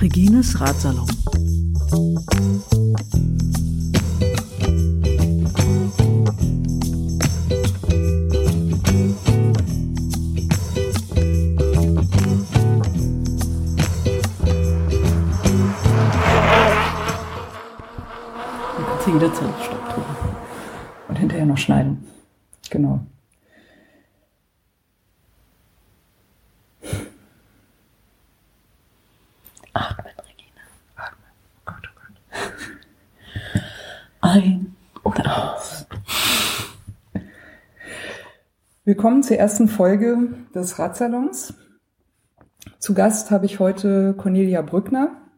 Regines Ratsalon. jederzeit Stopp drücken. Und hinterher noch schneiden. Genau. Atmen, Regina. Atmen. Oh Gott, oh Gott. Ein und aus. Willkommen zur ersten Folge des Radsalons. Zu Gast habe ich heute Cornelia Brückner.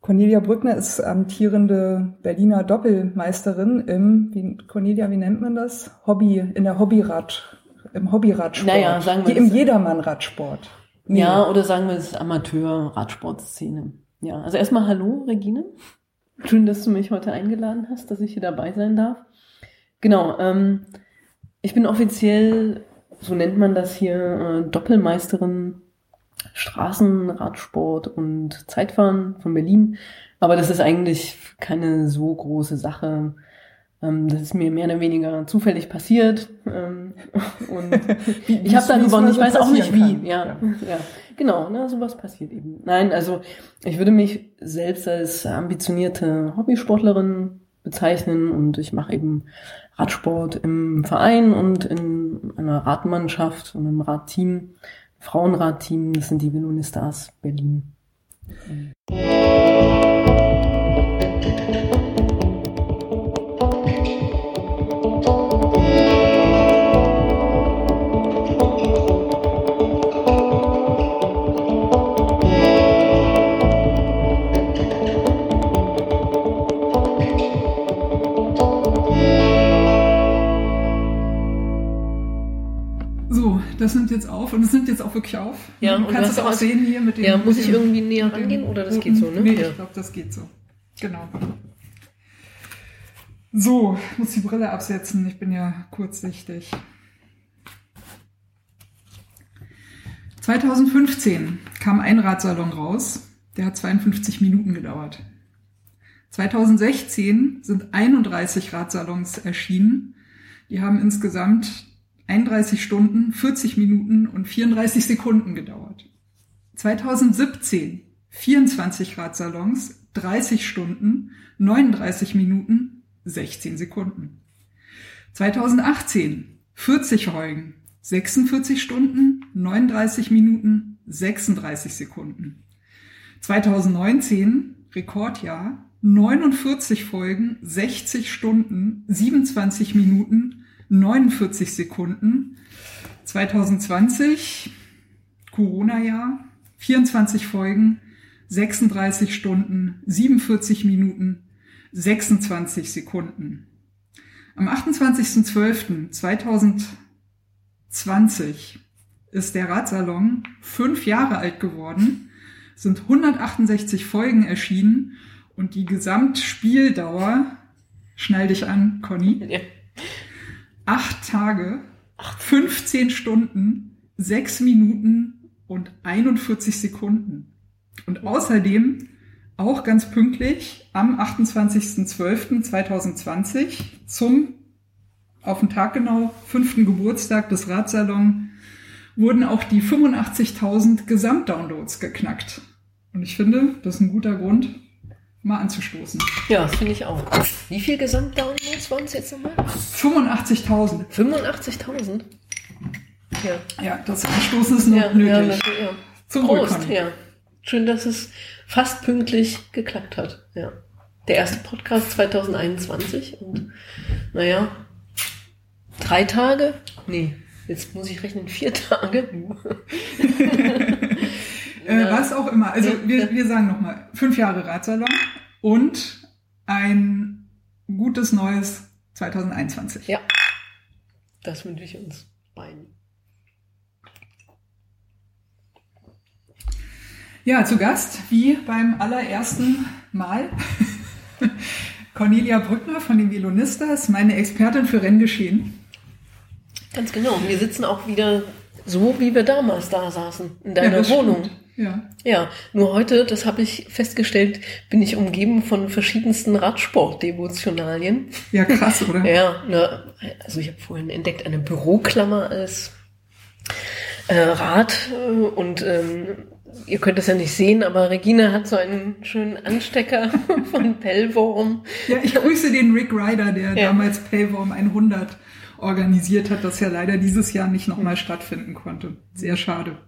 Cornelia Brückner ist amtierende Berliner Doppelmeisterin im, wie, Cornelia, wie nennt man das? Hobby, in der Hobbyrad, im Hobbyradsport. Naja, sagen wir Im Jedermann-Radsport. Nee. Ja, oder sagen wir es Amateur-Radsportszene. Ja, also erstmal hallo, Regine. Schön, dass du mich heute eingeladen hast, dass ich hier dabei sein darf. Genau, ähm, ich bin offiziell, so nennt man das hier, äh, Doppelmeisterin Straßenradsport und Zeitfahren von Berlin. Aber das ist eigentlich keine so große Sache. Ähm, das ist mir mehr oder weniger zufällig passiert. Ähm, und ich habe dann gewonnen. Ich weiß auch nicht wie. Ja, ja, ja. Genau, ne, sowas passiert eben. Nein, also ich würde mich selbst als ambitionierte Hobbysportlerin bezeichnen und ich mache eben Radsport im Verein und in einer Radmannschaft und einem Radteam. Frauenradteam, das sind die Velonistas Berlin. Mhm. Das nimmt jetzt auf und es nimmt jetzt auch wirklich auf. Ja, du kannst es auch sehen hier mit dem. Ja, muss ich irgendwie näher rangehen oder das geht so, ne? Nee, ja. ich glaube, das geht so. Genau. So, muss die Brille absetzen. Ich bin ja kurzsichtig. 2015 kam ein Radsalon raus. Der hat 52 Minuten gedauert. 2016 sind 31 Radsalons erschienen. Die haben insgesamt 31 Stunden, 40 Minuten und 34 Sekunden gedauert. 2017 24 Grad Salons, 30 Stunden, 39 Minuten, 16 Sekunden. 2018 40 Heugen, 46 Stunden, 39 Minuten, 36 Sekunden. 2019 Rekordjahr, 49 Folgen, 60 Stunden, 27 Minuten, 49 Sekunden. 2020, Corona-Jahr, 24 Folgen, 36 Stunden, 47 Minuten, 26 Sekunden. Am 28.12.2020 ist der Radsalon fünf Jahre alt geworden, sind 168 Folgen erschienen und die Gesamtspieldauer, schnall dich an, Conny, ja acht Tage, 15 Stunden, 6 Minuten und 41 Sekunden. Und außerdem auch ganz pünktlich am 28.12.2020 zum auf den Tag genau fünften Geburtstag des Radsalon wurden auch die 85.000 Gesamtdownloads geknackt. Und ich finde, das ist ein guter Grund, mal anzustoßen. Ja, das finde ich auch. Wie viel Gesamtdownloads waren es jetzt nochmal? 85.000. 85.000? Ja. Ja, das Anstoßen ist noch ja, nötig. Ja, ja. Zum Prost, ja. Schön, dass es fast pünktlich geklappt hat. Ja. Der erste Podcast 2021 und naja, drei Tage? Nee, jetzt muss ich rechnen, vier Tage. Äh, was auch immer. Also wir, wir sagen nochmal, fünf Jahre Radsalon und ein gutes neues 2021. Ja, das wünsche ich uns beiden. Ja, zu Gast, wie beim allerersten Mal, Cornelia Brückner von den Velonistas, meine Expertin für Renngeschehen. Ganz genau. Wir sitzen auch wieder so, wie wir damals da saßen, in deiner ja, Wohnung. Stimmt. Ja. ja, nur heute, das habe ich festgestellt, bin ich umgeben von verschiedensten Radsport-Devotionalien. Ja, krass, oder? ja, ne, also ich habe vorhin entdeckt eine Büroklammer als äh, Rad äh, und ähm, ihr könnt es ja nicht sehen, aber Regina hat so einen schönen Anstecker von Pellworm. Ja, ich grüße den Rick Ryder, der ja. damals Pellworm 100 organisiert hat, das ja leider dieses Jahr nicht nochmal stattfinden konnte. Sehr schade.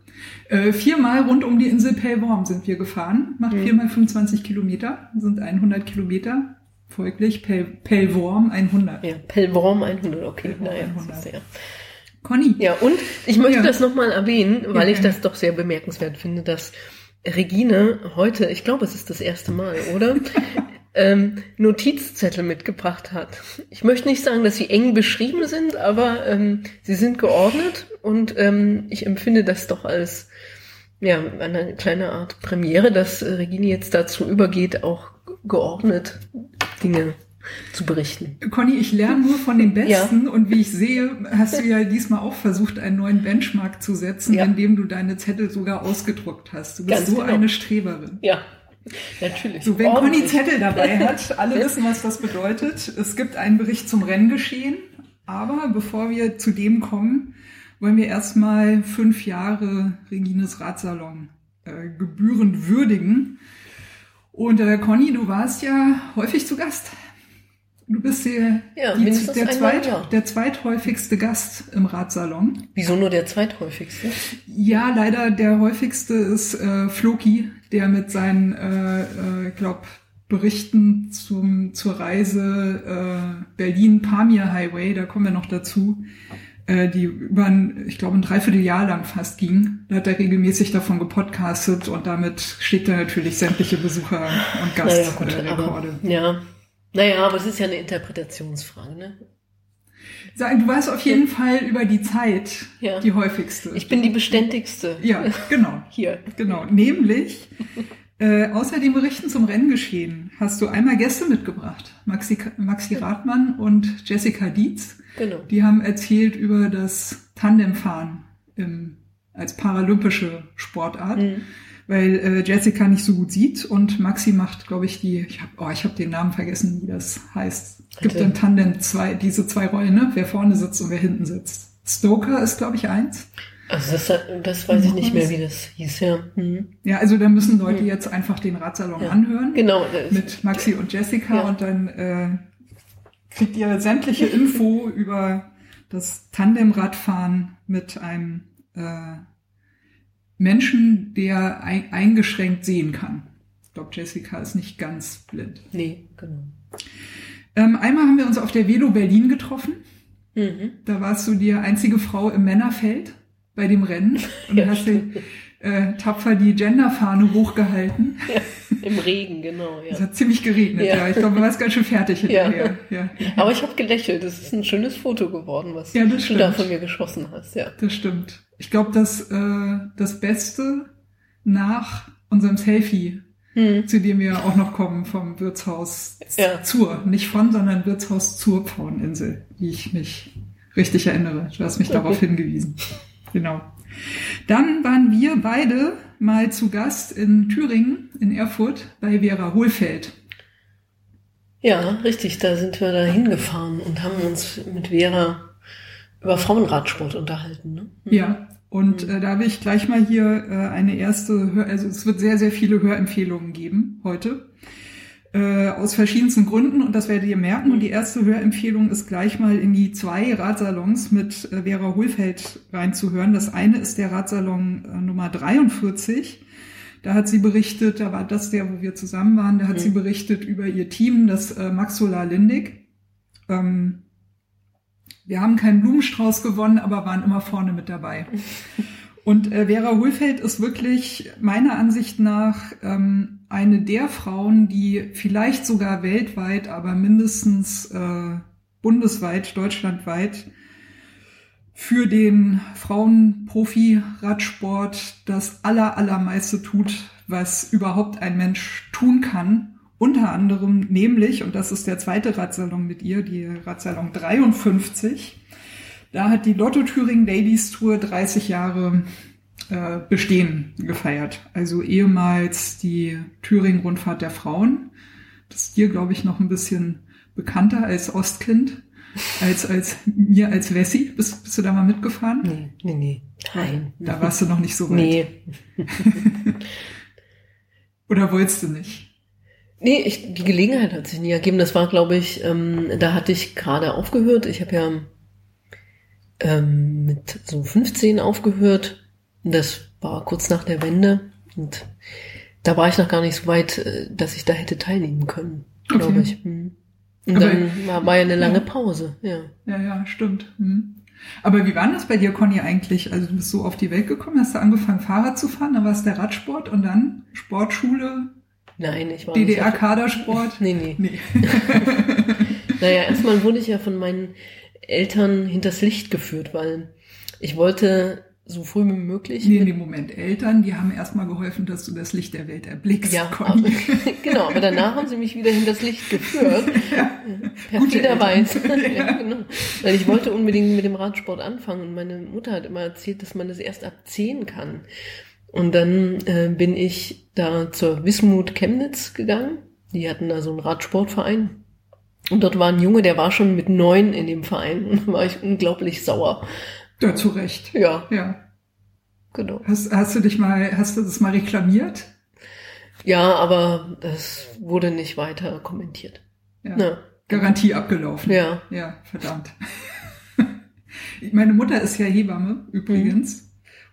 Äh, viermal rund um die Insel Pellworm sind wir gefahren, macht mhm. viermal 25 Kilometer, sind 100 Kilometer. Folglich Pell, Pellworm 100. Ja, Pellworm 100, okay. Pellworm naja, 100. Sehr. Conny. Ja, und ich möchte ja. das nochmal erwähnen, weil ja, ich das doch sehr bemerkenswert finde, dass Regine heute, ich glaube, es ist das erste Mal, oder? ähm, Notizzettel mitgebracht hat. Ich möchte nicht sagen, dass sie eng beschrieben sind, aber ähm, sie sind geordnet und ähm, ich empfinde das doch als ja, eine kleine Art Premiere, dass Regine jetzt dazu übergeht, auch geordnet Dinge zu berichten. Conny, ich lerne nur von den Besten ja. und wie ich sehe, hast du ja diesmal auch versucht, einen neuen Benchmark zu setzen, ja. indem du deine Zettel sogar ausgedruckt hast. Du bist Ganz so genau. eine Streberin. Ja. Natürlich. So, wenn Conny Zettel dabei hat, alle wissen, was das bedeutet. Es gibt einen Bericht zum Renngeschehen. Aber bevor wir zu dem kommen, wollen wir erstmal fünf Jahre Regines Radsalon äh, gebührend würdigen. Und äh, Conny, du warst ja häufig zu Gast. Du bist der, ja, die, der, zweit, der zweithäufigste Gast im Radsalon. Wieso nur der zweithäufigste? Ja, leider der häufigste ist äh, Floki, der mit seinen, äh, äh, glaub, Berichten zum, zur Reise äh, Berlin-Pamir Highway, da kommen wir noch dazu, äh, die über ein, ich glaube, ein Dreivierteljahr lang fast ging. Da hat er regelmäßig davon gepodcastet und damit schlägt er natürlich sämtliche Besucher und Gastrekorde. Naja, ja, naja, aber es ist ja eine Interpretationsfrage, ne? Sagen, du warst auf jeden Fall über die Zeit ja. die häufigste. Ich bin die beständigste. Ja, genau. Hier. Genau. Nämlich, äh, außer dem Berichten zum Renngeschehen hast du einmal Gäste mitgebracht. Maxi, Maxi Rathmann und Jessica Dietz. Genau. Die haben erzählt über das Tandemfahren im, als paralympische Sportart. Mhm weil äh, Jessica nicht so gut sieht und Maxi macht, glaube ich, die, ich habe oh, ich hab den Namen vergessen, wie das heißt. Es gibt im Tandem zwei, diese zwei Rollen, ne? wer vorne sitzt und wer hinten sitzt. Stoker ist, glaube ich, eins. Also das, das weiß ich nicht mehr, wie das hieß, ja. Mhm. Ja, also da müssen Leute mhm. jetzt einfach den Radsalon ja. anhören. Genau. Mit Maxi und Jessica ja. und dann äh, kriegt ihr sämtliche Info über das Tandemradfahren mit einem äh, Menschen, der ein, eingeschränkt sehen kann. Ich glaube, Jessica ist nicht ganz blind. Nee, genau. Ähm, einmal haben wir uns auf der Velo Berlin getroffen. Mhm. Da warst du die einzige Frau im Männerfeld bei dem Rennen und ja, hast du, äh, tapfer die Genderfahne hochgehalten. Ja, Im Regen, genau. Ja. Es hat ziemlich geregnet, ja. ja. Ich glaube, du warst ganz schön fertig hinterher. Ja. Aber ich habe gelächelt. Das ist ein schönes Foto geworden, was ja, du da von mir geschossen hast. Ja. Das stimmt. Ich glaube, dass äh, das Beste nach unserem Selfie, hm. zu dem wir auch noch kommen, vom Wirtshaus zur, nicht von, sondern Wirtshaus zur Pfaueninsel, wie ich mich richtig erinnere. Du hast mich okay. darauf hingewiesen. Genau. Dann waren wir beide mal zu Gast in Thüringen, in Erfurt, bei Vera Hohlfeld. Ja, richtig, da sind wir da hingefahren und haben uns mit Vera über Frauenradsport unterhalten. Ne? Mhm. Ja, und mhm. äh, da will ich gleich mal hier äh, eine erste, Hör also es wird sehr, sehr viele Hörempfehlungen geben heute. Äh, aus verschiedensten Gründen und das werdet ihr merken. Und die erste Hörempfehlung ist gleich mal in die zwei Radsalons mit äh, Vera Hohlfeld reinzuhören. Das eine ist der Radsalon äh, Nummer 43. Da hat sie berichtet, da war das der, wo wir zusammen waren, da hat mhm. sie berichtet über ihr Team, das äh, Maxola Lindig. Ähm, wir haben keinen Blumenstrauß gewonnen, aber waren immer vorne mit dabei. Und äh, Vera Hohlfeld ist wirklich meiner Ansicht nach ähm, eine der Frauen, die vielleicht sogar weltweit, aber mindestens äh, bundesweit, deutschlandweit für den Frauenprofi-Radsport das aller, allermeiste tut, was überhaupt ein Mensch tun kann Unter anderem nämlich, und das ist der zweite Radsalon mit ihr, die Radsalon 53. Da hat die Lotto Thüringen Ladies Tour 30 Jahre äh, Bestehen gefeiert. Also ehemals die Thüringen-Rundfahrt der Frauen. Das ist dir, glaube ich, noch ein bisschen bekannter als Ostkind, als, als mir als Wessi. Bist, bist du da mal mitgefahren? Nee, nee, nee. Nein. Da warst du noch nicht so weit. Nee. Oder wolltest du nicht? Nee, ich, die Gelegenheit hat sich nie ergeben. Das war, glaube ich, ähm, da hatte ich gerade aufgehört. Ich habe ja ähm, mit so 15 aufgehört. Das war kurz nach der Wende. Und da war ich noch gar nicht so weit, äh, dass ich da hätte teilnehmen können, glaube Okay. ich. Hm. Und dann war, war ja eine lange. Pause, ja. Ja, ja, stimmt. Hm. Aber wie war denn das bei dir, Conny, eigentlich? Also du bist so auf die Welt gekommen, hast du angefangen, Fahrrad zu fahren, dann war es der Radsport und dann Sportschule, Nein, ich war DDR-Kadersport. Nee, nee. Nee. Naja, erstmal wurde ich ja von meinen Eltern hinters Licht geführt, weil ich wollte so früh wie möglich. Nee, nee, Moment. Eltern, die haben erstmal geholfen, dass du das Licht der Welt erblickst, ja, aber, genau, aber danach haben sie mich wieder hinters Licht geführt. Perfiderweise. ja, genau. Weil ich wollte unbedingt mit dem Radsport anfangen und meine Mutter hat immer erzählt, dass man das erst ab 10 kann. Und dann äh, bin ich da zur Wismut Chemnitz gegangen. Die hatten da so einen Radsportverein. Und dort war ein Junge, der war schon mit neun in dem Verein. Und da war ich unglaublich sauer. Ja, zu Recht. Ja, Ja. Genau. Hast, hast du dich mal, hast du das mal reklamiert? Ja, aber das wurde nicht weiter kommentiert. Ja. Ja. Garantie abgelaufen. Ja. Ja, verdammt. Meine Mutter ist ja Hebamme übrigens.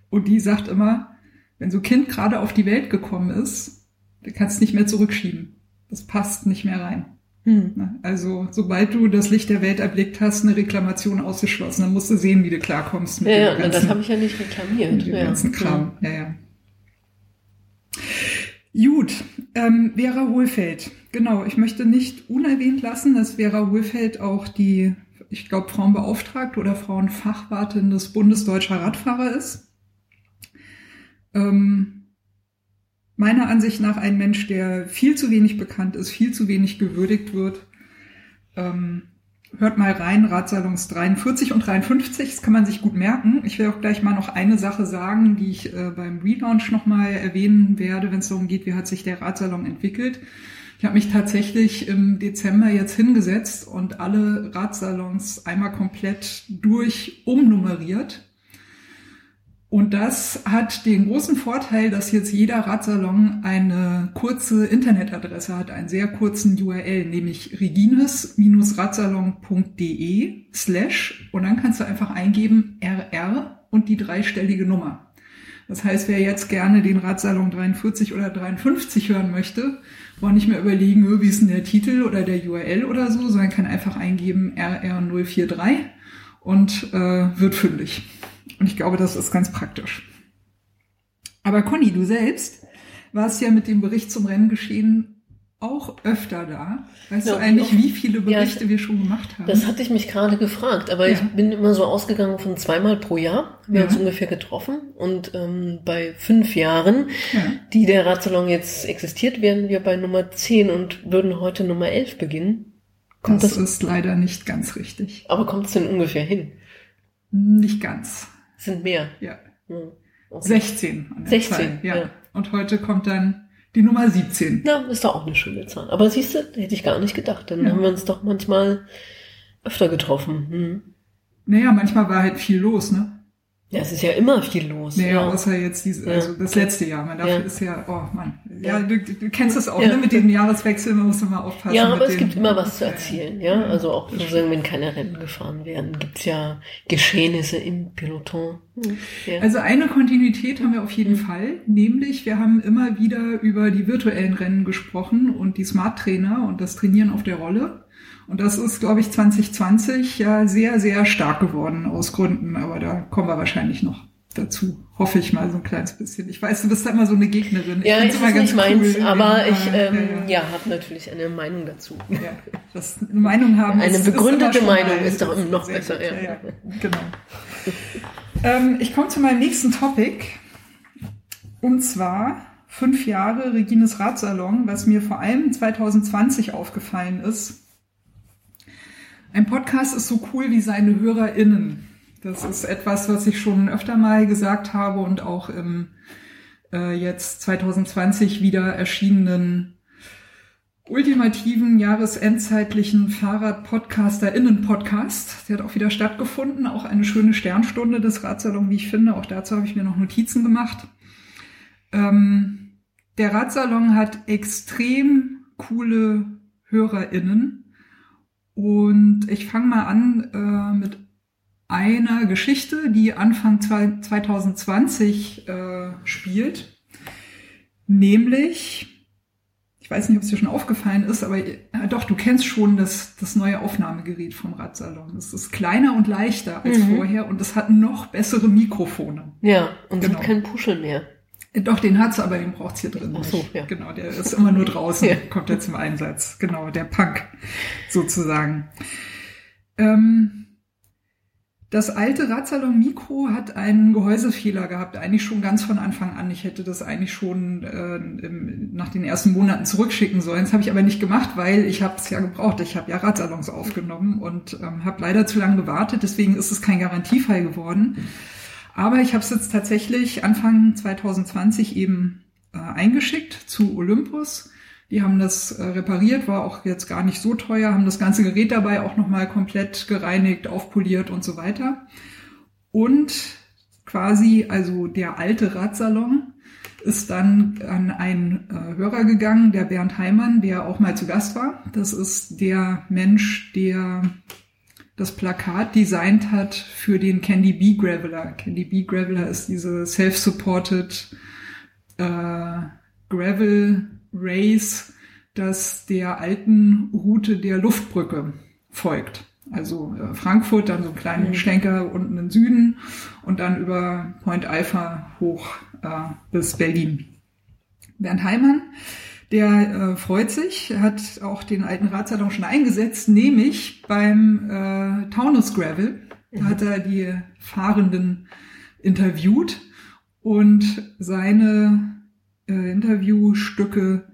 Und die sagt immer, wenn so Kind gerade auf die Welt gekommen ist, dann kannst du nicht mehr zurückschieben. Das passt nicht mehr rein. Hm. Ne? Also sobald du das Licht der Welt erblickt hast, eine Reklamation ausgeschlossen, dann musst du sehen, wie du klarkommst mit Ja, ja, na, das ganzen, habe ich ja nicht reklamiert. mit dem ja. ganzen Kram. Ja, ja. Gut, ähm, Vera Hohlfeld. Genau, ich möchte nicht unerwähnt lassen, dass Vera Hohlfeld auch die, ich glaube, Frauenbeauftragte oder Frauenfachwartin des Bundesdeutscher Radfahrer ist. Ähm, meiner Ansicht nach ein Mensch, der viel zu wenig bekannt ist, viel zu wenig gewürdigt wird. Ähm, hört mal rein, Radsalons 43 und 53, das kann man sich gut merken. Ich will auch gleich mal noch eine Sache sagen, die ich äh, beim Relaunch nochmal erwähnen werde, wenn es darum geht, wie hat sich der Radsalon entwickelt. Ich habe mich tatsächlich im Dezember jetzt hingesetzt und alle Radsalons einmal komplett durch umnummeriert. Und das hat den großen Vorteil, dass jetzt jeder Radsalon eine kurze Internetadresse hat, einen sehr kurzen URL, nämlich regines-radsalon.de slash und dann kannst du einfach eingeben RR und die dreistellige Nummer. Das heißt, wer jetzt gerne den Radsalon 43 oder 53 hören möchte, braucht nicht mehr überlegen, wie ist denn der Titel oder der URL oder so, sondern kann einfach eingeben RR043 und äh, wird fündig. Und ich glaube, das ist ganz praktisch. Aber Conny, du selbst warst ja mit dem Bericht zum Renngeschehen auch öfter da. Weißt Ja, du eigentlich, wie viele Ja, Berichte ich- wir schon gemacht haben? Das hatte ich mich gerade gefragt, aber ich Ja. bin immer so ausgegangen von zweimal pro Jahr. Wir Ja. haben uns ungefähr getroffen und ähm, bei fünf Jahren, ja. die der Radsalon jetzt existiert, wären wir bei Nummer 10 und würden heute Nummer 11 beginnen. Kommt das, das, ist leider nicht ganz richtig. aber kommt es denn ungefähr hin? Nicht ganz. Sind mehr. Ja. Hm. Okay. 16 an der 16, Zahl. Ja. ja. Und heute kommt dann die Nummer 17. Na, ist doch auch eine schöne Zahl. Aber siehst du, hätte ich gar nicht gedacht. Dann Ja. haben wir uns doch manchmal öfter getroffen. Hm. Naja, manchmal war halt viel los, ne? Ja, es ist ja immer viel los. Naja, ja. außer jetzt diese, Ja. also das letzte Jahr. Man dafür Ja. ist ja, oh Mann. Ja, du, du kennst das auch, ne? Mit dem Jahreswechsel, man muss immer aufpassen. Ja, aber es gibt immer was zu erzählen, ja. Also auch sozusagen, wenn keine Rennen gefahren werden, gibt's ja Geschehnisse im Peloton. Hm. Also eine Kontinuität haben wir auf jeden Mhm. Fall, nämlich wir haben immer wieder über die virtuellen Rennen gesprochen und die Smart Trainer und das Trainieren auf der Rolle. Und das ist, glaube ich, 2020 ja sehr, sehr stark geworden aus Gründen, aber da kommen wir wahrscheinlich noch dazu. Hoffe ich mal so ein kleines bisschen. Ich weiß, du bist da immer so eine Gegnerin. ja, find's ich ist nicht meins, aber ich ähm, ja, ja, habe natürlich eine Meinung dazu. ja. das eine Meinung haben. Eine ist- ist begründete schon Meinung mal- ist doch noch besser, gut, ja. ja. Genau. ähm, ich komme zu meinem nächsten Topic. Und zwar fünf Jahre Regines Ratsalon, was mir vor allem 2020 aufgefallen ist. Ein Podcast ist so cool wie seine HörerInnen. Das ist etwas, was ich schon öfter mal gesagt habe und auch im äh, jetzt 2020 wieder erschienenen ultimativen jahresendzeitlichen Fahrrad-PodcasterInnen-Podcast. Der hat auch wieder stattgefunden. Auch eine schöne Sternstunde des Radsalon, wie ich finde. Auch dazu habe ich mir noch Notizen gemacht. Ähm, der Radsalon hat extrem coole HörerInnen. Und ich fange mal an äh, mit einer Geschichte, die Anfang 2020 äh, spielt. Nämlich ich weiß nicht, ob es dir schon aufgefallen ist, aber äh, doch, du kennst schon das, das neue Aufnahmegerät vom Radsalon. Es ist kleiner und leichter als mhm. vorher und es hat noch bessere Mikrofone. Ja, und genau. hat keinen Puschel mehr. Äh, doch, den hat's, aber den braucht's hier drin Ach so, ja. Genau, der ist immer nur draußen, ja. kommt er zum Einsatz. Genau, der Punk sozusagen. Ähm, das alte Radsalon Mikro hat einen Gehäusefehler gehabt, eigentlich schon ganz von Anfang an. Ich hätte das eigentlich schon äh, im, nach den ersten Monaten zurückschicken sollen. Das habe ich aber nicht gemacht, weil ich habe es ja gebraucht. Ich habe ja Radsalons aufgenommen und ähm, habe leider zu lange gewartet. Deswegen ist es kein Garantiefall geworden. Aber ich habe es jetzt tatsächlich Anfang 2020 eben äh, eingeschickt zu Olympus die haben das äh, repariert, war auch jetzt gar nicht so teuer, haben das ganze Gerät dabei auch nochmal komplett gereinigt, aufpoliert und so weiter. Und quasi, also der alte Radsalon ist dann an einen äh, Hörer gegangen, der Bernd Heimann, der auch mal zu Gast war. Das ist der Mensch, der das Plakat designt hat für den Candy Bee Graveler. Candy Bee Graveler ist diese self-supported äh, Gravel Race, das der alten Route der Luftbrücke folgt. Also äh, Frankfurt, dann so einen kleinen mhm. Schlenker unten im Süden und dann über Point Alpha hoch äh, bis Berlin. Bernd Heimann, der äh, freut sich, hat auch den alten Radsalon schon eingesetzt, nämlich beim äh, Taunus Gravel. Da hat er die Fahrenden interviewt und seine äh, Interviewstücke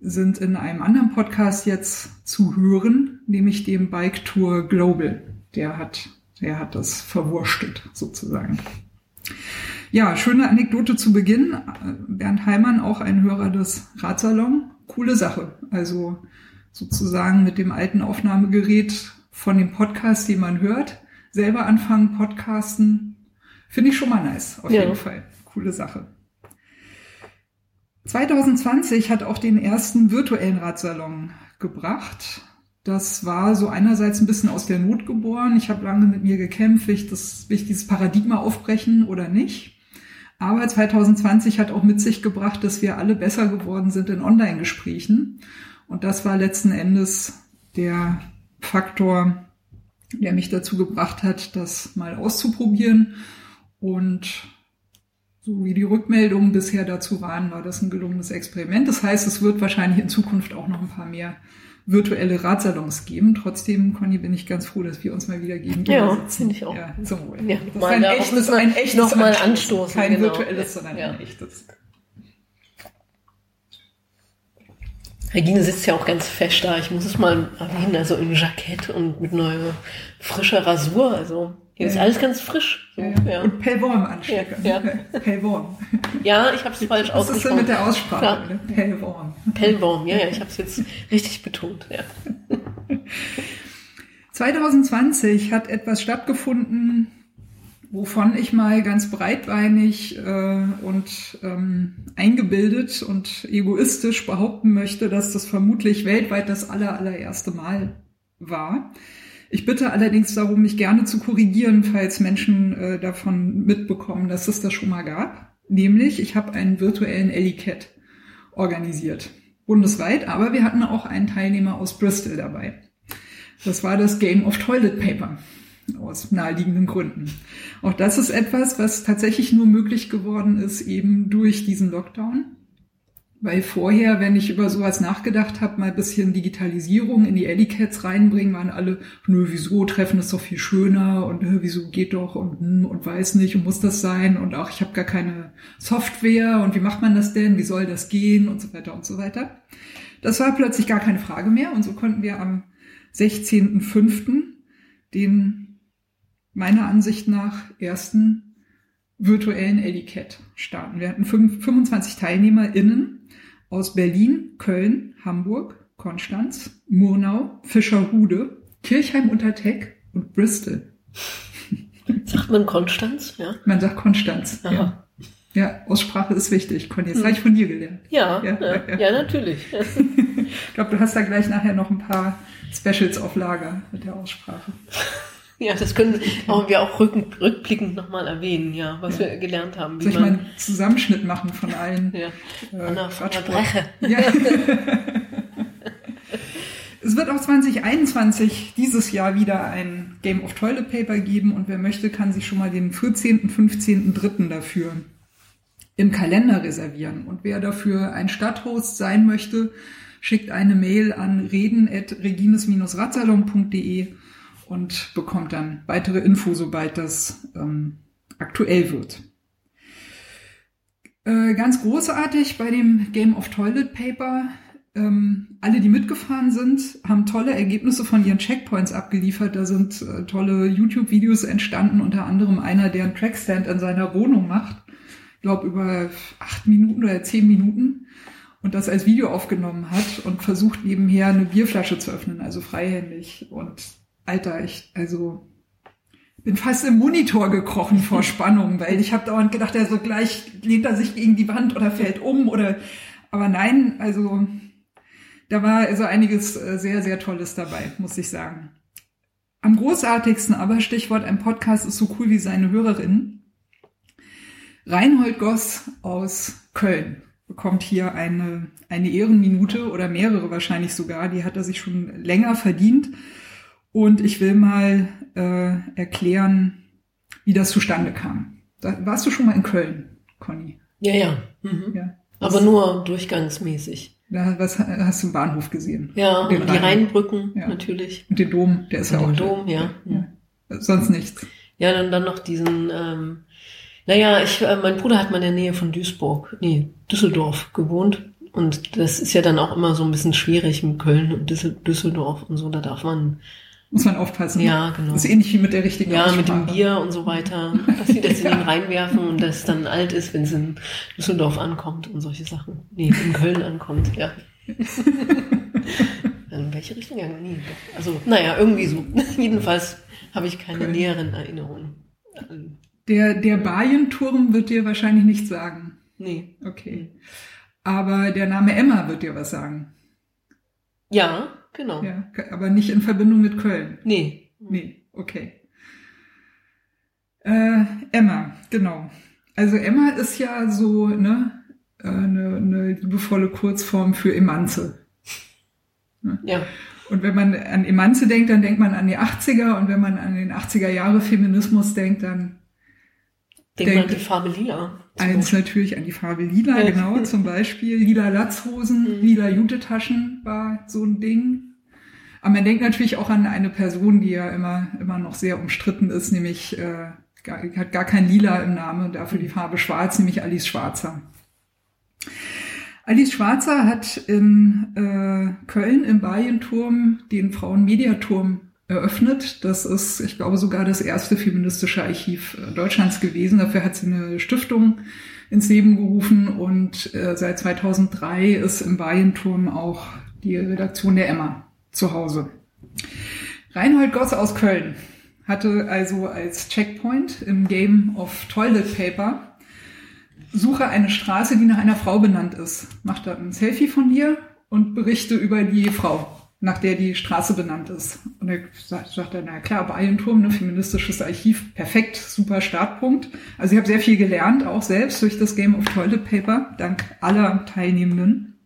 sind in einem anderen Podcast jetzt zu hören, nämlich dem Bike Tour Global. Der hat, der hat das verwurstet sozusagen. Ja, schöne Anekdote zu Beginn. Bernd Heimann, auch ein Hörer des Radsalon. Coole Sache. Also sozusagen mit dem alten Aufnahmegerät von dem Podcast, den man hört, selber anfangen, podcasten. Finde ich schon mal nice, auf ja. jeden Fall. Coole Sache. 2020 hat auch den ersten virtuellen Radsalon gebracht. Das war so einerseits ein bisschen aus der Not geboren. Ich habe lange mit mir gekämpft, will ich, das, will ich dieses Paradigma aufbrechen oder nicht. Aber 2020 hat auch mit sich gebracht, dass wir alle besser geworden sind in Online-Gesprächen. Und das war letzten Endes der Faktor, der mich dazu gebracht hat, das mal auszuprobieren. Und so wie die Rückmeldungen bisher dazu waren, war das ein gelungenes Experiment. Das heißt, es wird wahrscheinlich in Zukunft auch noch ein paar mehr virtuelle Radsalons geben. Trotzdem, Conny, bin ich ganz froh, dass wir uns mal wieder gegenüber ja, finde ich auch. Ja, zum Wohl. Ja, das ist ein echtes, ein echtes noch mal anstoßen. Kein genau. virtuelles, sondern ja. ein echtes. Regine sitzt ja auch ganz fest da. Ich muss es mal erwähnen, also im Jackett und mit neuer frischer Rasur. Also hier ist alles ganz frisch. So, ja. Und Pellworm anstecken. Ja, ja. Pellworm. Ja, ich habe es falsch ausgesprochen. Was ist denn mit der Aussprache? Pellworm. Pellworm, ja, ja, ich habe es jetzt richtig betont. Ja. 2020 hat etwas stattgefunden, wovon ich mal ganz breitbeinig äh, und ähm, eingebildet und egoistisch behaupten möchte, dass das vermutlich weltweit das aller, allererste Mal war. Ich bitte allerdings darum, mich gerne zu korrigieren, falls Menschen äh, davon mitbekommen, dass es das schon mal gab. Nämlich, ich habe einen virtuellen Ellie-Cat organisiert. Bundesweit, aber wir hatten auch einen Teilnehmer aus Bristol dabei. Das war das Game of Toilet Paper aus naheliegenden Gründen. Auch das ist etwas, was tatsächlich nur möglich geworden ist eben durch diesen Lockdown. Weil vorher, wenn ich über sowas nachgedacht habe, mal ein bisschen Digitalisierung in die Ellicats reinbringen, waren alle, nö, wieso, Treffen ist doch viel schöner und nö, wieso geht doch und, hm, und weiß nicht und muss das sein und auch ich habe gar keine Software und wie macht man das denn, wie soll das gehen und so weiter und so weiter. Das war plötzlich gar keine Frage mehr und so konnten wir am 16.05. den meiner Ansicht nach ersten virtuellen Ellicat starten. Wir hatten 25 TeilnehmerInnen aus Berlin, Köln, Hamburg, Konstanz, Murnau, Fischerhude, Kirchheim unter Teck und Bristol. Sagt man Konstanz? Ja. Man sagt Konstanz. Ja. ja, Aussprache ist wichtig. Conny, das hm. habe ich von dir gelernt. Ja, ja, ja, ja natürlich. ich glaube, du hast da gleich nachher noch ein paar Specials auf Lager mit der Aussprache. Ja, das können wir auch rückblickend nochmal erwähnen, ja, was ja. wir gelernt haben. Soll ich mal einen Zusammenschnitt machen von allen? Ja, äh, Anna von der Breche. Ja. es wird auch 2021 dieses Jahr wieder ein Game of Toilet Paper geben und wer möchte, kann sich schon mal den 14., 15., 3. dafür im Kalender reservieren. Und wer dafür ein Stadthost sein möchte, schickt eine Mail an reden.regines-ratzalon.de und bekommt dann weitere Info, sobald das ähm, aktuell wird. Äh, ganz großartig bei dem Game of Toilet Paper. Ähm, alle, die mitgefahren sind, haben tolle Ergebnisse von ihren Checkpoints abgeliefert. Da sind äh, tolle YouTube-Videos entstanden, unter anderem einer, der einen Trackstand in seiner Wohnung macht. Ich glaube, über acht Minuten oder zehn Minuten und das als Video aufgenommen hat und versucht nebenher eine Bierflasche zu öffnen, also freihändig. Und Alter, ich, also bin fast im Monitor gekrochen vor Spannung, weil ich habe dauernd gedacht, er so gleich lehnt er sich gegen die Wand oder fällt um oder aber nein, also da war also einiges äh, sehr, sehr Tolles dabei, muss ich sagen. Am großartigsten aber, Stichwort ein Podcast ist so cool wie seine Hörerin. Reinhold Goss aus Köln bekommt hier eine, eine Ehrenminute oder mehrere wahrscheinlich sogar. Die hat er sich schon länger verdient. Und ich will mal äh, erklären, wie das zustande kam. Da, warst du schon mal in Köln, Conny? Ja, ja. Mhm. ja. Aber nur durchgangsmäßig. Da, was hast du im Bahnhof gesehen? Ja, den die Rheinbrücken ja. natürlich. Und den Dom, der ist und ja den auch. Dom, ja. ja. Sonst nichts. Ja, dann, dann noch diesen, ähm, naja, ich, äh, mein Bruder hat mal in der Nähe von Duisburg, nee, Düsseldorf gewohnt. Und das ist ja dann auch immer so ein bisschen schwierig mit Köln und Düsseldorf und so. Da darf man muss man aufpassen. Ja, genau. Das ist ähnlich wie mit der richtigen Ja, mit dem Bier und so weiter. Dass sie das in ihn reinwerfen und das dann alt ist, wenn es in Düsseldorf ankommt und solche Sachen. Nee, in Köln ankommt, ja. in welche Richtung? Ja, nie. Also, naja, irgendwie so. Jedenfalls habe ich keine Köln. näheren Erinnerungen. Der, der Bayenturm wird dir wahrscheinlich nichts sagen. Nee. Okay. Aber der Name Emma wird dir was sagen. Ja, Genau. Ja, aber nicht in Verbindung mit Köln. Nee. Nee, okay. Äh, Emma, genau. Also Emma ist ja so ne, äh, eine, eine liebevolle Kurzform für Emanze. Ne? Ja. Und wenn man an Emanze denkt, dann denkt man an die 80er und wenn man an den 80er Jahre Feminismus denkt, dann denkt man an die Farbe lila. Eins natürlich an die Farbe lila, genau, zum Beispiel. Lila Latzhosen, mhm. lila Jutetaschen war so ein Ding. Aber man denkt natürlich auch an eine Person, die ja immer, immer noch sehr umstritten ist, nämlich äh, gar, hat gar kein Lila im Namen, dafür die Farbe Schwarz, nämlich Alice Schwarzer. Alice Schwarzer hat in äh, Köln im Balienturm den Frauenmediaturm eröffnet. Das ist, ich glaube, sogar das erste feministische Archiv äh, Deutschlands gewesen. Dafür hat sie eine Stiftung ins Leben gerufen und äh, seit 2003 ist im Balienturm auch die Redaktion der Emma zu Hause. Reinhold Gosse aus Köln hatte also als Checkpoint im Game of Toilet Paper Suche eine Straße, die nach einer Frau benannt ist. Mach da ein Selfie von dir und berichte über die Frau nach der die Straße benannt ist. Und er sagt, sagt na klar, Bayernturm, ne, feministisches Archiv, perfekt, super Startpunkt. Also ich habe sehr viel gelernt, auch selbst durch das Game of Toilet Paper, dank aller Teilnehmenden.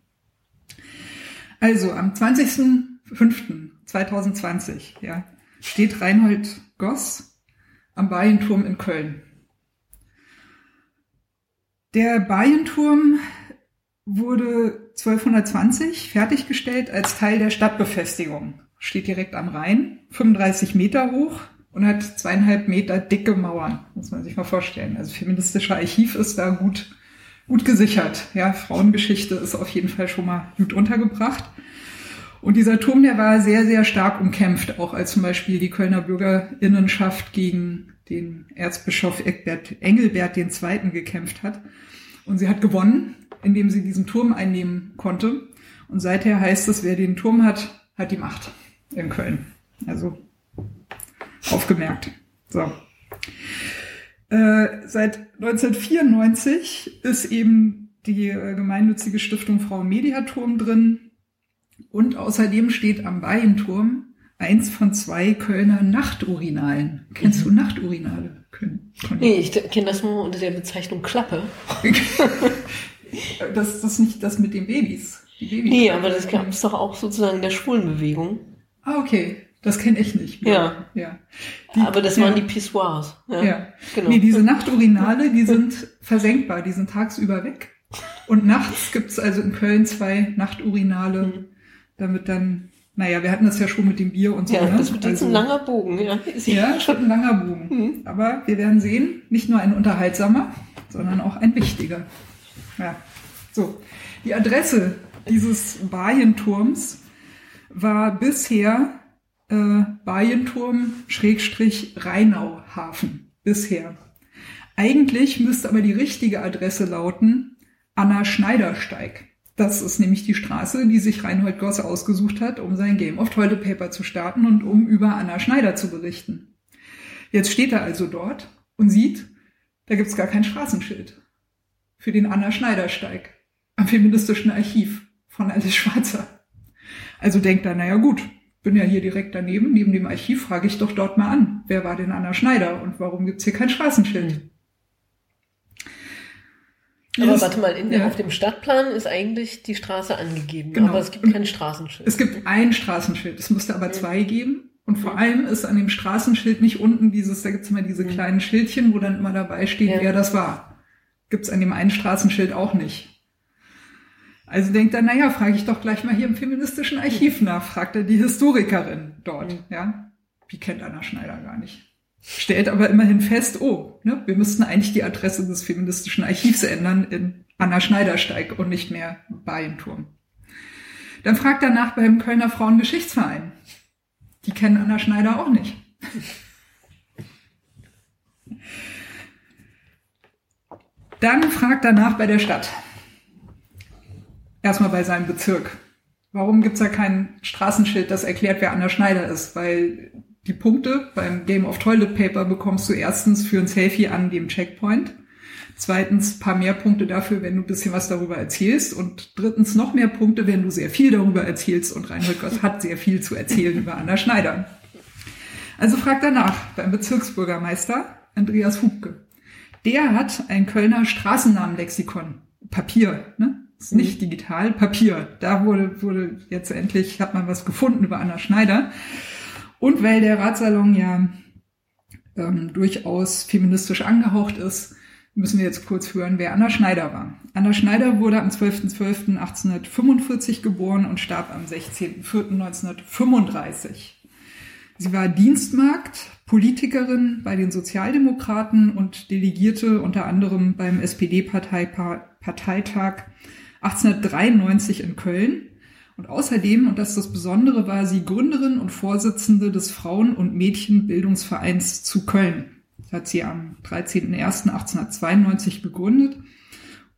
Also am 20.05.2020 ja, steht Reinhold Goss am Bayernturm in Köln. Der Bayernturm wurde 1220 fertiggestellt als Teil der Stadtbefestigung. Steht direkt am Rhein, 35 Meter hoch und hat zweieinhalb Meter dicke Mauern, muss man sich mal vorstellen. Also feministische Archiv ist da gut, gut gesichert. Ja, Frauengeschichte ist auf jeden Fall schon mal gut untergebracht. Und dieser Turm, der war sehr, sehr stark umkämpft, auch als zum Beispiel die Kölner Bürgerinnenschaft gegen den Erzbischof Engelbert II. gekämpft hat. Und sie hat gewonnen, indem sie diesen Turm einnehmen konnte. Und seither heißt es, wer den Turm hat, hat die Macht in Köln. Also aufgemerkt. So. Äh, seit 1994 ist eben die äh, gemeinnützige Stiftung Frauen Mediaturm drin. Und außerdem steht am Baienturm eins von zwei Kölner Nachturinalen. Kennst mhm. du Nachturinale? Nee, ich kenne das nur unter der Bezeichnung Klappe. das, das ist nicht das mit den Babys. Die nee, aber das gab es doch auch sozusagen in der Schwulenbewegung. Ah, okay. Das kenne ich nicht. Mehr. Ja. ja. Die, aber das waren ja. die Pissoirs. Ja, ja. Genau. Nee, diese Nachturinale, die sind versenkbar, die sind tagsüber weg. Und nachts gibt's also in Köln zwei Nachturinale, mhm. damit dann, naja, wir hatten das ja schon mit dem Bier und so. Ja, ne? das wird jetzt also, ein langer Bogen, ja. Ja, schon ein langer Bogen. Mhm. Aber wir werden sehen, nicht nur ein unterhaltsamer, sondern auch ein wichtiger. Ja. So. Die Adresse dieses Baienturms war bisher äh, Baienturm Schrägstrich Rheinau Hafen. Bisher. Eigentlich müsste aber die richtige Adresse lauten Anna Schneidersteig. Das ist nämlich die Straße, die sich Reinhold Gosse ausgesucht hat, um sein Game of Toilet Paper zu starten und um über Anna Schneider zu berichten. Jetzt steht er also dort und sieht, da gibt's gar kein Straßenschild für den Anna Schneidersteig am feministischen Archiv von Alice Schwarzer. Also denkt er, naja gut, bin ja hier direkt daneben, neben dem Archiv, frage ich doch dort mal an, wer war denn Anna Schneider und warum gibt's hier kein Straßenschild? Aber ist, warte mal, in, ja. auf dem Stadtplan ist eigentlich die Straße angegeben, genau. aber es gibt kein Straßenschild. Es gibt ein Straßenschild, es musste aber ja. zwei geben. Und vor allem ist an dem Straßenschild nicht unten dieses, da gibt's immer diese kleinen Schildchen, wo dann immer dabei steht, ja. wer das war. Gibt's an dem einen Straßenschild auch nicht. Also denkt er, naja, frage ich doch gleich mal hier im feministischen Archiv nach, fragt er die Historikerin dort, mhm. ja. Die kennt Anna Schneider gar nicht. Stellt aber immerhin fest, oh, ne, wir müssten eigentlich die Adresse des feministischen Archivs ändern in Anna Schneidersteig und nicht mehr Bayenturm. Dann fragt er nach beim Kölner Frauengeschichtsverein. Die kennen Anna Schneider auch nicht. Dann fragt er nach bei der Stadt erstmal bei seinem Bezirk. Warum gibt's da kein Straßenschild, das erklärt, wer Anna Schneider ist? Weil die Punkte beim Game of Toilet Paper bekommst du erstens für ein Selfie an dem Checkpoint. Zweitens paar mehr Punkte dafür, wenn du ein bisschen was darüber erzählst. Und drittens noch mehr Punkte, wenn du sehr viel darüber erzählst. Und Reinhold Goss hat sehr viel zu erzählen über Anna Schneider. Also frag danach beim Bezirksbürgermeister Andreas Hubke. Der hat ein Kölner Straßennamenlexikon. Papier, ne? ist nicht digital, Papier. Da wurde, wurde jetzt endlich, hat man was gefunden über Anna Schneider. Und weil der Ratsalon ja ähm, durchaus feministisch angehaucht ist, müssen wir jetzt kurz hören, wer Anna Schneider war. Anna Schneider wurde am 12.12.1845 geboren und starb am 16.04.1935. Sie war Dienstmagd, Politikerin bei den Sozialdemokraten und Delegierte unter anderem beim SPD-Parteitag 1893 in Köln. Und außerdem, und das ist das Besondere, war sie Gründerin und Vorsitzende des Frauen- und Mädchenbildungsvereins zu Köln. Das hat sie am 13.01.1892 gegründet.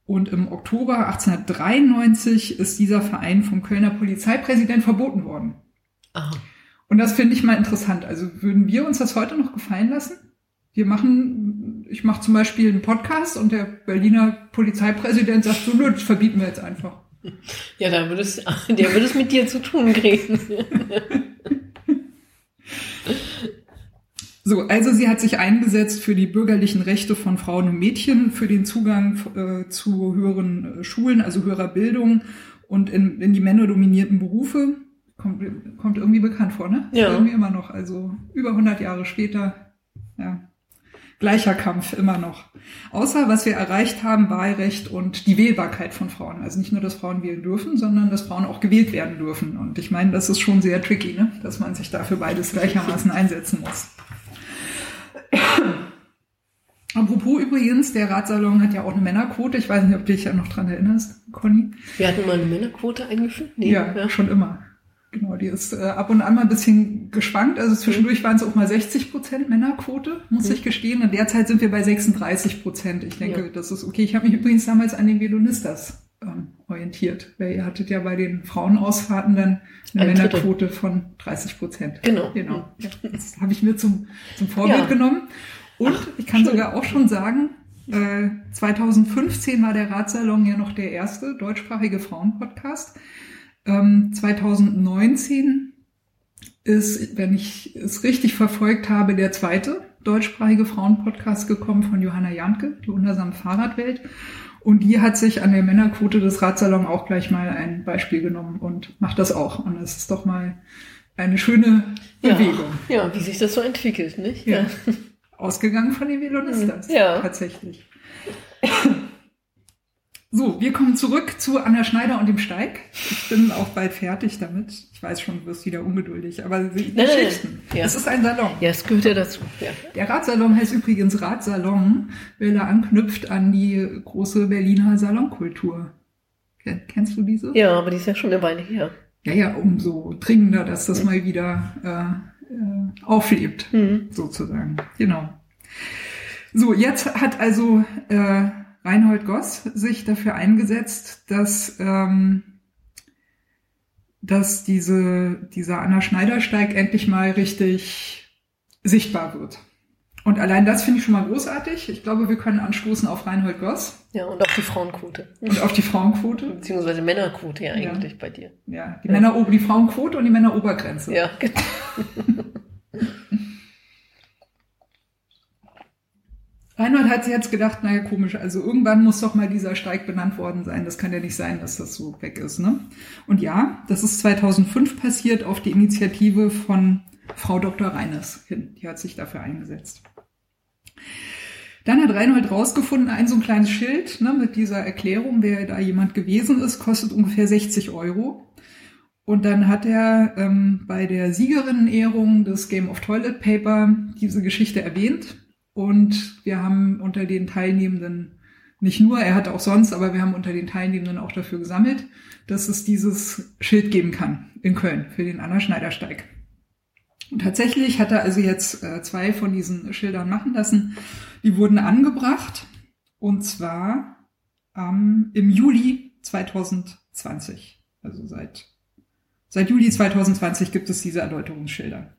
Und im Oktober 1893 ist dieser Verein vom Kölner Polizeipräsident verboten worden. Aha. Und das finde ich mal interessant. Also würden wir uns das heute noch gefallen lassen? Wir machen, ich mache zum Beispiel einen Podcast und der Berliner Polizeipräsident sagt so, nö, das verbieten wir jetzt einfach. Ja, da würde es, der würde es mit dir zu tun kriegen. So, also sie hat sich eingesetzt für die bürgerlichen Rechte von Frauen und Mädchen, für den Zugang äh, zu höheren äh, Schulen, also höherer Bildung und in, in die männerdominierten Berufe. Kommt, kommt irgendwie bekannt vor, ne? Ja. Irgendwie immer noch, also über 100 Jahre später. Ja. gleicher Kampf immer noch. Außer was wir erreicht haben, Wahlrecht und die Wählbarkeit von Frauen. Also nicht nur, dass Frauen wählen dürfen, sondern dass Frauen auch gewählt werden dürfen. Und ich meine, das ist schon sehr tricky, ne? dass man sich dafür beides gleichermaßen einsetzen muss. Apropos übrigens, der Ratsalon hat ja auch eine Männerquote. Ich weiß nicht, ob du dich ja noch dran erinnerst, Conny. Wir hatten mal eine Männerquote eingeführt? Nee, ja, ja, schon immer. Genau, die ist äh, ab und an mal ein bisschen geschwankt. Also zwischendurch mhm. waren es auch mal 60 Prozent Männerquote, muss mhm. ich gestehen. Und derzeit sind wir bei 36 Prozent. Ich denke, ja. das ist okay. Ich habe mich übrigens damals an den Velonistas ähm, orientiert. Weil ihr hattet ja bei den Frauenausfahrten dann eine ein Männerquote Drittel. von 30 Prozent. Genau. Genau. Ja, das habe ich mir zum, zum Vorbild ja. genommen. Und Ach, ich kann schön. sogar auch schon sagen, äh, 2015 war der Ratsalon ja noch der erste deutschsprachige Frauenpodcast. Ähm, 2019 ist, wenn ich es richtig verfolgt habe, der zweite deutschsprachige Frauenpodcast gekommen von Johanna Janke, die wundersame Fahrradwelt. Und die hat sich an der Männerquote des Radsalon auch gleich mal ein Beispiel genommen und macht das auch. Und es ist doch mal eine schöne Bewegung. Ja, ja wie sich das so entwickelt, nicht? Ja. ja. Ausgegangen von den Velonistas. Ja. Tatsächlich. So, wir kommen zurück zu Anna Schneider und dem Steig. Ich bin auch bald fertig damit. Ich weiß schon, du wirst wieder ungeduldig, aber die nein, Geschichten. Nein, ja. Es ist ein Salon. Ja, es gehört ja dazu. Ja. Der Radsalon heißt übrigens Radsalon, weil er anknüpft an die große Berliner Salonkultur. Kennst du diese? Ja, aber die ist ja schon eine Weile her. Ja, ja, umso dringender, dass das mal wieder äh, äh, auflebt, mhm. sozusagen. Genau. So, jetzt hat also äh, Reinhold Goss sich dafür eingesetzt, dass, ähm, dass diese, dieser Anna Schneidersteig endlich mal richtig sichtbar wird. Und allein das finde ich schon mal großartig. Ich glaube, wir können anstoßen auf Reinhold Goss. Ja, und auf die Frauenquote. Und auf die Frauenquote. Beziehungsweise Männerquote ja eigentlich ja. bei dir. Ja, die ja. Männer, die Frauenquote und die Männerobergrenze. Ja, genau. Reinhold hat sich jetzt gedacht, naja, komisch, also irgendwann muss doch mal dieser Steig benannt worden sein. Das kann ja nicht sein, dass das so weg ist. Ne? Und ja, das ist 2005 passiert auf die Initiative von Frau Dr. Reines hin. Die hat sich dafür eingesetzt. Dann hat Reinhold rausgefunden, ein so ein kleines Schild ne, mit dieser Erklärung, wer da jemand gewesen ist, kostet ungefähr 60 Euro. Und dann hat er ähm, bei der Siegerinnenehrung des Game of Toilet Paper diese Geschichte erwähnt und wir haben unter den Teilnehmenden, nicht nur, er hat auch sonst, aber wir haben unter den Teilnehmenden auch dafür gesammelt, dass es dieses Schild geben kann in Köln für den Anna Schneidersteig. Und tatsächlich hat er also jetzt äh, zwei von diesen Schildern machen lassen. Die wurden angebracht und zwar ähm, im Juli 2020. Also seit, seit Juli 2020 gibt es diese Erläuterungsschilder.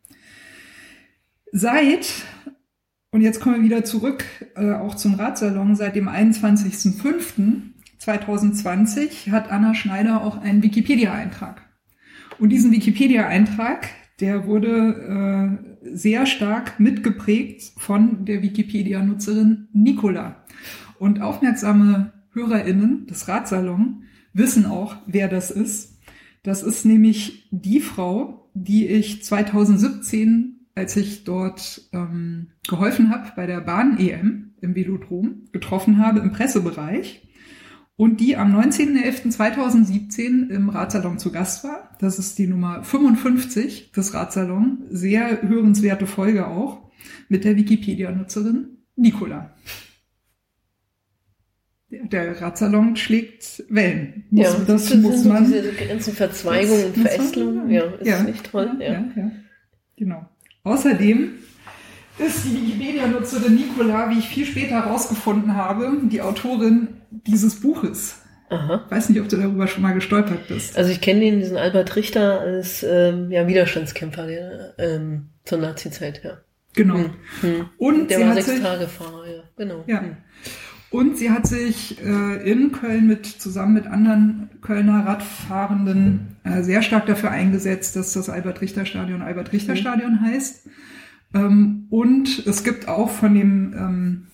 Seit und jetzt kommen wir wieder zurück, äh, auch zum Radsalon. Seit dem 21.05.2020 hat Anna Schneider auch einen Wikipedia-Eintrag. Und diesen Wikipedia-Eintrag, der wurde äh, sehr stark mitgeprägt von der Wikipedia-Nutzerin Nicola. Und aufmerksame HörerInnen des Radsalon wissen auch, wer das ist. Das ist nämlich die Frau, die ich 2017 als ich dort ähm, geholfen habe bei der Bahn-EM im Velodrom, getroffen habe im Pressebereich und die am 19.11.2017 im Radsalon zu Gast war. Das ist die Nummer 55 des Radsalon. Sehr hörenswerte Folge auch mit der Wikipedia-Nutzerin Nicola. Der, Radsalon schlägt Wellen. Muss, ja, das, das muss man. Diese ganzen Verzweigungen und Verästelungen, ja, ist ja, nicht toll. Ja. ja, genau. Außerdem ist die Wikipedia-Nutzerin Nicola, wie ich viel später herausgefunden habe, die Autorin dieses Buches. Aha. Weiß nicht, ob du darüber schon mal gestolpert bist. Also ich kenne den, diesen Albert Richter als ähm, ja, Widerstandskämpfer der, ähm, zur Nazi-Zeit, ja. Genau. Hm. Hm. Und der war sechs Tage Fahrer, ja. Genau. Ja. Hm. Und sie hat sich äh, in Köln mit zusammen mit anderen Kölner Radfahrenden äh, sehr stark dafür eingesetzt, dass das Albert-Richter-Stadion Albert-Richter-Stadion mhm. heißt. Ähm, und es gibt auch von dem ähm,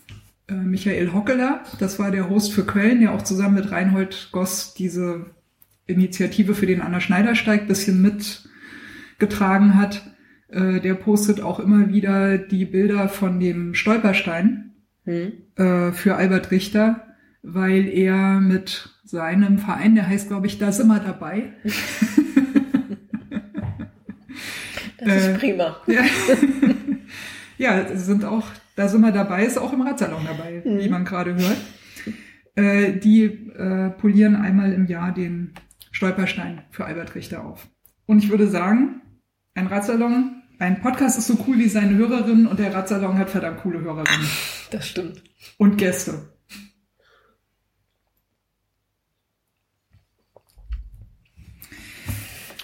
äh, Michael Hockeler, das war der Host für Köln, der auch zusammen mit Reinhold Goss diese Initiative für den Anna Schneidersteig bisschen mitgetragen hat, Äh, der postet auch immer wieder die Bilder von dem Stolperstein Hm. äh, für Albert Richter, weil er mit seinem Verein, der heißt, glaube ich, da sind wir dabei. Das Äh, ist prima. Ja, ja sind auch, da sind wir dabei, ist auch im Radsalon dabei, Mhm. wie man gerade hört. Äh, die äh, polieren einmal im Jahr den Stolperstein für Albert Richter auf. Und ich würde sagen, ein Radsalon, ein Podcast ist so cool wie seine Hörerinnen und der Radsalon hat verdammt coole Hörerinnen Das stimmt. und Gäste.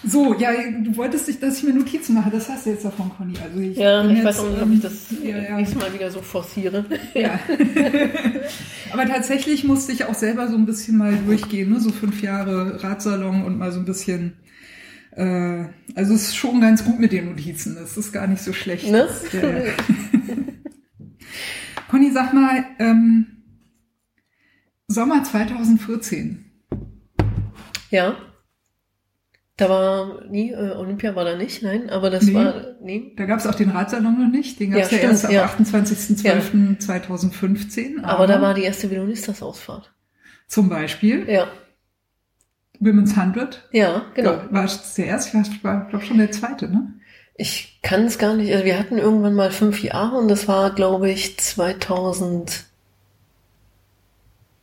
So, ja, du wolltest nicht, dass ich mir Notizen mache. Das hast du jetzt davon, Conny. Also ich Ja, ich jetzt, weiß auch nicht, ob ähm, ich das ja, ja. nächstes Mal wieder so forciere. Ja. Aber tatsächlich musste ich auch selber so ein bisschen mal durchgehen, ne? so fünf Jahre Radsalon und mal so ein bisschen. Äh, also es ist schon ganz gut mit den Notizen. Das ist gar nicht so schlecht. Ne? Ja, ja. Conny, sag mal, ähm, Sommer 2014. Ja. Da war nie, äh, Olympia war da nicht, nein, aber das Nee. war, nee. Da gab es auch den Radsalon noch nicht. Den gab es Ja, ja, erst stimmt, am ja. 28.12.2015. Aber da war die erste Velonistas-Ausfahrt. zum Beispiel Ja, Women's 100. ja, genau. War es der erste? Ich war, glaube schon der zweite, ne? Ich kann es gar nicht, also wir hatten irgendwann mal fünf Jahre und das war, glaube ich, 2000.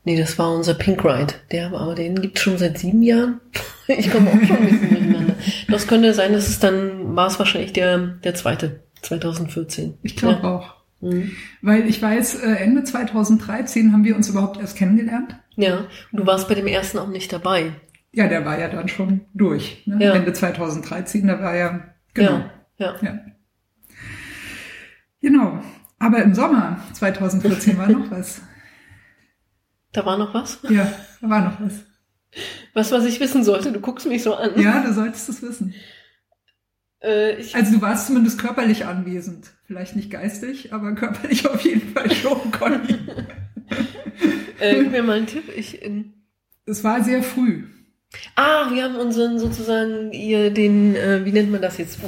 Nee, das war unser Pink Ride. Der, aber den gibt's schon seit sieben Jahren. Ich komme auch schon ein bisschen durcheinander. Das könnte sein, dass es dann, war es wahrscheinlich der, der zweite, 2014. Ich glaube ja. auch. Mhm. Weil ich weiß, äh, Ende 2013 haben wir uns überhaupt erst kennengelernt. Ja, und du warst bei dem ersten auch nicht dabei. Ja, der war ja dann schon durch. Ne? Ja. Ende 2013, da war ja, genau. Ja, ja. Ja. Genau. Aber im Sommer 2014 war noch was. Da war noch was? Ja, da war noch was. Was, was ich wissen sollte. Du guckst mich so an. Ja, du solltest es wissen. Äh, Also du warst zumindest körperlich anwesend. Vielleicht nicht geistig, aber körperlich auf jeden Fall schon, Conny. äh, gib mir mal einen Tipp. Ich, in, Es war sehr früh. Ah, wir haben unseren sozusagen ihr den, äh, wie nennt man das jetzt?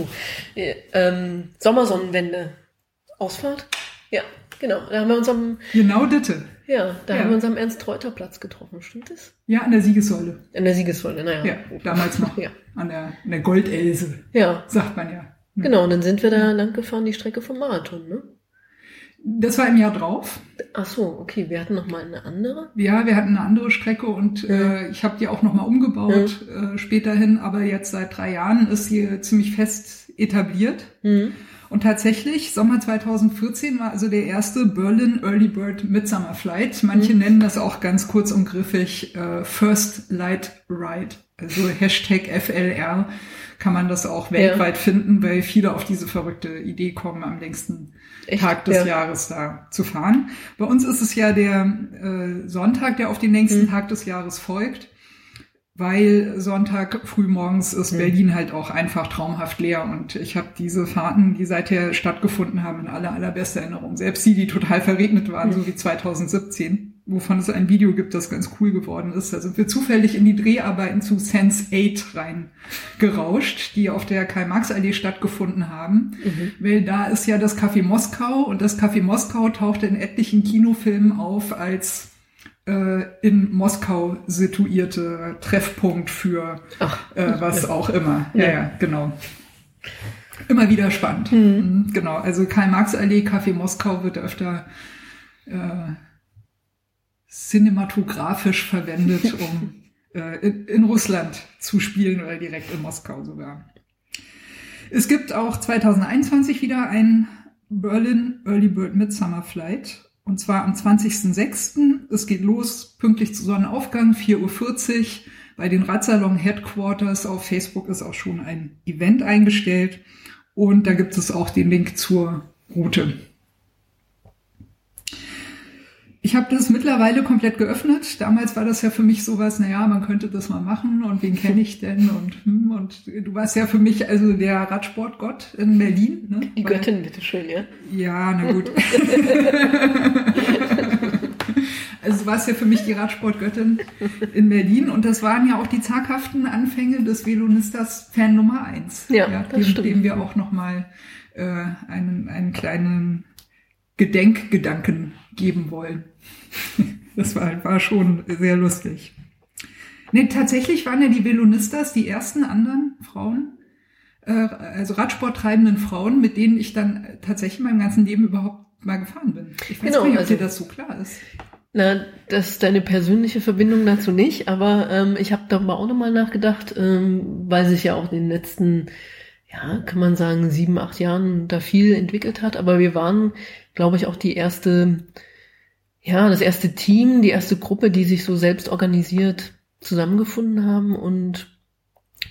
Äh, ähm, Sommersonnenwende. Ausfahrt? Ja, genau. Da haben wir uns am, Genau Ditte. ja, da Ja. haben wir uns am Ernst-Reuter-Platz getroffen, stimmt das? Ja, an der Siegessäule. In der Siegessäule, naja. Ja, damals noch. Ja. An der, an der Goldelse, Ja, sagt man ja. genau. Und dann sind wir da lang gefahren, die Strecke vom Marathon, ne? Das war im Jahr drauf. Ach so, okay. Wir hatten noch mal eine andere. Ja, wir hatten eine andere Strecke und äh, ich habe die auch nochmal umgebaut äh, später hin, aber jetzt seit drei Jahren ist sie ziemlich fest etabliert. Hm. Und tatsächlich, Sommer 2014 war also der erste Berlin Early Bird Midsummer Flight. Manche nennen das auch ganz kurz und griffig äh, First Light Ride. Also Hashtag FLR kann man das auch weltweit finden, weil viele auf diese verrückte Idee kommen, am längsten Echt? Tag des Ja. Jahres da zu fahren. Bei uns ist es ja der äh, Sonntag, der auf den längsten Hm. Tag des Jahres folgt, weil Sonntag frühmorgens ist Hm. Berlin halt auch einfach traumhaft leer und ich habe diese Fahrten, die seither stattgefunden haben, in aller allerbester Erinnerung. Selbst die, die total verregnet waren, Hm. so wie 2017, wovon es ein Video gibt, das ganz cool geworden ist. Da sind wir zufällig in die Dreharbeiten zu Sense 8 reingerauscht, die auf der Karl-Marx-Allee stattgefunden haben. Mhm. Weil da ist ja das Café Moskau und das Café Moskau tauchte in etlichen Kinofilmen auf als äh, in Moskau situierte Treffpunkt für Ach, äh, was auch immer. Ja, Ja. ja, genau. Immer wieder spannend. Mhm, Genau, also Karl-Marx-Allee, Café Moskau wird öfter äh, cinematografisch verwendet, um äh, in, in Russland zu spielen oder direkt in Moskau sogar. Es gibt auch 2021 wieder ein Berlin Early Bird Midsummer Flight. Und zwar am 20.06. Es geht los, pünktlich zu Sonnenaufgang, 4.40 Uhr. Bei den Radsalon Headquarters auf Facebook ist auch schon ein Event eingestellt. Und da gibt es auch den Link zur Route. Ich habe das mittlerweile komplett geöffnet. Damals war das ja für mich sowas, naja, man könnte das mal machen und wen kenne ich denn? Und, hm, und du warst ja für mich also der Radsportgott in Berlin. Ne? die Göttin, bitteschön, ja. ja, na gut. Also du warst ja für mich die Radsportgöttin in Berlin und das waren ja auch die zaghaften Anfänge des Velonistas Fan Nummer eins. Ja, ja das dem, stimmt. dem wir auch nochmal äh, einen, einen kleinen Gedenkgedanken geben wollen. Das war, war schon sehr lustig. Nee, tatsächlich waren ja die Velonistas die ersten anderen Frauen, äh, also Radsport treibenden Frauen, mit denen ich dann tatsächlich in meinem ganzen Leben überhaupt mal gefahren bin. Ich weiß Genau, nicht, ob also- dir das so klar ist. Na, das ist deine persönliche Verbindung dazu nicht, aber ähm, ich habe darüber auch nochmal nachgedacht, ähm, weil sich ja auch in den letzten, ja, kann man sagen, sieben, acht Jahren da viel entwickelt hat. Aber wir waren, glaube ich, auch die erste, ja, das erste Team, die erste Gruppe, die sich so selbst organisiert zusammengefunden haben und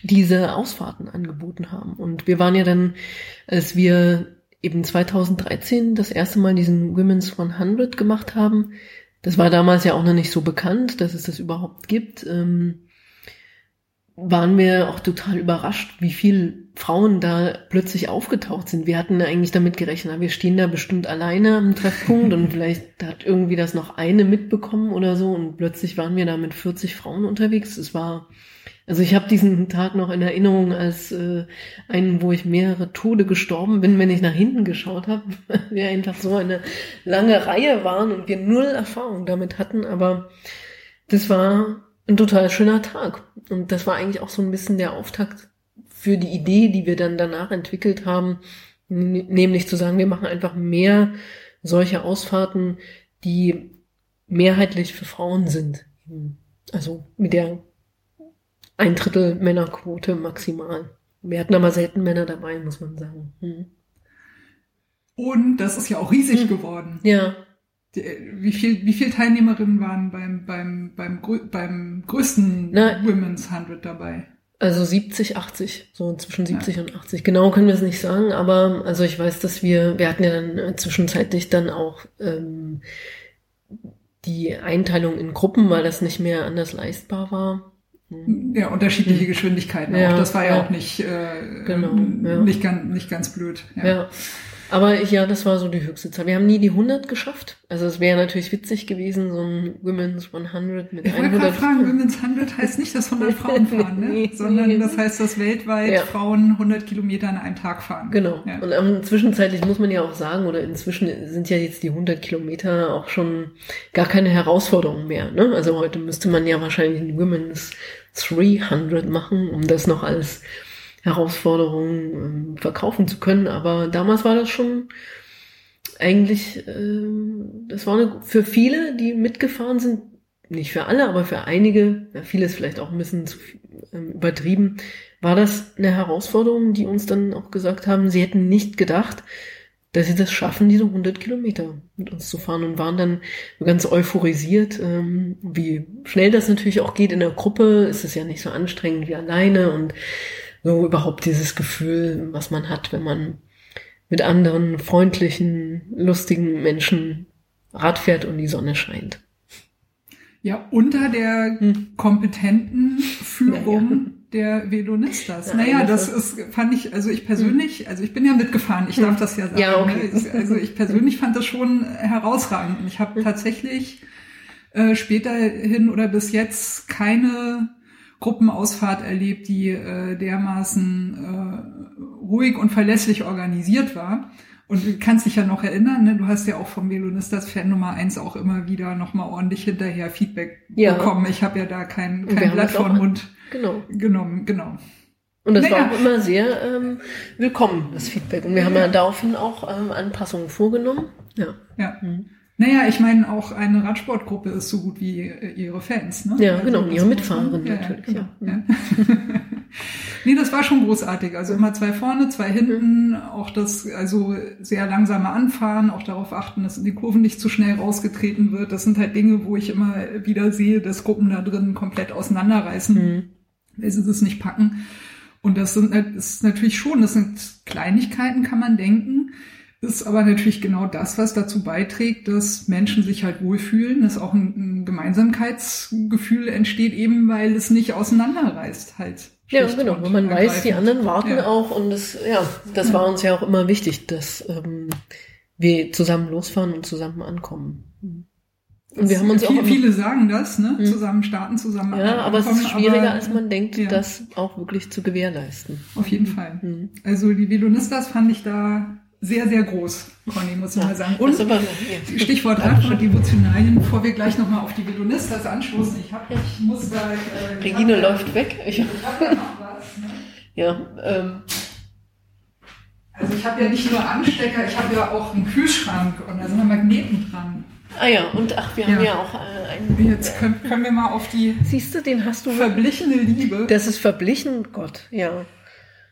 diese Ausfahrten angeboten haben. Und wir waren ja dann, als wir eben 2013 das erste Mal diesen Women's 100 gemacht haben, das war damals ja auch noch nicht so bekannt, dass es das überhaupt gibt, ähm, waren wir auch total überrascht, wie viel Frauen da plötzlich aufgetaucht sind. Wir hatten eigentlich damit gerechnet, wir stehen da bestimmt alleine am Treffpunkt und vielleicht hat irgendwie das noch eine mitbekommen oder so und plötzlich waren wir da mit 40 Frauen unterwegs. Es war, also ich habe diesen Tag noch in Erinnerung als äh, einen, wo ich mehrere Tode gestorben bin, wenn ich nach hinten geschaut habe, weil wir einfach so eine lange Reihe waren und wir null Erfahrung damit hatten, aber das war ein total schöner Tag. Und das war eigentlich auch so ein bisschen der Auftakt für die Idee, die wir dann danach entwickelt haben, nämlich zu sagen, wir machen einfach mehr solche Ausfahrten, die mehrheitlich für Frauen sind. Also mit der ein Drittel Männerquote maximal. Wir hatten aber selten Männer dabei, muss man sagen. Hm. Und das ist ja auch riesig geworden. Ja, Wie viel, wie viel Teilnehmerinnen waren beim, beim, beim, beim größten Na- Women's 100 dabei? Also 70, 80, so zwischen 70 und 80. Genau können wir es nicht sagen, aber also ich weiß, dass wir, wir hatten ja dann äh, zwischenzeitlich dann auch ähm, die Einteilung in Gruppen, weil das nicht mehr anders leistbar war. Hm. Ja, unterschiedliche Geschwindigkeiten Ja, auch. Das war ja, ja. auch nicht, äh, Genau, ähm, ja. nicht, ganz, nicht ganz blöd. Ja. Aber ich, ja, das war so die höchste Zahl. Wir haben nie die 100 geschafft. Also es wäre natürlich witzig gewesen, so ein Women's 100 mit Ich wollte 100. gerade fragen, Women's 100 heißt nicht, dass 100 Frauen fahren, ne? Nee. sondern das heißt, dass weltweit Ja. Frauen 100 Kilometer an einem Tag fahren. Genau. Ja. Und ähm, zwischenzeitlich muss man ja auch sagen, oder inzwischen sind ja jetzt die 100 Kilometer auch schon gar keine Herausforderung mehr. Ne? Also heute müsste man ja wahrscheinlich ein Women's 300 machen, um das noch als Herausforderung ähm, verkaufen zu können. Aber damals war das schon eigentlich, ähm, das war eine, für viele, die mitgefahren sind, nicht für alle, aber für einige, ja, viele ist vielleicht auch ein bisschen zu ähm, übertrieben, war das eine Herausforderung, die uns dann auch gesagt haben, sie hätten nicht gedacht, dass sie das schaffen, diese 100 Kilometer mit uns zu fahren und waren dann ganz euphorisiert, wie schnell das natürlich auch geht in der Gruppe. Es ist ja nicht so anstrengend wie alleine und so überhaupt dieses Gefühl, was man hat, wenn man mit anderen freundlichen, lustigen Menschen Rad fährt und die Sonne scheint. Ja, unter der Hm. kompetenten Führung der Velonistas. Ja, naja, eigentlich das ist, fand ich, also ich persönlich, also ich bin ja mitgefahren, ich darf das ja sagen. Ja, okay. ne? Also ich persönlich fand das schon herausragend. Und ich habe tatsächlich äh, späterhin oder bis jetzt keine Gruppenausfahrt erlebt, die äh, dermaßen äh, ruhig und verlässlich organisiert war. Und du kannst dich ja noch erinnern, ne? du hast ja auch vom Velonistas Fan Nummer eins auch immer wieder nochmal ordentlich hinterher Feedback Ja. bekommen. Ich habe ja da kein, kein Blatt vor den Mund Genau. genommen. Genau. Und das Naja. war auch immer sehr ähm, willkommen, das Feedback. Und wir haben ja daraufhin auch ähm, Anpassungen vorgenommen. Ja. Ja. Mhm. Naja, ich meine, auch eine Radsportgruppe ist so gut wie äh, ihre Fans. Ne? Ja, genau, und das ihre Mitfahrerinnen ja, natürlich, ja. genau, ja. nee, das war schon großartig. Also immer zwei vorne, zwei hinten. Auch das, also sehr langsame Anfahren, auch darauf achten, dass in die Kurven nicht zu schnell rausgetreten wird. Das sind halt Dinge, wo ich immer wieder sehe, dass Gruppen da drin komplett auseinanderreißen, Mhm. weil sie das nicht packen. Und das sind das ist natürlich schon, das sind Kleinigkeiten, kann man denken. Ist aber natürlich genau das, was dazu beiträgt, dass Menschen sich halt wohlfühlen, dass auch ein, ein Gemeinsamkeitsgefühl entsteht, eben weil es nicht auseinanderreißt halt. Ja, genau. Und man weiß, die ergreifend. anderen warten Ja. auch und das, ja, das war uns ja auch immer wichtig, dass ähm, wir zusammen losfahren und zusammen ankommen. Und wir haben uns Viel, auch viele sagen das, ne? Zusammen starten, zusammen ja, aber es ist schwieriger, aber- als man denkt, ja. das auch wirklich zu gewährleisten. Auf jeden Fall. Mhm. Also die Velonistas fand ich da sehr, sehr groß, Conny, muss ich mal sagen. Und ja. Stichwort Radfahrt-Devotionalien, bevor wir gleich nochmal auf die Velonistas anstoßen. Ich, hab, ich muss da... Äh, Regine hab läuft weg. Ich, Ich hab da noch was, ne? ja, ähm, Also ich habe ja nicht nur Anstecker, ich habe ja auch einen Kühlschrank und da sind ja Magneten dran. ah ja, und ach, wir haben Ja. ja auch äh, einen. Jetzt können, können wir mal auf die Siehst du, den hast du. verblichene Liebe Das ist verblichen, Gott, ja.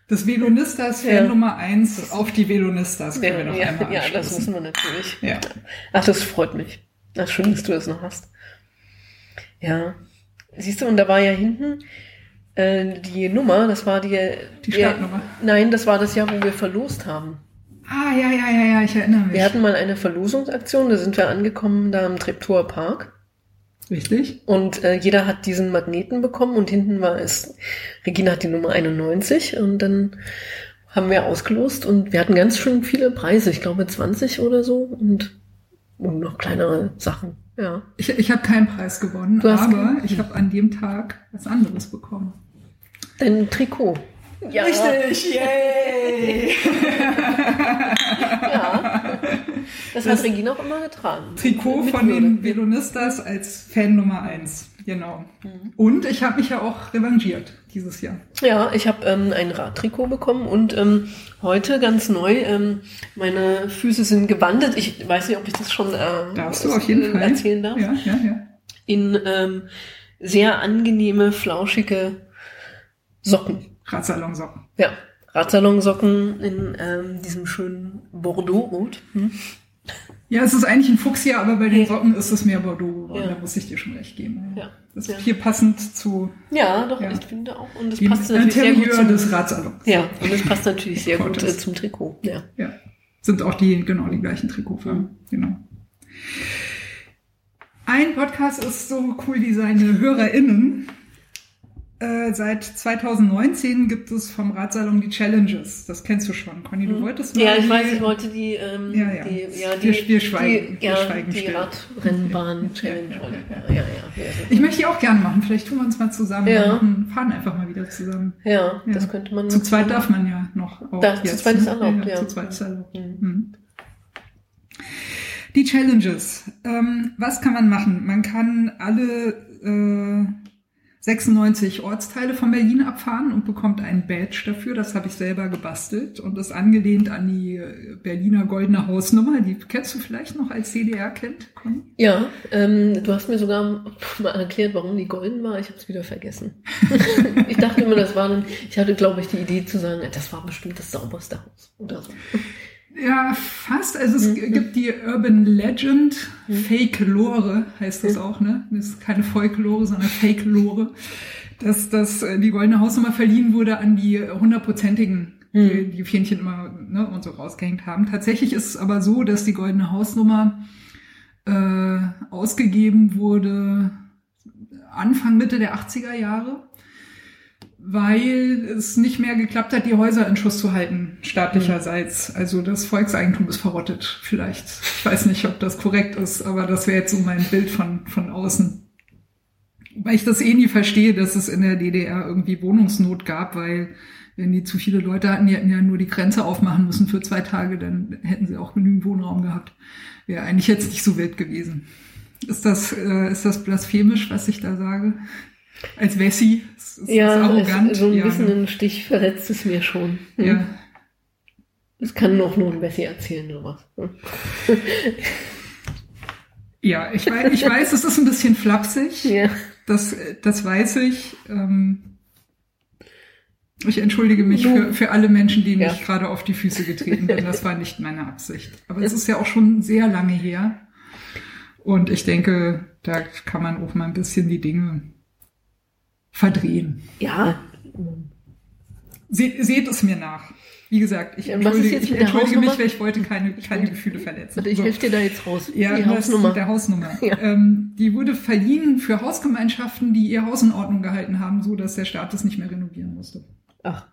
Des Velonistas Fan Ja. Nummer 1 auf die Velonistas können Ja, wir noch ja, einmal ja, das müssen wir natürlich. Ja. Ach, das freut mich. Ach, schön, dass du das noch hast. Ja. Siehst du, und da war ja hinten äh, die Nummer, das war die... Die Startnummer. Nein, das war das Jahr, wo wir verlost haben. Ah, ja, ja, ja, ja, ich erinnere mich. Wir hatten mal eine Verlosungsaktion, da sind wir angekommen, da im Treptower Park. Richtig? Und äh, jeder hat diesen Magneten bekommen und hinten war es, Regina hat die Nummer 91 und dann haben wir ausgelost und wir hatten ganz schön viele Preise, ich glaube 20 oder so und, und noch kleinere Sachen. Ja. Ich, ich habe keinen Preis gewonnen, Du hast aber ich habe an dem Tag was anderes bekommen. Dein Trikot. Ja, yay! ja. Das, Das hat Regina auch immer getragen. Trikot von den Velonistas als Fan Nummer 1. Genau. Mhm. Und ich habe mich ja auch revanchiert dieses Jahr. Ja, ich habe ähm, ein Radtrikot bekommen und ähm, heute ganz neu, ähm, meine Füße sind gewandelt. Ich weiß nicht, ob ich das schon äh, Darfst du auf jeden äh, Fall. erzählen darf. Ja, ja, ja. In ähm, sehr angenehme, flauschige Socken. Radsalonsocken. Ja, Radsalonsocken in ähm, diesem schönen Bordeaux-Rot. Hm? Ja, es ist eigentlich ein Fuchsia, aber bei den Socken ist es mehr Bordeaux geworden. Ja. Da muss ich dir schon recht geben. Ja. Das ist hier passend zu Ja, doch, ich finde auch. Und es passt natürlich sehr gut zum, des Radsalons. Ja, und es passt natürlich sehr gut äh, zum Trikot. Ja. Ja. Sind auch die, genau, die gleichen Trikotfarben. Genau. Ein Podcast ist so cool wie seine HörerInnen. Äh, seit 2019 gibt es vom Radsalon die Challenges. Das kennst du schon. Conny, du wolltest mal Ja, ich weiß, ich wollte die, ähm, Ja, ja. die, ja, die, wir schweigen- die, wir ja, schweigen die. Radrennbahn-Challenge. Ja, ja, Ja, Ich möchte die auch gerne machen. Vielleicht tun wir uns mal zusammen. Ja. Machen, fahren einfach mal wieder zusammen. ja, das könnte man. Zu zweit darf man ja noch. Auch Da- zu zweit ist ne? erlaubt, ja. Zu zweit ist erlaubt. Mhm. Mhm. Die Challenges. Ähm, was kann man machen? Man kann alle äh, 96 Ortsteile von Berlin abfahren und bekommt einen Badge dafür. Das habe ich selber gebastelt und ist angelehnt an die äh, Berliner Goldene Hausnummer. Die kennst du vielleicht noch als CDR-Kind? Conny? Ja, ähm, du hast mir sogar mal erklärt, warum die golden war. Ich habe es wieder vergessen. ich dachte immer, das war dann, ich hatte, glaube ich, die Idee zu sagen, das war bestimmt das sauberste Haus oder so. Ja, fast. Also es Mhm. gibt die Urban Legend, Fake Lore heißt das auch, ne? Das ist keine Folklore, sondern Fake Lore. Dass, dass äh, die goldene Hausnummer verliehen wurde an die hundertprozentigen, die, die Fähnchen immer ne, und so rausgehängt haben. Tatsächlich ist es aber so, dass die goldene Hausnummer äh, ausgegeben wurde Anfang, Mitte der 80er Jahre weil es nicht mehr geklappt hat, die Häuser in Schuss zu halten, staatlicherseits. Also das Volkseigentum ist verrottet, vielleicht. Ich weiß nicht, ob das korrekt ist, aber das wäre jetzt so mein Bild von, von außen. Weil ich das eh nie verstehe, dass es in der DDR irgendwie Wohnungsnot gab, weil wenn die zu viele Leute hatten, die hätten ja nur die Grenze aufmachen müssen für zwei Tage, dann hätten sie auch genügend Wohnraum gehabt. Wäre eigentlich jetzt nicht so wild gewesen. Ist das, äh, ist das blasphemisch, was ich da sage? Als Wessi? Ist, ist Ja, das arrogant? es, so ein ja, bisschen ne? einen Stich verletzt es mir schon. Hm. ja. Das kann noch nur ein Bessie erzählen oder was. Hm. ja, ich weiß, ich weiß, es ist ein bisschen flapsig. Ja. Das, das weiß ich. Ähm, ich entschuldige mich für, für alle Menschen, denen Ja. ich gerade auf die Füße getreten bin. Das war nicht meine Absicht. Aber es ist ja auch schon sehr lange her. Und ich denke, da kann man auch mal ein bisschen die Dinge verdrehen. Ja. Se, seht es mir nach. Wie gesagt, ich entschuldige, ich entschuldige mich, weil ich wollte keine, keine Gefühle verletzen. Warte, ich So. helfe dir da jetzt raus. Ja, die das Hausnummer. der Hausnummer. Ja. Ähm, die wurde verliehen für Hausgemeinschaften, die ihr Haus in Ordnung gehalten haben, so dass der Staat es nicht mehr renovieren musste. Ach,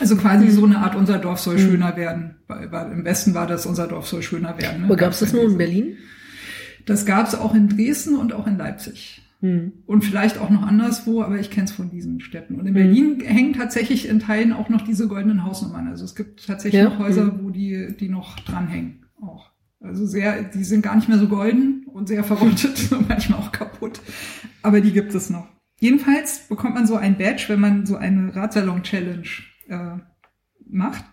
Also quasi so eine Art, unser Dorf soll schöner werden. Im Westen war das, unser Dorf soll schöner werden. Ne? wo gab's das nur in Berlin? Das gab es auch in Dresden und auch in Leipzig. Hm. Und vielleicht auch noch anderswo, aber ich kenne es von diesen Städten. Und in hm. Berlin hängen tatsächlich in Teilen auch noch diese goldenen Hausnummern. Also es gibt tatsächlich ja. noch Häuser, hm. wo die, die noch dranhängen. Auch. Also sehr, die sind gar nicht mehr so golden und sehr verrottet und manchmal auch kaputt. Aber die gibt es noch. Jedenfalls bekommt man so ein Badge, wenn man so eine Radsalon-Challenge äh, macht.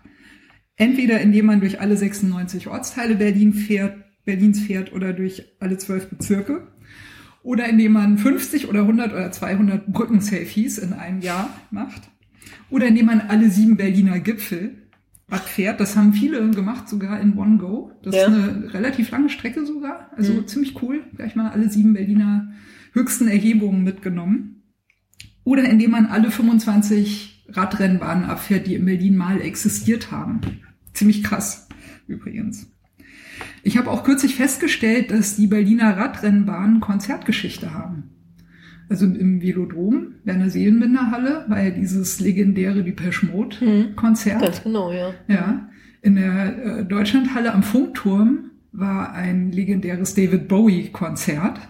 Entweder indem man durch alle 96 Ortsteile Berlin fährt, Berlins fährt oder durch alle zwölf Bezirke. Oder indem man 50 oder 100 oder 200 Brücken-Selfies in einem Jahr macht. Oder indem man alle sieben Berliner Gipfel abfährt. Das haben viele gemacht, sogar in One Go. Das ja. ist eine relativ lange Strecke sogar. Also mhm. ziemlich cool. Gleich mal alle sieben Berliner höchsten Erhebungen mitgenommen. Oder indem man alle 25 Radrennbahnen abfährt, die in Berlin mal existiert haben. Ziemlich krass, übrigens. Ich habe auch kürzlich festgestellt, dass die Berliner Radrennbahnen Konzertgeschichte haben. Also im Velodrom, Werner Seelenbinder Halle, war ja dieses legendäre Depeche Mode hm. Konzert. Ganz genau, ja. Ja. In der äh, Deutschlandhalle am Funkturm war ein legendäres David Bowie Konzert.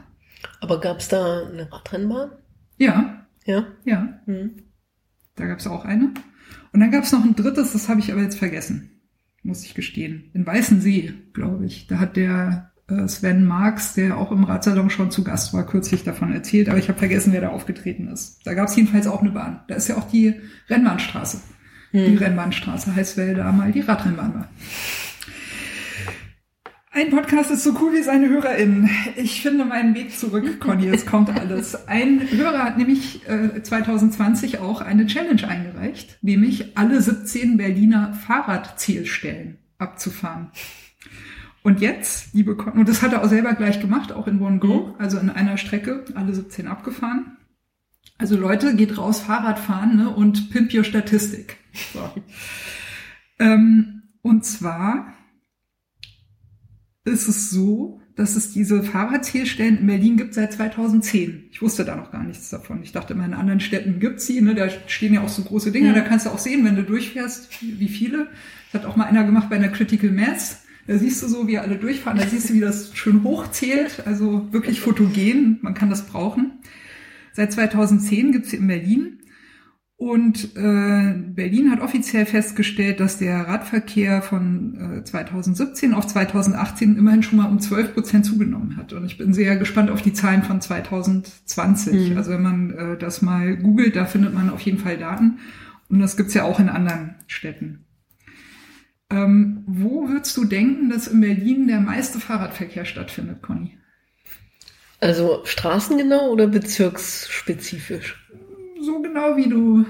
Aber gab es da eine Radrennbahn? Ja, ja. Ja. Mhm. Da gab es auch eine. Und dann gab es noch ein drittes, das habe ich aber jetzt vergessen. Muss ich gestehen. In Weißensee, glaube ich. Da hat der äh, Sven Marx, der auch im Radsalon schon zu Gast war, kürzlich davon erzählt, aber ich habe vergessen, wer da aufgetreten ist. Da gab es jedenfalls auch eine Bahn. Da ist ja auch die Rennbahnstraße. Mhm. Die Rennbahnstraße heißt, weil da mal die Radrennbahn war. Ein Podcast ist so cool wie seine HörerInnen. Ich finde meinen Weg zurück, Conny, es kommt alles. Ein Hörer hat nämlich äh, 2020 auch eine Challenge eingereicht, nämlich alle 17 Berliner Fahrradzielstellen abzufahren. Und jetzt, liebe Conny, und das hat er auch selber gleich gemacht, auch in One Go, mhm. also in einer Strecke, alle 17 abgefahren. Also Leute, geht raus Fahrrad fahren ne, und pimp your Statistik. So. ähm, und zwar ist es so, dass es diese Fahrradzählstellen in Berlin gibt seit 2010. Ich wusste da noch gar nichts davon. Ich dachte immer, in anderen Städten gibt's sie. Ne? Da stehen ja auch so große Dinge. Ja. Da kannst du auch sehen, wenn du durchfährst, wie viele. Das hat auch mal einer gemacht bei einer Critical Mass. Da siehst du so, wie alle durchfahren. Da siehst du, wie das schön hochzählt. Also wirklich fotogen. Man kann das brauchen. Seit 2010 gibt's sie in Berlin. Und äh, Berlin hat offiziell festgestellt, dass der Radverkehr von äh, 2017 auf 2018 immerhin schon mal um 12 Prozent zugenommen hat. Und ich bin sehr gespannt auf die Zahlen von 2020. Mhm. Also wenn man äh, das mal googelt, da findet man auf jeden Fall Daten. Und das gibt's ja auch in anderen Städten. Ähm, wo würdest du denken, dass in Berlin der meiste Fahrradverkehr stattfindet, Conny? Also straßengenau oder bezirksspezifisch? So genau, wie du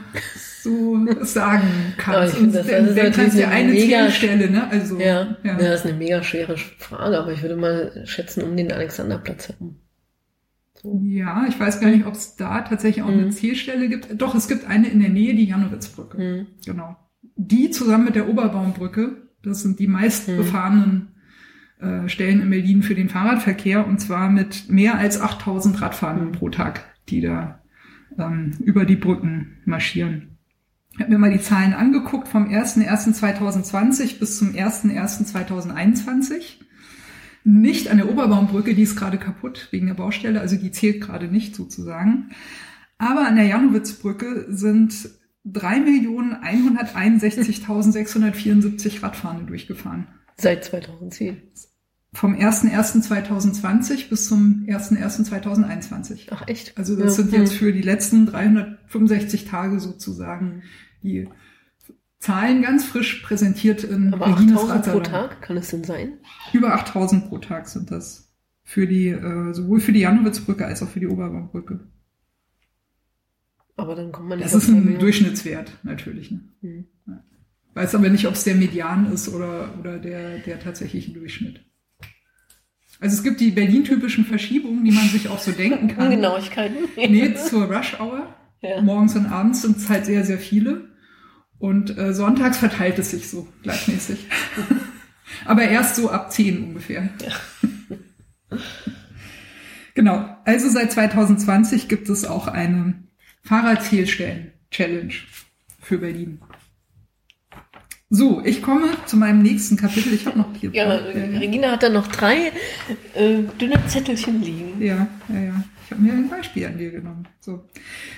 so sagen kannst. Ja, das, das ist kannst ja eine mega Stelle, ne? Also, ja, ja. ja, das ist eine mega schwere Frage, aber ich würde mal schätzen um den Alexanderplatz herum. So. Ja, ich weiß gar nicht, ob es da tatsächlich auch mhm. eine Zielstelle gibt. Doch, es gibt eine in der Nähe, die Janowitzbrücke. Mhm. Genau. Die zusammen mit der Oberbaumbrücke, das sind die meistbefahrenen mhm. äh, Stellen in Berlin für den Fahrradverkehr und zwar mit mehr als 8000 Radfahrern mhm. pro Tag, die da ähm, über die Brücken marschieren. Ich habe mir mal die Zahlen angeguckt vom 01.01.2020 bis zum 01.01.2021. Nicht an der Oberbaumbrücke, die ist gerade kaputt wegen der Baustelle, also die zählt gerade nicht sozusagen. Aber an der Janowitzbrücke sind 3.161.674 Radfahrende durchgefahren. Seit 2010 vom 01.01.2020 bis zum 01.01.2021. Ach echt? Also das ja. sind jetzt für die letzten 365 Tage sozusagen die Zahlen ganz frisch präsentiert in Aber 8000 pro Tag kann es denn sein? Über 8000 pro Tag sind das für die äh, sowohl für die Janowitzbrücke als auch für die Oberbaumbrücke. Aber dann kommt man nicht Das ist ein Durchschnittswert natürlich. Ne? Hm. Weiß aber nicht, ob es der Median ist oder, oder der, der tatsächliche Durchschnitt. Also es gibt die Berlin-typischen Verschiebungen, die man sich auch so denken kann. Ungenauigkeiten. nee, zur Rush Hour. Ja. Morgens und abends sind es halt sehr, sehr viele. Und äh, sonntags verteilt es sich so gleichmäßig. Aber erst so ab 10 ungefähr. Ja. genau. Also seit 2020 gibt es auch eine Fahrradzielstellen-Challenge für Berlin. So, ich komme zu meinem nächsten Kapitel. Ich habe noch hier. Ja, Regina hat da noch drei äh, dünne Zettelchen liegen. Ja, ja, ja. Ich habe mir ein Beispiel an dir genommen. So,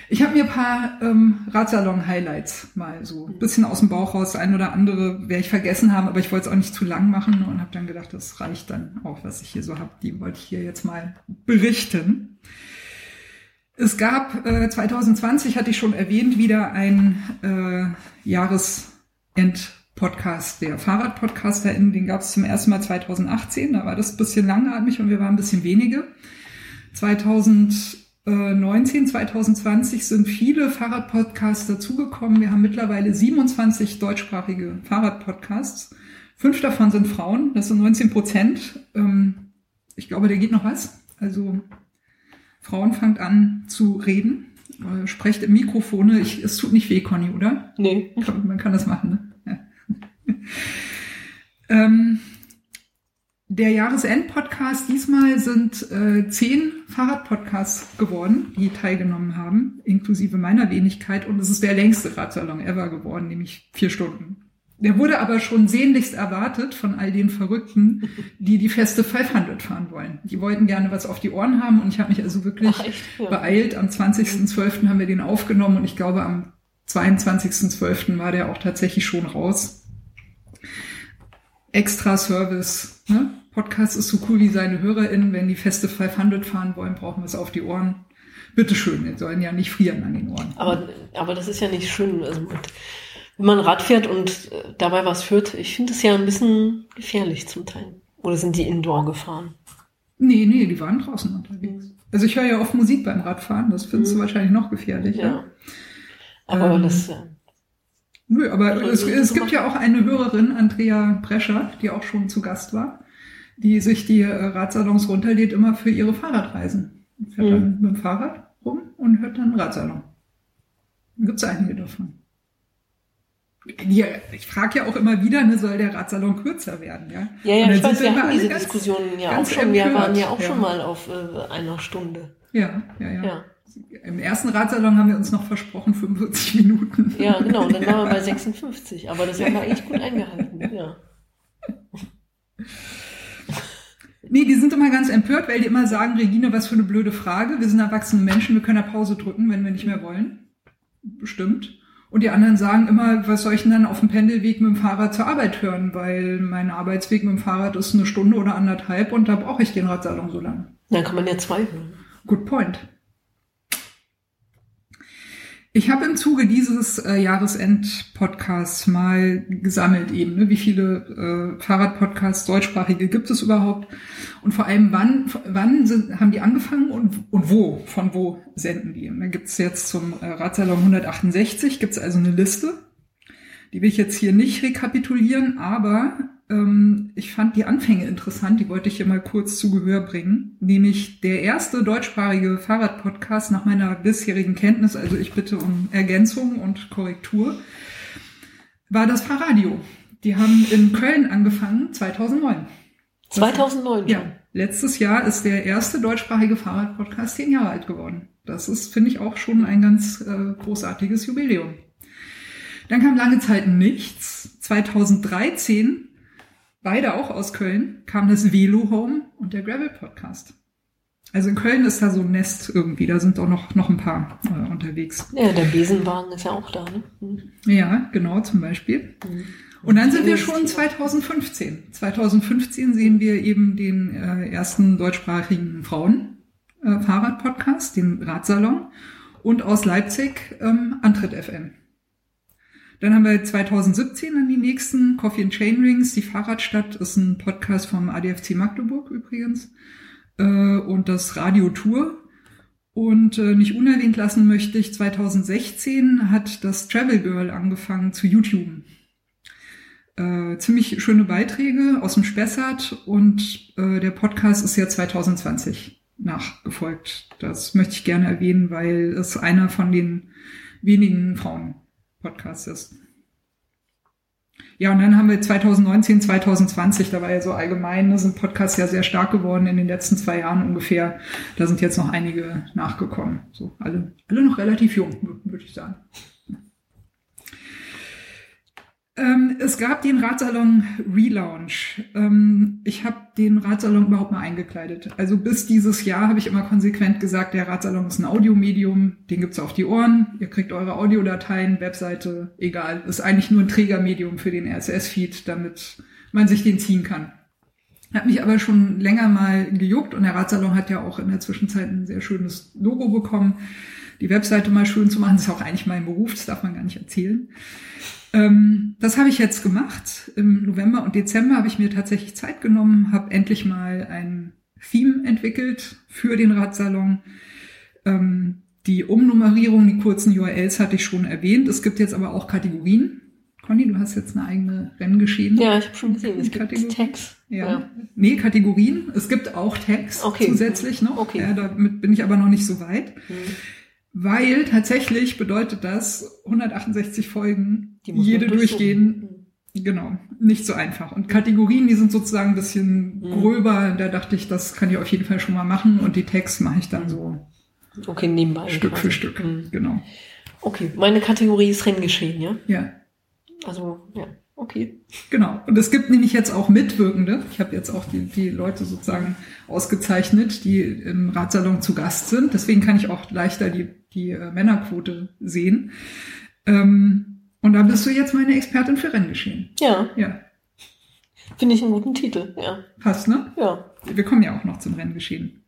ich habe mir ein paar ähm, Radsalon-Highlights mal so ein bisschen aus dem Bauch raus. Ein oder andere werde ich vergessen haben, aber ich wollte es auch nicht zu lang machen und habe dann gedacht, das reicht dann auch, was ich hier so habe. Die wollte ich hier jetzt mal berichten. Es gab äh, 2020, hatte ich schon erwähnt, wieder ein äh, Jahresend-Podcast der FahrradpodcasterInnen. Den gab es zum ersten Mal 2018. Da war das ein bisschen langatmig und wir waren ein bisschen wenige. 2019, 2020 sind viele Fahrradpodcasts dazugekommen. Wir haben mittlerweile 27 deutschsprachige Fahrradpodcasts. Fünf davon sind Frauen, das sind 19 Prozent. Ähm, ich glaube, da geht noch was. Also Frauen fangt an zu reden, äh, sprecht im Mikrofone. Ich, es tut nicht weh, Conny, oder? Nee. Man kann das machen, ne? Ähm, der Jahresend-Podcast diesmal sind äh, zehn Fahrradpodcasts geworden, die teilgenommen haben, inklusive meiner Wenigkeit. Und es ist der längste Radsalon ever geworden, nämlich vier Stunden. Der wurde aber schon sehnlichst erwartet von all den Verrückten, die die Feste 500 fahren wollen. Die wollten gerne was auf die Ohren haben und ich habe mich also wirklich Ach, ja. beeilt. Am 20.12. haben wir den aufgenommen und ich glaube am 22.12. war der auch tatsächlich schon raus. Extra Service, ne? Podcast ist so cool wie seine HörerInnen. Wenn die Feste 500 fahren wollen, brauchen wir es auf die Ohren. Bitteschön, wir sollen ja nicht frieren an den Ohren. Aber, aber das ist ja nicht schön. Also wenn man Rad fährt und äh, dabei was führt, ich finde es ja ein bisschen gefährlich zum Teil. Oder sind die Indoor gefahren? Nee, nee, die waren draußen unterwegs. Also ich höre ja oft Musik beim Radfahren, das findest mhm. du wahrscheinlich noch gefährlicher. Ja. Aber ähm, das. Nö, aber es, es gibt ja auch eine Hörerin, Andrea Prescher, die auch schon zu Gast war die sich die äh, Radsalons runterlädt, immer für ihre Fahrradreisen. Fährt mhm. dann mit dem Fahrrad rum und hört dann einen Radsalon. Da gibt es einige davon. Die, ich frage ja auch immer wieder, ne, soll der Radsalon kürzer werden, ja? Ja, ja, ich weiß, wir hatten diese Diskussionen ja auch schon. Wir waren ja auch ja. schon mal auf äh, einer Stunde. Ja, ja, ja, ja. Im ersten Radsalon haben wir uns noch versprochen 45 Minuten. Ja, genau, und dann waren wir bei 56. Aber das haben wir eigentlich gut eingehalten, ja. Nee, die sind immer ganz empört, weil die immer sagen, Regine, was für eine blöde Frage. Wir sind erwachsene Menschen, wir können ja Pause drücken, wenn wir nicht mehr wollen. Bestimmt. Und die anderen sagen immer, was soll ich denn dann auf dem Pendelweg mit dem Fahrrad zur Arbeit hören? Weil mein Arbeitsweg mit dem Fahrrad ist eine Stunde oder anderthalb und da brauche ich den Radsalon so lang. Dann kann man ja zwei hören. Good point. Ich habe im Zuge dieses äh, Jahresend-Podcasts mal gesammelt eben, ne, wie viele äh, Fahrradpodcasts deutschsprachige gibt es überhaupt und vor allem wann wann sind, haben die angefangen und, und wo, von wo senden die. Da gibt es jetzt zum äh, Radsalon 168, gibt es also eine Liste. Die will ich jetzt hier nicht rekapitulieren, aber ich fand die Anfänge interessant, die wollte ich hier mal kurz zu Gehör bringen. Nämlich der erste deutschsprachige Fahrradpodcast nach meiner bisherigen Kenntnis, also ich bitte um Ergänzung und Korrektur, war das Fahrradio. Die haben in Köln angefangen, 2009. 2009 Ja, letztes Jahr ist der erste deutschsprachige Fahrradpodcast zehn Jahre alt geworden. Das ist, finde ich, auch schon ein ganz äh, großartiges Jubiläum. Dann kam lange Zeit nichts. 2013 beide auch aus Köln, kam das Velo Home und der Gravel Podcast. Also in Köln ist da so ein Nest irgendwie, da sind auch noch, noch ein paar äh, unterwegs. Ja, der Besenwagen ist ja auch da, ne? Mhm. Ja, genau, zum Beispiel. Mhm. Und dann sind wir schon 2015. 2015 sehen wir eben den äh, ersten deutschsprachigen Frauen äh, den Radsalon. Und aus Leipzig ähm, Antritt FM. Dann haben wir 2017 dann die nächsten Coffee and Chain Rings. Die Fahrradstadt ist ein Podcast vom ADFC Magdeburg übrigens. Äh, und das Radio Tour. Und äh, nicht unerwähnt lassen möchte ich, 2016 hat das Travel Girl angefangen zu YouTube. Äh, ziemlich schöne Beiträge aus dem Spessart und äh, der Podcast ist ja 2020 nachgefolgt. Das möchte ich gerne erwähnen, weil es einer von den wenigen Frauen Podcast ist. Ja, und dann haben wir 2019, 2020, da war ja so allgemein, da sind Podcasts ja sehr stark geworden in den letzten zwei Jahren ungefähr. Da sind jetzt noch einige nachgekommen. So, alle, alle noch relativ jung, würde ich sagen. Ähm, es gab den Radsalon Relaunch. Ähm, ich habe den Radsalon überhaupt mal eingekleidet. Also bis dieses Jahr habe ich immer konsequent gesagt, der Radsalon ist ein Audiomedium, den gibt's auf die Ohren, ihr kriegt eure Audiodateien, Webseite, egal. Ist eigentlich nur ein Trägermedium für den RSS-Feed, damit man sich den ziehen kann. Hat mich aber schon länger mal gejuckt und der Radsalon hat ja auch in der Zwischenzeit ein sehr schönes Logo bekommen. Die Webseite mal schön zu machen, ist auch eigentlich mein Beruf, das darf man gar nicht erzählen. Ähm, das habe ich jetzt gemacht. Im November und Dezember habe ich mir tatsächlich Zeit genommen, habe endlich mal ein Theme entwickelt für den Radsalon. Ähm, die Umnummerierung, die kurzen URLs hatte ich schon erwähnt. Es gibt jetzt aber auch Kategorien. Conny, du hast jetzt eine eigene Renngeschehen. Ja, ich habe schon gesehen, es gibt Tags. Ja. ja. Nee, Kategorien. Es gibt auch Tags okay. zusätzlich noch. Okay. Ja, damit bin ich aber noch nicht so weit. Mhm. Weil tatsächlich bedeutet das 168 Folgen, jede durchgehen. Mhm. Genau, nicht so einfach. Und Kategorien, die sind sozusagen ein bisschen mhm. gröber. Da dachte ich, das kann ich auf jeden Fall schon mal machen. Und die Tags mache ich dann so okay, nebenbei Stück quasi. für Stück. Mhm. Genau. Okay, meine Kategorie ist Renngeschehen, ja? Ja. Also, ja, okay. Genau. Und es gibt nämlich jetzt auch Mitwirkende. Ich habe jetzt auch die, die Leute sozusagen ausgezeichnet, die im Ratsalon zu Gast sind. Deswegen kann ich auch leichter die, die äh, Männerquote sehen. Ähm, und da bist du jetzt meine Expertin für Renngeschehen. Ja. Ja. Finde ich einen guten Titel, ja. Passt, ne? Ja. Wir kommen ja auch noch zum Renngeschehen.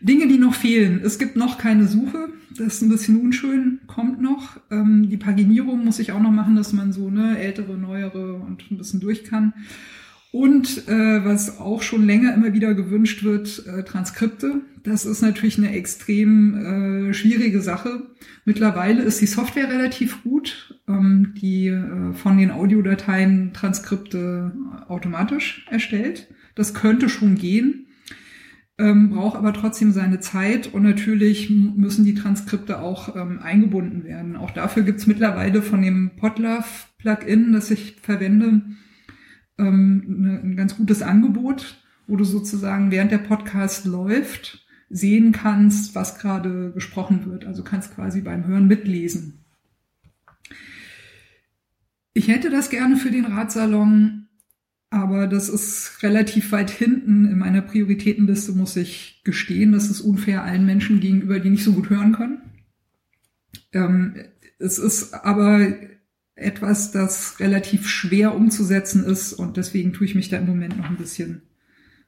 Dinge, die noch fehlen. Es gibt noch keine Suche. Das ist ein bisschen unschön, kommt noch. Ähm, die Paginierung muss ich auch noch machen, dass man so ne, ältere, neuere und ein bisschen durch kann. Und äh, was auch schon länger immer wieder gewünscht wird, äh, Transkripte. Das ist natürlich eine extrem äh, schwierige Sache. Mittlerweile ist die Software relativ gut, ähm, die äh, von den Audiodateien Transkripte automatisch erstellt. Das könnte schon gehen ähm, braucht aber trotzdem seine Zeit und natürlich müssen die Transkripte auch ähm, eingebunden werden. Auch dafür gibt's mittlerweile von dem Podlove-Plugin, das ich verwende, ähm, ne, ein ganz gutes Angebot, wo du sozusagen während der Podcast läuft sehen kannst, was gerade gesprochen wird. Also kannst quasi beim Hören mitlesen. Ich hätte das gerne für den Ratsalon aber das ist relativ weit hinten in meiner Prioritätenliste, muss ich gestehen. Das ist unfair allen Menschen gegenüber, die nicht so gut hören können. Ähm, es ist aber etwas, das relativ schwer umzusetzen ist und deswegen tue ich mich da im Moment noch ein bisschen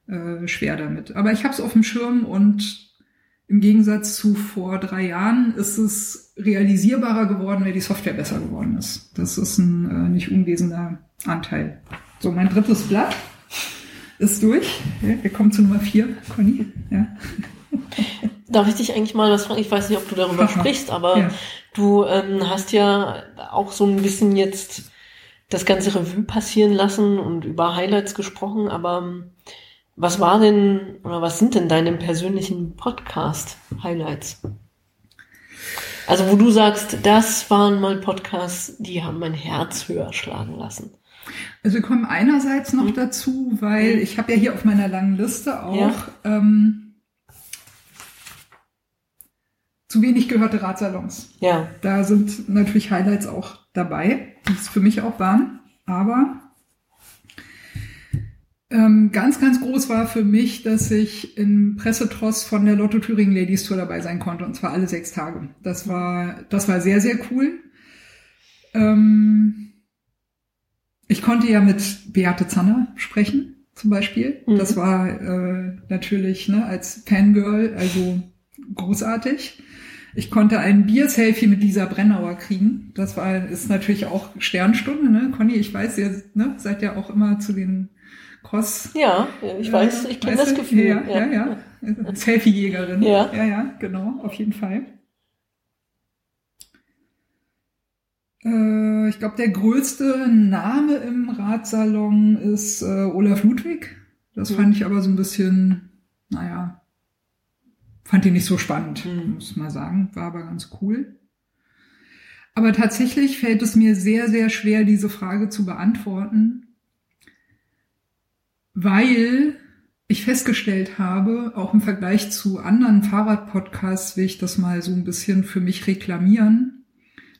äh, schwer damit. Aber ich habe es auf dem Schirm und im Gegensatz zu vor drei Jahren ist es realisierbarer geworden, weil die Software besser geworden ist. Das ist ein äh, nicht unwesentlicher Anteil. So, mein drittes Blatt ist durch. Wir kommen zu Nummer vier, Conny. Ja. Darf ich dich eigentlich mal was fragen? Ich weiß nicht, ob du darüber Aha. sprichst, aber ja. du ähm, hast ja auch so ein bisschen jetzt das ganze Revue passieren lassen und über Highlights gesprochen, aber ähm, was war denn oder was sind denn deine persönlichen Podcast-Highlights? Also wo du sagst, das waren mal Podcasts, die haben mein Herz höher schlagen lassen. Also wir kommen einerseits noch mhm. dazu, weil ich habe ja hier auf meiner langen Liste auch ja. ähm, zu wenig gehörte Radsalons. Ja. Da sind natürlich Highlights auch dabei, die es für mich auch waren. Aber ähm, ganz, ganz groß war für mich, dass ich im Pressetross von der Lotto Thüringen Ladies Tour dabei sein konnte, und zwar alle sechs Tage. Das war, das war sehr, sehr cool. Ähm, ich konnte ja mit Beate Zanner sprechen, zum Beispiel. Mhm. Das war äh, natürlich ne, als Fangirl, also großartig. Ich konnte ein Bier-Selfie mit Lisa Brennauer kriegen. Das war, ist natürlich auch Sternstunde, ne? Conny, ich weiß, ihr ne, seid ja auch immer zu den Cross. Ja, ich weiß, ich kenne das Gefühl. Ja, ja, ja. ja. Selfie-Jägerin. Ja. ja, ja, genau, auf jeden Fall. Äh, ich glaube, der größte Name im Radsalon ist äh, Olaf Ludwig. Das mhm. fand ich aber so ein bisschen, naja, fand ihn nicht so spannend, mhm. muss man sagen. War aber ganz cool. Aber tatsächlich fällt es mir sehr, sehr schwer, diese Frage zu beantworten, weil ich festgestellt habe, auch im Vergleich zu anderen Fahrradpodcasts will ich das mal so ein bisschen für mich reklamieren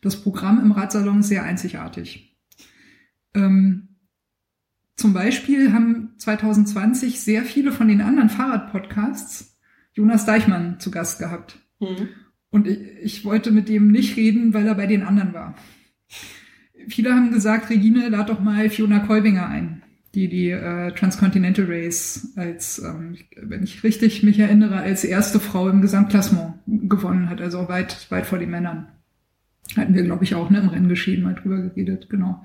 das Programm im Radsalon ist sehr einzigartig. Ähm, zum Beispiel haben 2020 sehr viele von den anderen Fahrradpodcasts Jonas Deichmann zu Gast gehabt. Mhm. Und ich, ich wollte mit dem nicht reden, weil er bei den anderen war. Viele haben gesagt, Regine, lad doch mal Fiona Kolbinger ein, die die äh, Transcontinental Race als, ähm, wenn ich richtig mich erinnere, als erste Frau im Gesamtklassement gewonnen hat, also weit, weit vor den Männern. Hatten wir, glaube ich, auch ne, im Renngeschehen mal drüber geredet, genau.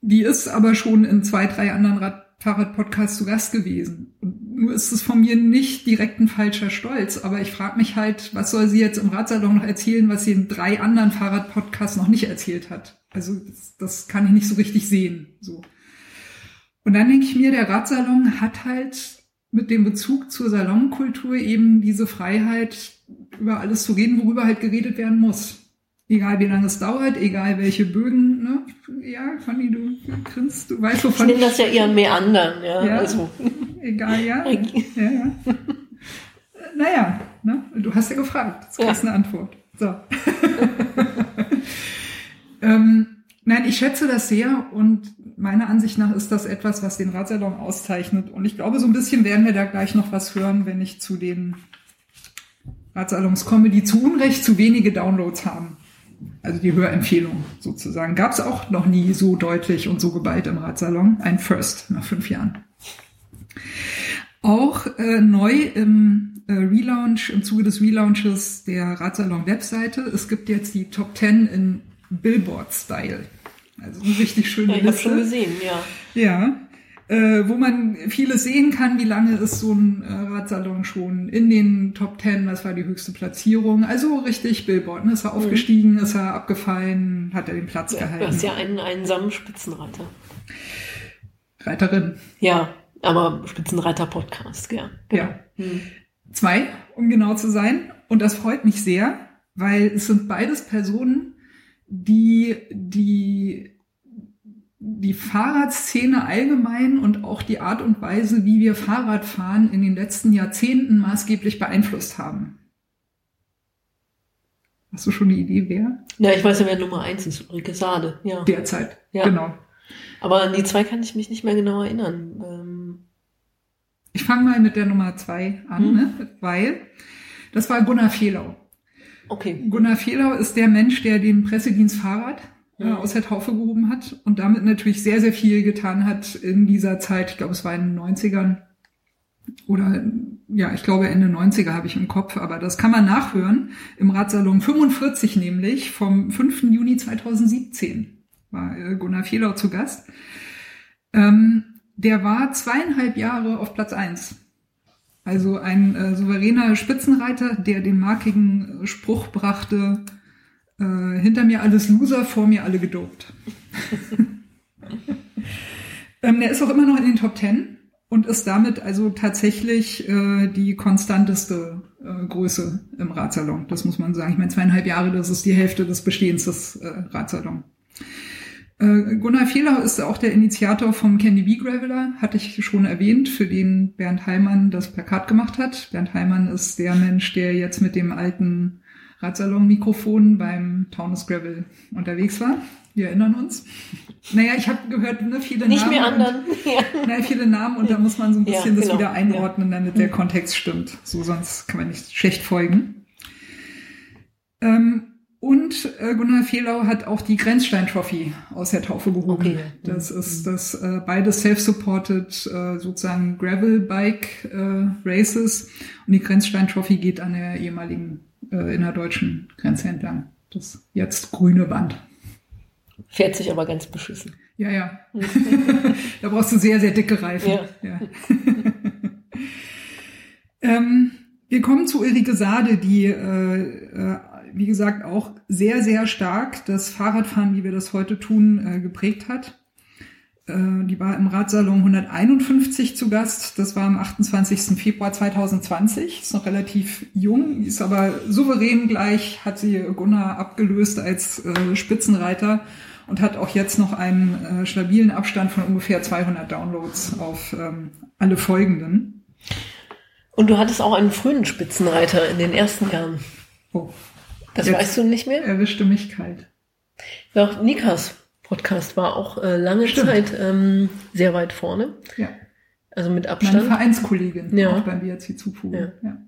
Die ist aber schon in zwei, drei anderen Rad Fahrradpodcasts zu Gast gewesen. Nur ist es von mir nicht direkt ein falscher Stolz, aber ich frage mich halt, was soll sie jetzt im Radsalon noch erzählen, was sie in drei anderen Fahrradpodcasts noch nicht erzählt hat. Also das, das kann ich nicht so richtig sehen. So. Und dann denke ich mir, der Radsalon hat halt mit dem Bezug zur Salonkultur eben diese Freiheit, über alles zu reden, worüber halt geredet werden muss. Egal wie lange es dauert, egal welche Bögen, ne? Ja, Fanny, du grinst, du weißt wovon. Ich nenne das ja eher mehr anderen, ja. ja also. Egal, ja. ja, ja. Naja, ne? du hast ja gefragt, jetzt kriegst ja. eine Antwort. So. ähm, nein, ich schätze das sehr und meiner Ansicht nach ist das etwas, was den Radsalon auszeichnet. Und ich glaube, so ein bisschen werden wir da gleich noch was hören, wenn ich zu den Radsalons komme, die zu Unrecht zu wenige Downloads haben also die Hörempfehlung sozusagen, gab es auch noch nie so deutlich und so geballt im Radsalon. Ein First nach fünf Jahren. Auch äh, neu im äh, Relaunch, im Zuge des Relaunches der Radsalon-Webseite, es gibt jetzt die Top 10 in Billboard-Style. Also eine richtig schöne ja, ich Liste. Ich habe schon gesehen, ja. Ja, äh, wo man vieles sehen kann, wie lange ist so ein äh, Radsalon schon in den Top Ten, was war die höchste Platzierung. Also richtig Billboard, ne? ist er mhm. aufgestiegen, ist er abgefallen, hat er den Platz ja, gehalten. Du hast ja einen einsamen Spitzenreiter. Reiterin. Ja, aber Spitzenreiter-Podcast, ja. Genau. Ja. Mhm. Zwei, um genau zu sein. Und das freut mich sehr, weil es sind beides Personen, die die die Fahrradszene allgemein und auch die Art und Weise, wie wir Fahrrad fahren, in den letzten Jahrzehnten maßgeblich beeinflusst haben. Hast du schon eine Idee, wer? Ja, ich weiß ja, wer Nummer eins ist, Ulrike Sade. Ja. Derzeit, ja. genau. Aber an die zwei kann ich mich nicht mehr genau erinnern. Ähm ich fange mal mit der Nummer zwei an, hm. ne? weil das war Gunnar Fehlau. Okay. Gunnar Fehlau ist der Mensch, der den Pressedienst Fahrrad äh, aus der Taufe gehoben hat und damit natürlich sehr, sehr viel getan hat in dieser Zeit. Ich glaube, es war in den 90ern oder ja, ich glaube Ende 90er habe ich im Kopf, aber das kann man nachhören im Ratsalon 45 nämlich vom 5. Juni 2017 war äh, Gunnar Fehlau zu Gast. Ähm, der war zweieinhalb Jahre auf Platz eins. Also ein äh, souveräner Spitzenreiter, der den markigen Spruch brachte, äh, hinter mir alles Loser, vor mir alle gedopt. ähm, der ist auch immer noch in den Top Ten und ist damit also tatsächlich äh, die konstanteste äh, Größe im Radsalon. Das muss man sagen. Ich meine, zweieinhalb Jahre, das ist die Hälfte des Bestehens des äh, Radsalon. Äh, Gunnar Fehler ist auch der Initiator vom Candy Bee Graveler, hatte ich schon erwähnt, für den Bernd Heimann das Plakat gemacht hat. Bernd Heimann ist der Mensch, der jetzt mit dem alten Radsalon-Mikrofon beim Taunus Gravel unterwegs war. Wir erinnern uns. Naja, ich habe gehört, ne, viele Nicht Namen. Nicht mehr anderen. Und, ja. Na, viele Namen und da muss man so ein bisschen ja, genau. das wieder einordnen, damit der Kontext stimmt. So, sonst kann man nicht schlecht folgen. Ähm, und äh, Gunnar Fehlau hat auch die Grenzstein Trophy aus der Taufe gehoben. Okay. Das ist das äh, beides self-supported äh, sozusagen Gravel Bike äh, Races und die Grenzstein Trophy geht an der ehemaligen äh, innerdeutschen Grenze entlang. Das jetzt grüne Band. Fährt sich aber ganz beschissen. Ja, ja. da brauchst du sehr, sehr dicke Reifen. Ja. ja. ähm, wir kommen zu Ulrike Sade, die, äh, äh, wie gesagt, auch sehr, sehr stark das Fahrradfahren, wie wir das heute tun, äh, geprägt hat. Äh, die war im Radsalon 151 zu Gast. Das war am 28. Februar 2020. Ist noch relativ jung, ist aber souverän gleich, hat sie Gunnar abgelöst als äh, Spitzenreiter und hat auch jetzt noch einen äh, stabilen Abstand von ungefähr 200 Downloads auf ähm, alle folgenden. Und du hattest auch einen frühen Spitzenreiter in den ersten Jahren. Oh. Das weißt du nicht mehr? Erwischte mich kalt. Ja, Nikas Podcast war auch äh, lange Stimmt. Zeit ähm, sehr weit vorne. Ja. Also mit Abstand. Meine Vereinskollegin ja. auch beim BRC Zufuge. Ja. ja.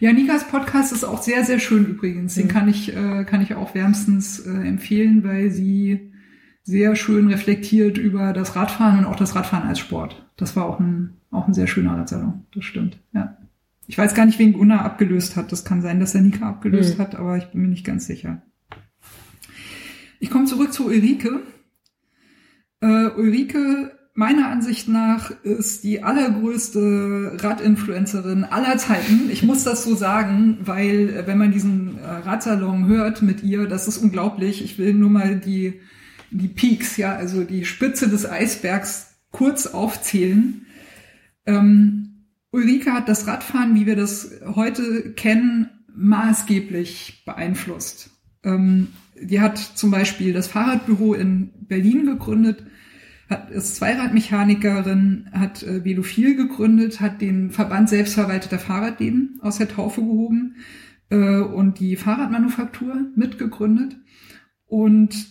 Ja, Nikas Podcast ist auch sehr, sehr schön übrigens. Den mhm. kann ich, äh, kann ich auch wärmstens äh, empfehlen, weil sie sehr schön reflektiert über das Radfahren und auch das Radfahren als Sport. Das war auch ein, auch ein sehr schöner Radsalon. Das stimmt, ja. Ich weiß gar nicht, wen Gunnar abgelöst hat. Das kann sein, dass er Nika abgelöst mhm. hat, aber ich bin mir nicht ganz sicher. Ich komme zurück zu Ulrike. Äh, Ulrike, meiner Ansicht nach, ist die allergrößte Radinfluencerin aller Zeiten. Ich muss das so sagen, weil äh, wenn man diesen äh, Radsalon hört mit ihr, das ist unglaublich. Ich will nur mal die, die Peaks, ja, also die Spitze des Eisbergs kurz aufzählen. Ähm, Ulrike hat das Radfahren, wie wir das heute kennen, maßgeblich beeinflusst. Ähm, die hat zum Beispiel das Fahrradbüro in Berlin gegründet, hat, ist Zweiradmechanikerin, hat äh, Velophil gegründet, hat den Verband selbstverwalteter Fahrradläden aus der Taufe gehoben äh, und die Fahrradmanufaktur mitgegründet. Und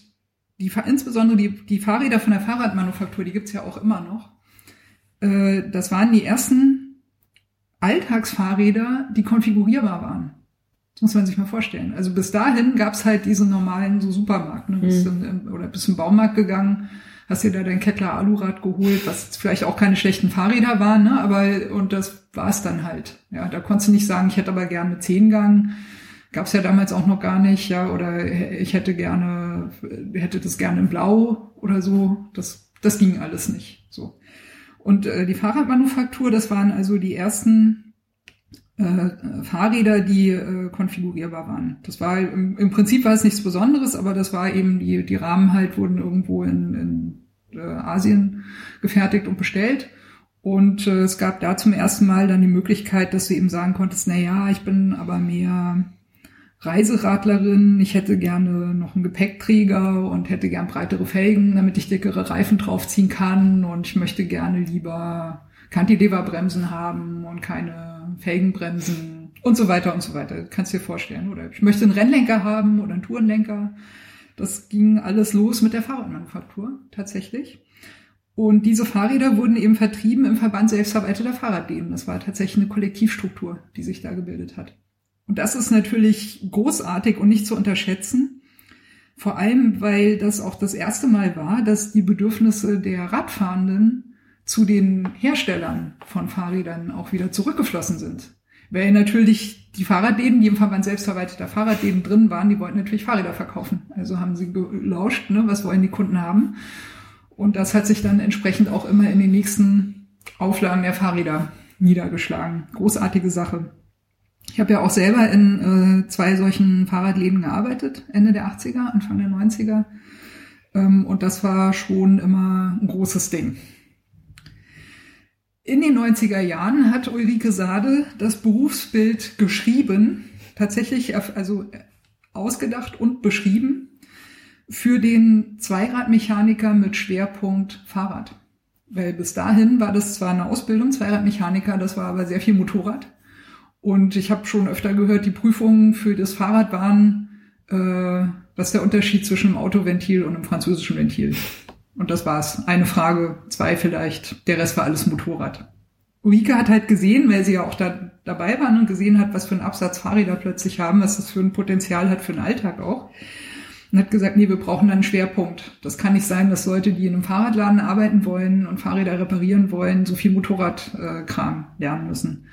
die, insbesondere die, die Fahrräder von der Fahrradmanufaktur, die gibt's ja auch immer noch. Äh, das waren die ersten Alltagsfahrräder, die konfigurierbar waren. Das muss man sich mal vorstellen. Also bis dahin gab's halt diesen normalen so Supermarkt. Ne? Bist mhm. in, oder bist im Baumarkt gegangen, hast dir da dein Kettler Alurad geholt, was vielleicht auch keine schlechten Fahrräder waren, ne? aber und das war's dann halt. Ja, da konntest du nicht sagen, ich hätte aber gerne Zehngang. Gab's ja damals auch noch gar nicht, ja, oder ich hätte gerne, hätte das gerne in Blau oder so. Das, das ging alles nicht. So. Und äh, die Fahrradmanufaktur, das waren also die ersten äh, Fahrräder, die äh, konfigurierbar waren. Das war im, im, Prinzip war es nichts Besonderes, aber das war eben die die Rahmen halt wurden irgendwo in, in äh, Asien gefertigt und bestellt. Und äh, es gab da zum ersten Mal dann die Möglichkeit, dass du eben sagen konntest, na ja, ich bin aber mehr Reiseradlerin, ich hätte gerne noch einen Gepäckträger und hätte gern breitere Felgen, damit ich dickere Reifen draufziehen kann und ich möchte gerne lieber Cantilever-Bremsen haben und keine Felgenbremsen und so weiter und so weiter. Kannst dir vorstellen. Oder ich möchte einen Rennlenker haben oder einen Tourenlenker. Das ging alles los mit der Fahrradmanufaktur tatsächlich. Und diese Fahrräder wurden eben vertrieben im Verband selbstverwalteter Fahrradläden. Das war tatsächlich eine Kollektivstruktur, die sich da gebildet hat. Und das ist natürlich großartig und nicht zu unterschätzen. Vor allem, weil das auch das erste Mal war, dass die Bedürfnisse der Radfahrenden zu den Herstellern von Fahrrädern auch wieder zurückgeflossen sind. Weil natürlich die Fahrradläden, die im Verband selbstverwalteter Fahrradläden drin waren, die wollten natürlich Fahrräder verkaufen. Also haben sie gelauscht, ne, was wollen die Kunden haben. Und das hat sich dann entsprechend auch immer in den nächsten Auflagen der Fahrräder niedergeschlagen. Großartige Sache. Ich habe ja auch selber in äh, zwei solchen Fahrradläden gearbeitet, Ende der 80er, Anfang der 90er. Ähm, und das war schon immer ein großes Ding. In den 90er Jahren hat Ulrike Sade das Berufsbild geschrieben, tatsächlich also ausgedacht und beschrieben für den Zweiradmechaniker mit Schwerpunkt Fahrrad. Weil bis dahin war das zwar eine Ausbildung, Zweiradmechaniker, das war aber sehr viel Motorrad. Und ich habe schon öfter gehört, die Prüfungen für das Fahrrad waren, äh, was der Unterschied zwischen einem Autoventil und einem französischen Ventil? Und das war's. Eine Frage, zwei vielleicht. Der Rest war alles Motorrad. Ulrike hat halt gesehen, weil sie ja auch da dabei waren und gesehen hat, was für einen Absatz Fahrräder plötzlich haben, was das für ein Potenzial hat für den Alltag auch. Und hat gesagt, nee, wir brauchen einen Schwerpunkt. Das kann nicht sein, dass Leute, die in einem Fahrradladen arbeiten wollen und Fahrräder reparieren wollen, so viel Motorradkram lernen müssen.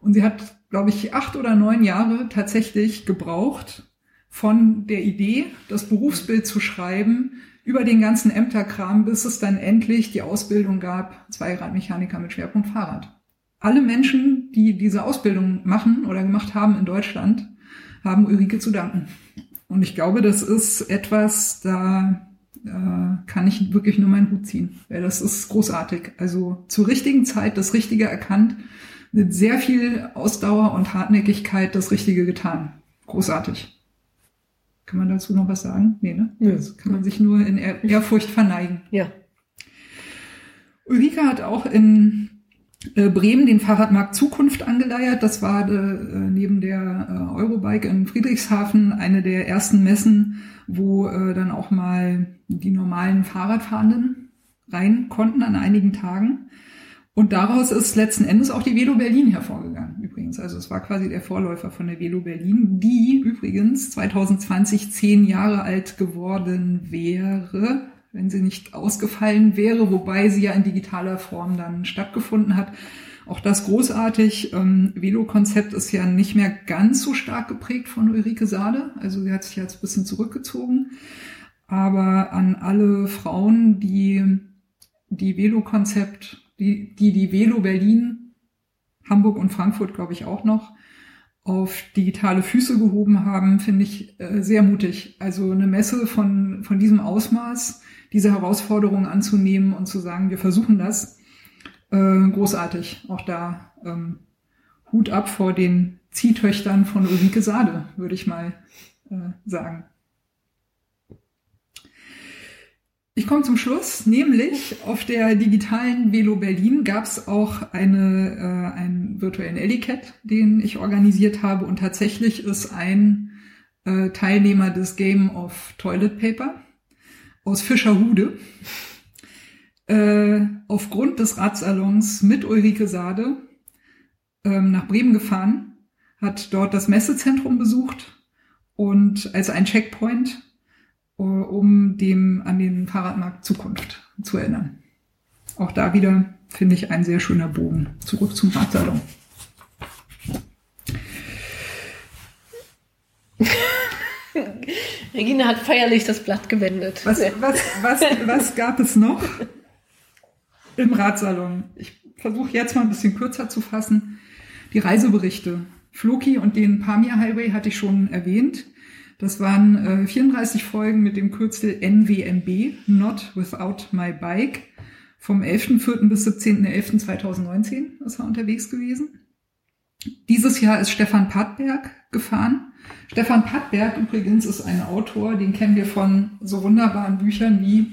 Und sie hat, glaube ich, acht oder neun Jahre tatsächlich gebraucht, von der Idee, das Berufsbild zu schreiben, über den ganzen Ämterkram, bis es dann endlich die Ausbildung gab, Zweiradmechaniker mit Schwerpunkt Fahrrad. Alle Menschen, die diese Ausbildung machen oder gemacht haben in Deutschland, haben Ulrike zu danken. Und ich glaube, das ist etwas, da äh, kann ich wirklich nur meinen Hut ziehen, weil das ist großartig. Also zur richtigen Zeit das Richtige erkannt, mit sehr viel Ausdauer und Hartnäckigkeit das Richtige getan. Großartig. Kann man dazu noch was sagen? Nee, ne? Ja. Das kann man sich nur in Ehr Ehrfurcht verneigen. Ja. Ulrike hat auch in äh, Bremen den Fahrradmarkt Zukunft angeleiert. Das war äh, neben der äh, Eurobike in Friedrichshafen eine der ersten Messen, wo dann auch mal die normalen Fahrradfahrenden rein konnten an einigen Tagen. Und daraus ist letzten Endes auch die Velo Berlin hervorgegangen, übrigens. Also es war quasi der Vorläufer von der Velo Berlin, die übrigens 2020 zehn Jahre alt geworden wäre, wenn sie nicht ausgefallen wäre, wobei sie ja in digitaler Form dann stattgefunden hat. Auch das großartig. Ähm, Velo-Konzept ist ja nicht mehr ganz so stark geprägt von Ulrike Sade. Also sie hat sich jetzt ein bisschen zurückgezogen. Aber an alle Frauen, die die Velo-Konzept, die, die die Velo Berlin, Hamburg und Frankfurt, glaube ich, auch noch auf digitale Füße gehoben haben, finde ich äh, sehr mutig. Also eine Messe von, von diesem Ausmaß, diese Herausforderung anzunehmen und zu sagen, wir versuchen das, äh, großartig. Auch da ähm, Hut ab vor den Ziehtöchtern von Ulrike Sade, würde ich mal äh, sagen. Ich komme zum Schluss, nämlich auf der digitalen Velo Berlin gab es auch eine, äh, einen virtuellen Ellicat, den ich organisiert habe. Und tatsächlich ist ein äh, Teilnehmer des Game of Toilet Paper aus Fischerhude äh, aufgrund des Radsalons mit Ulrike Sade ähm, nach Bremen gefahren, hat dort das Messezentrum besucht und als ein Checkpoint, um dem an den Fahrradmarkt Zukunft zu erinnern. Auch da wieder finde ich ein sehr schöner Bogen zurück zum Radsalon. Regina hat feierlich das Blatt gewendet. Was, was, was, was gab es noch im Radsalon? Ich versuche jetzt mal ein bisschen kürzer zu fassen. Die Reiseberichte. Floki und den Pamir Highway hatte ich schon erwähnt. Das waren äh, 34 Folgen mit dem Kürzel NWMB, Not Without My Bike. Vom 11.04. bis 17.11.2019 ist er unterwegs gewesen. Dieses Jahr ist Stefan Pattberg gefahren. Stefan Pattberg übrigens ist ein Autor, den kennen wir von so wunderbaren Büchern wie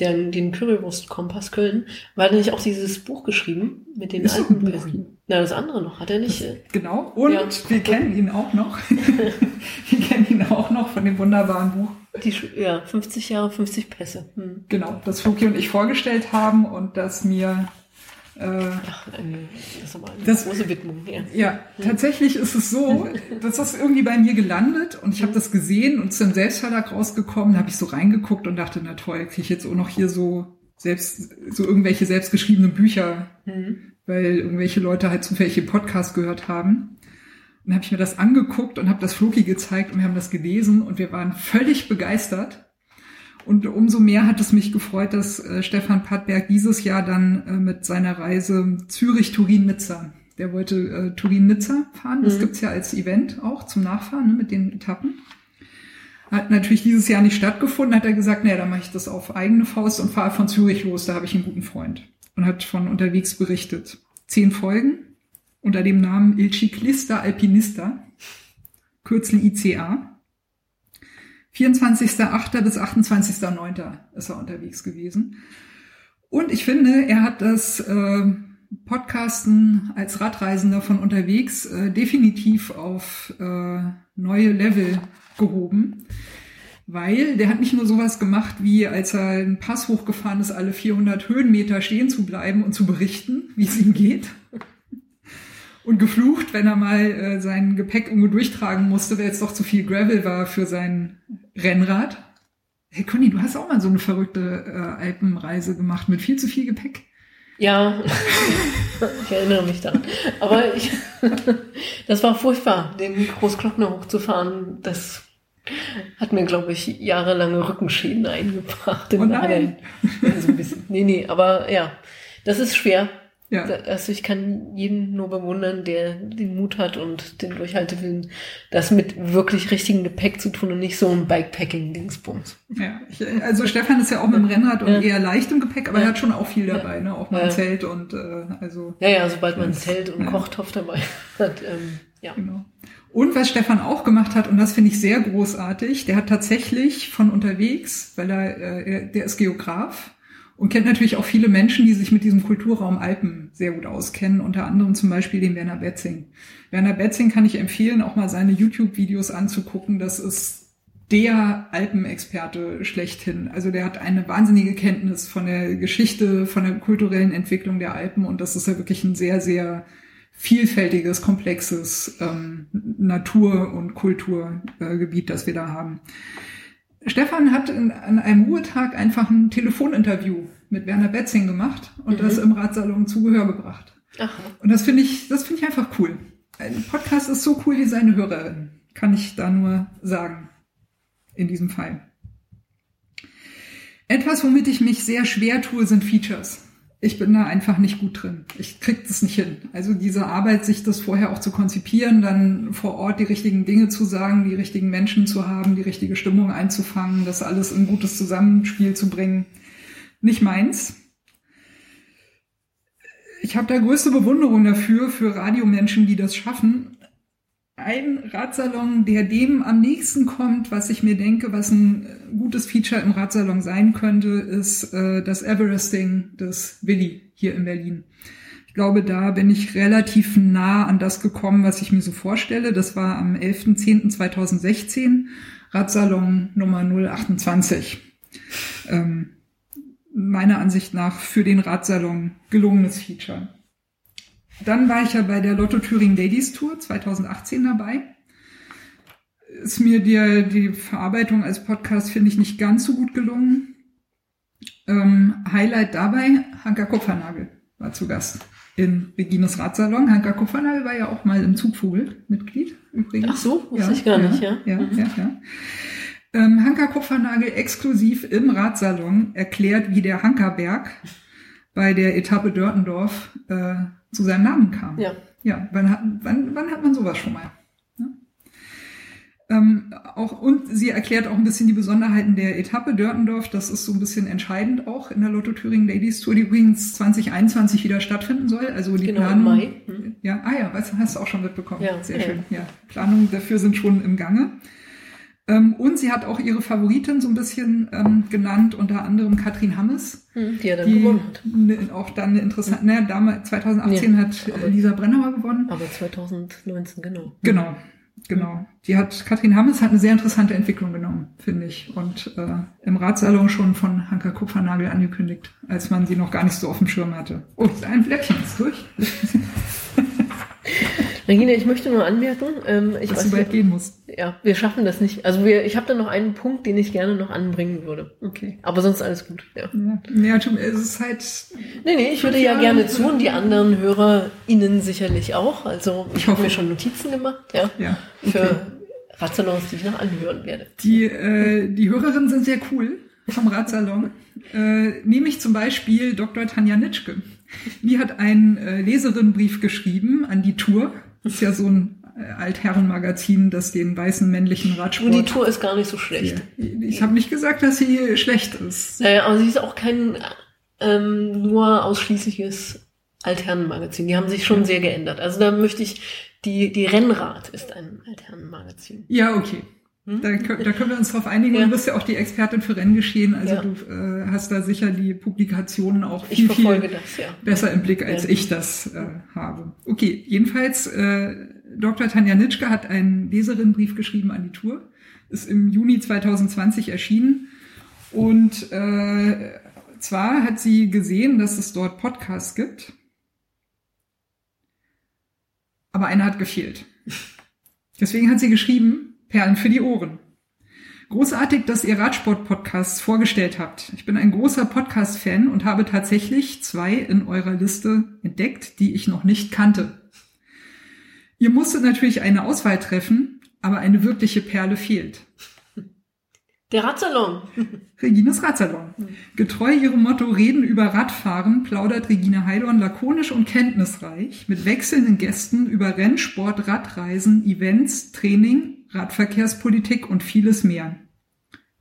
den, den Currywurst-Kompass Köln. War da nicht auch dieses Buch geschrieben mit den ist alten Pässen? Na, das andere noch, hat er nicht. Das, genau, und ja. wir kennen ihn auch noch. wir kennen ihn auch noch von dem wunderbaren Buch. Die, ja, 50 Jahre, 50 Pässe. Hm. Genau, das Fuki und ich vorgestellt haben und das mir äh, Ach, das ist aber eine das, große Widmung. Ja. ja, tatsächlich ist es so, dass das irgendwie bei mir gelandet und ich habe das gesehen und zum Selbstverlag rausgekommen, habe ich so reingeguckt und dachte, na toll, kriege ich jetzt auch noch hier so selbst so irgendwelche selbstgeschriebenen Bücher, mhm. weil irgendwelche Leute halt zufällig den Podcast gehört haben. Und habe ich mir das angeguckt und habe das Floki gezeigt und wir haben das gelesen und wir waren völlig begeistert. Und umso mehr hat es mich gefreut, dass äh, Stefan Pattberg dieses Jahr dann äh, mit seiner Reise Zürich-Turin-Nizza, der wollte äh, Turin-Nizza fahren, das mhm. gibt's ja als Event auch zum Nachfahren ne, mit den Etappen. Hat natürlich dieses Jahr nicht stattgefunden, hat er gesagt, naja, dann mache ich das auf eigene Faust und fahre von Zürich los, da habe ich einen guten Freund. Und hat von unterwegs berichtet. Zehn Folgen unter dem Namen Il Ciclista Alpinista, Kürzel ICA. 24.8. bis 28.9. ist er unterwegs gewesen. Und ich finde, er hat das äh, Podcasten als Radreisender von unterwegs äh, definitiv auf äh, neue Level gehoben. Weil der hat nicht nur sowas gemacht, wie als er einen Pass hochgefahren ist, alle 400 Höhenmeter stehen zu bleiben und zu berichten, wie es ihm geht und geflucht, wenn er mal äh, sein Gepäck irgendwo durchtragen musste, weil es doch zu viel Gravel war für sein Rennrad. Hey Conny, du hast auch mal so eine verrückte äh, Alpenreise gemacht mit viel zu viel Gepäck. Ja, ich erinnere mich daran. Aber ich, das war furchtbar, den Großglockner hochzufahren. Das hat mir, glaube ich, jahrelange Rückenschäden eingebracht. Im oh nein. Also ein bisschen. Nee, nee, aber ja, das ist schwer. Ja. Also ich kann jeden nur bewundern, der den Mut hat und den Durchhaltewillen, das mit wirklich richtigem Gepäck zu tun und nicht so ein Bikepacking-Dingsbums. Ja, ich, also Stefan ist ja auch mit dem Rennrad und ja. eher leichtem Gepäck, aber ja. er hat schon auch viel dabei, ne? Auch mal ein Zelt und äh, also. Ja, ja, sobald man ein Zelt und Kochtopf dabei hat, ähm, ja. Genau. Und was Stefan auch gemacht hat, und das finde ich sehr großartig, der hat tatsächlich von unterwegs, weil er, äh, der ist Geograf, und kennt natürlich auch viele Menschen, die sich mit diesem Kulturraum Alpen sehr gut auskennen, unter anderem zum Beispiel den Werner Betzing. Werner Betzing kann ich empfehlen, auch mal seine YouTube-Videos anzugucken. Das ist der Alpenexperte schlechthin. Also der hat eine wahnsinnige Kenntnis von der Geschichte, von der kulturellen Entwicklung der Alpen und das ist ja wirklich ein sehr, sehr vielfältiges, komplexes ähm, Natur- und Kulturgebiet, äh, das wir da haben. Stefan hat in, an einem Ruhetag einfach ein Telefoninterview mit Werner Betzing gemacht und mhm. das im Ratsalon zu Gehör gebracht. Aha. Und das finde ich, das finde ich einfach cool. Ein Podcast ist so cool wie seine Hörerin, kann ich da nur sagen. In diesem Fall. Etwas, womit ich mich sehr schwer tue, sind Features ich bin da einfach nicht gut drin. Ich krieg das nicht hin. Also diese Arbeit, sich das vorher auch zu konzipieren, dann vor Ort die richtigen Dinge zu sagen, die richtigen Menschen zu haben, die richtige Stimmung einzufangen, das alles in gutes Zusammenspiel zu bringen, nicht meins. Ich habe da größte Bewunderung dafür, für Radiomenschen, die das schaffen, ein Radsalon, der dem am nächsten kommt, was ich mir denke, was ein gutes Feature im Radsalon sein könnte, ist äh, das Everesting des Willi hier in Berlin. Ich glaube, da bin ich relativ nah an das gekommen, was ich mir so vorstelle. Das war am 11.10.2016, Radsalon Nummer 028. Ähm, meiner Ansicht nach für den Radsalon gelungenes Feature. Dann war ich ja bei der Lotto Thüringen Ladies Tour 2018 dabei. Ist mir die, die Verarbeitung als Podcast, finde ich, nicht ganz so gut gelungen. Ähm, Highlight dabei, Hanka Kupfernagel war zu Gast in Regines Ratsalon. Hanka Kupfernagel war ja auch mal im Zugvogel Mitglied übrigens. Ach so, wusste ja, ich gar ja, nicht, ja. Ja, mhm. ja, ja. Ähm, Hanka Kupfernagel exklusiv im Ratsalon erklärt, wie der Hankerberg bei der Etappe Dörtendorf äh, zu seinem Namen kam. Ja. Ja, wann hat, wann, wann hat man sowas schon mal? Ja? Ähm, auch, und sie erklärt auch ein bisschen die Besonderheiten der Etappe Dörtendorf. Das ist so ein bisschen entscheidend auch in der Lotto Thüringen Ladies Tour, die übrigens 2021 wieder stattfinden soll. Also die genau, Planung. Mai. Mhm. Ja, ah ja, weißt, hast du auch schon mitbekommen. Ja, Sehr ja. schön. Ja, Planungen dafür sind schon im Gange. Ähm, und sie hat auch ihre Favoritin so ein bisschen ähm, genannt, unter anderem Katrin Hammes. Hm, die ja dann die gewonnen hat. Ne, auch dann eine interessante, naja, damals, 2018 nee, hat äh, Lisa Brennauer gewonnen. Aber 2019, genau. Genau, genau. Die hat, Katrin Hammes hat eine sehr interessante Entwicklung genommen, finde ich. Und äh, im Ratsalon schon von Hanka Kupfernagel angekündigt, als man sie noch gar nicht so auf dem Schirm hatte. Oh, ein Blättchen ist durch. Regina, ich möchte nur anmerken, ähm, ich Dass weiß, du bald gehen musst. Ja, wir schaffen das nicht. Also wir, ich habe da noch einen Punkt, den ich gerne noch anbringen würde. Okay. Aber sonst alles gut. Ja. Ja, ja es ist halt. Nee, nee, ich würde ja gerne zu und die anderen HörerInnen sicherlich auch. Also ich habe mir schon Notizen gemacht, ja. Ja. Okay. Für Ratsalons, die ich noch anhören werde. Die, äh, die Hörerinnen sind sehr cool vom Ratsalon. Äh, nehme ich zum Beispiel Dr. Tanja Nitschke. Die hat einen äh, Leserinnenbrief geschrieben an die Tour ist ja so ein äh, Altherrenmagazin, das den weißen männlichen Radsport. Und die Tour ist gar nicht so schlecht. Ich habe nicht gesagt, dass sie schlecht ist. Naja, aber sie ist auch kein ähm, nur ausschließliches Altherrenmagazin. Die haben sich schon sehr geändert. Also da möchte ich, die, die Rennrad ist ein Altherrenmagazin. Ja, okay. Hm? Da, da, können wir uns drauf einigen. Ja. Du bist ja auch die Expertin für Renngeschehen. Also ja. du äh, hast da sicher die Publikationen auch viel, viel das, ja. besser im Blick, als ich das äh, habe. Okay, jedenfalls, äh, Dr. Tanja Nitschke hat einen Leserinnenbrief geschrieben an die Tour. Ist im Juni 2020 erschienen. Und äh, zwar hat sie gesehen, dass es dort Podcasts gibt. Aber einer hat gefehlt. Deswegen hat sie geschrieben, Perlen für die Ohren. Großartig, dass ihr Radsport-Podcasts vorgestellt habt. Ich bin ein großer Podcast-Fan und habe tatsächlich zwei in eurer Liste entdeckt, die ich noch nicht kannte. Ihr musstet natürlich eine Auswahl treffen, aber eine wirkliche Perle fehlt. Der Radsalon. Regines Radsalon. Getreu ihrem Motto Reden über Radfahren plaudert Regine Heidorn lakonisch und kenntnisreich mit wechselnden Gästen über Rennsport, Radreisen, Events, Training, Radverkehrspolitik und vieles mehr.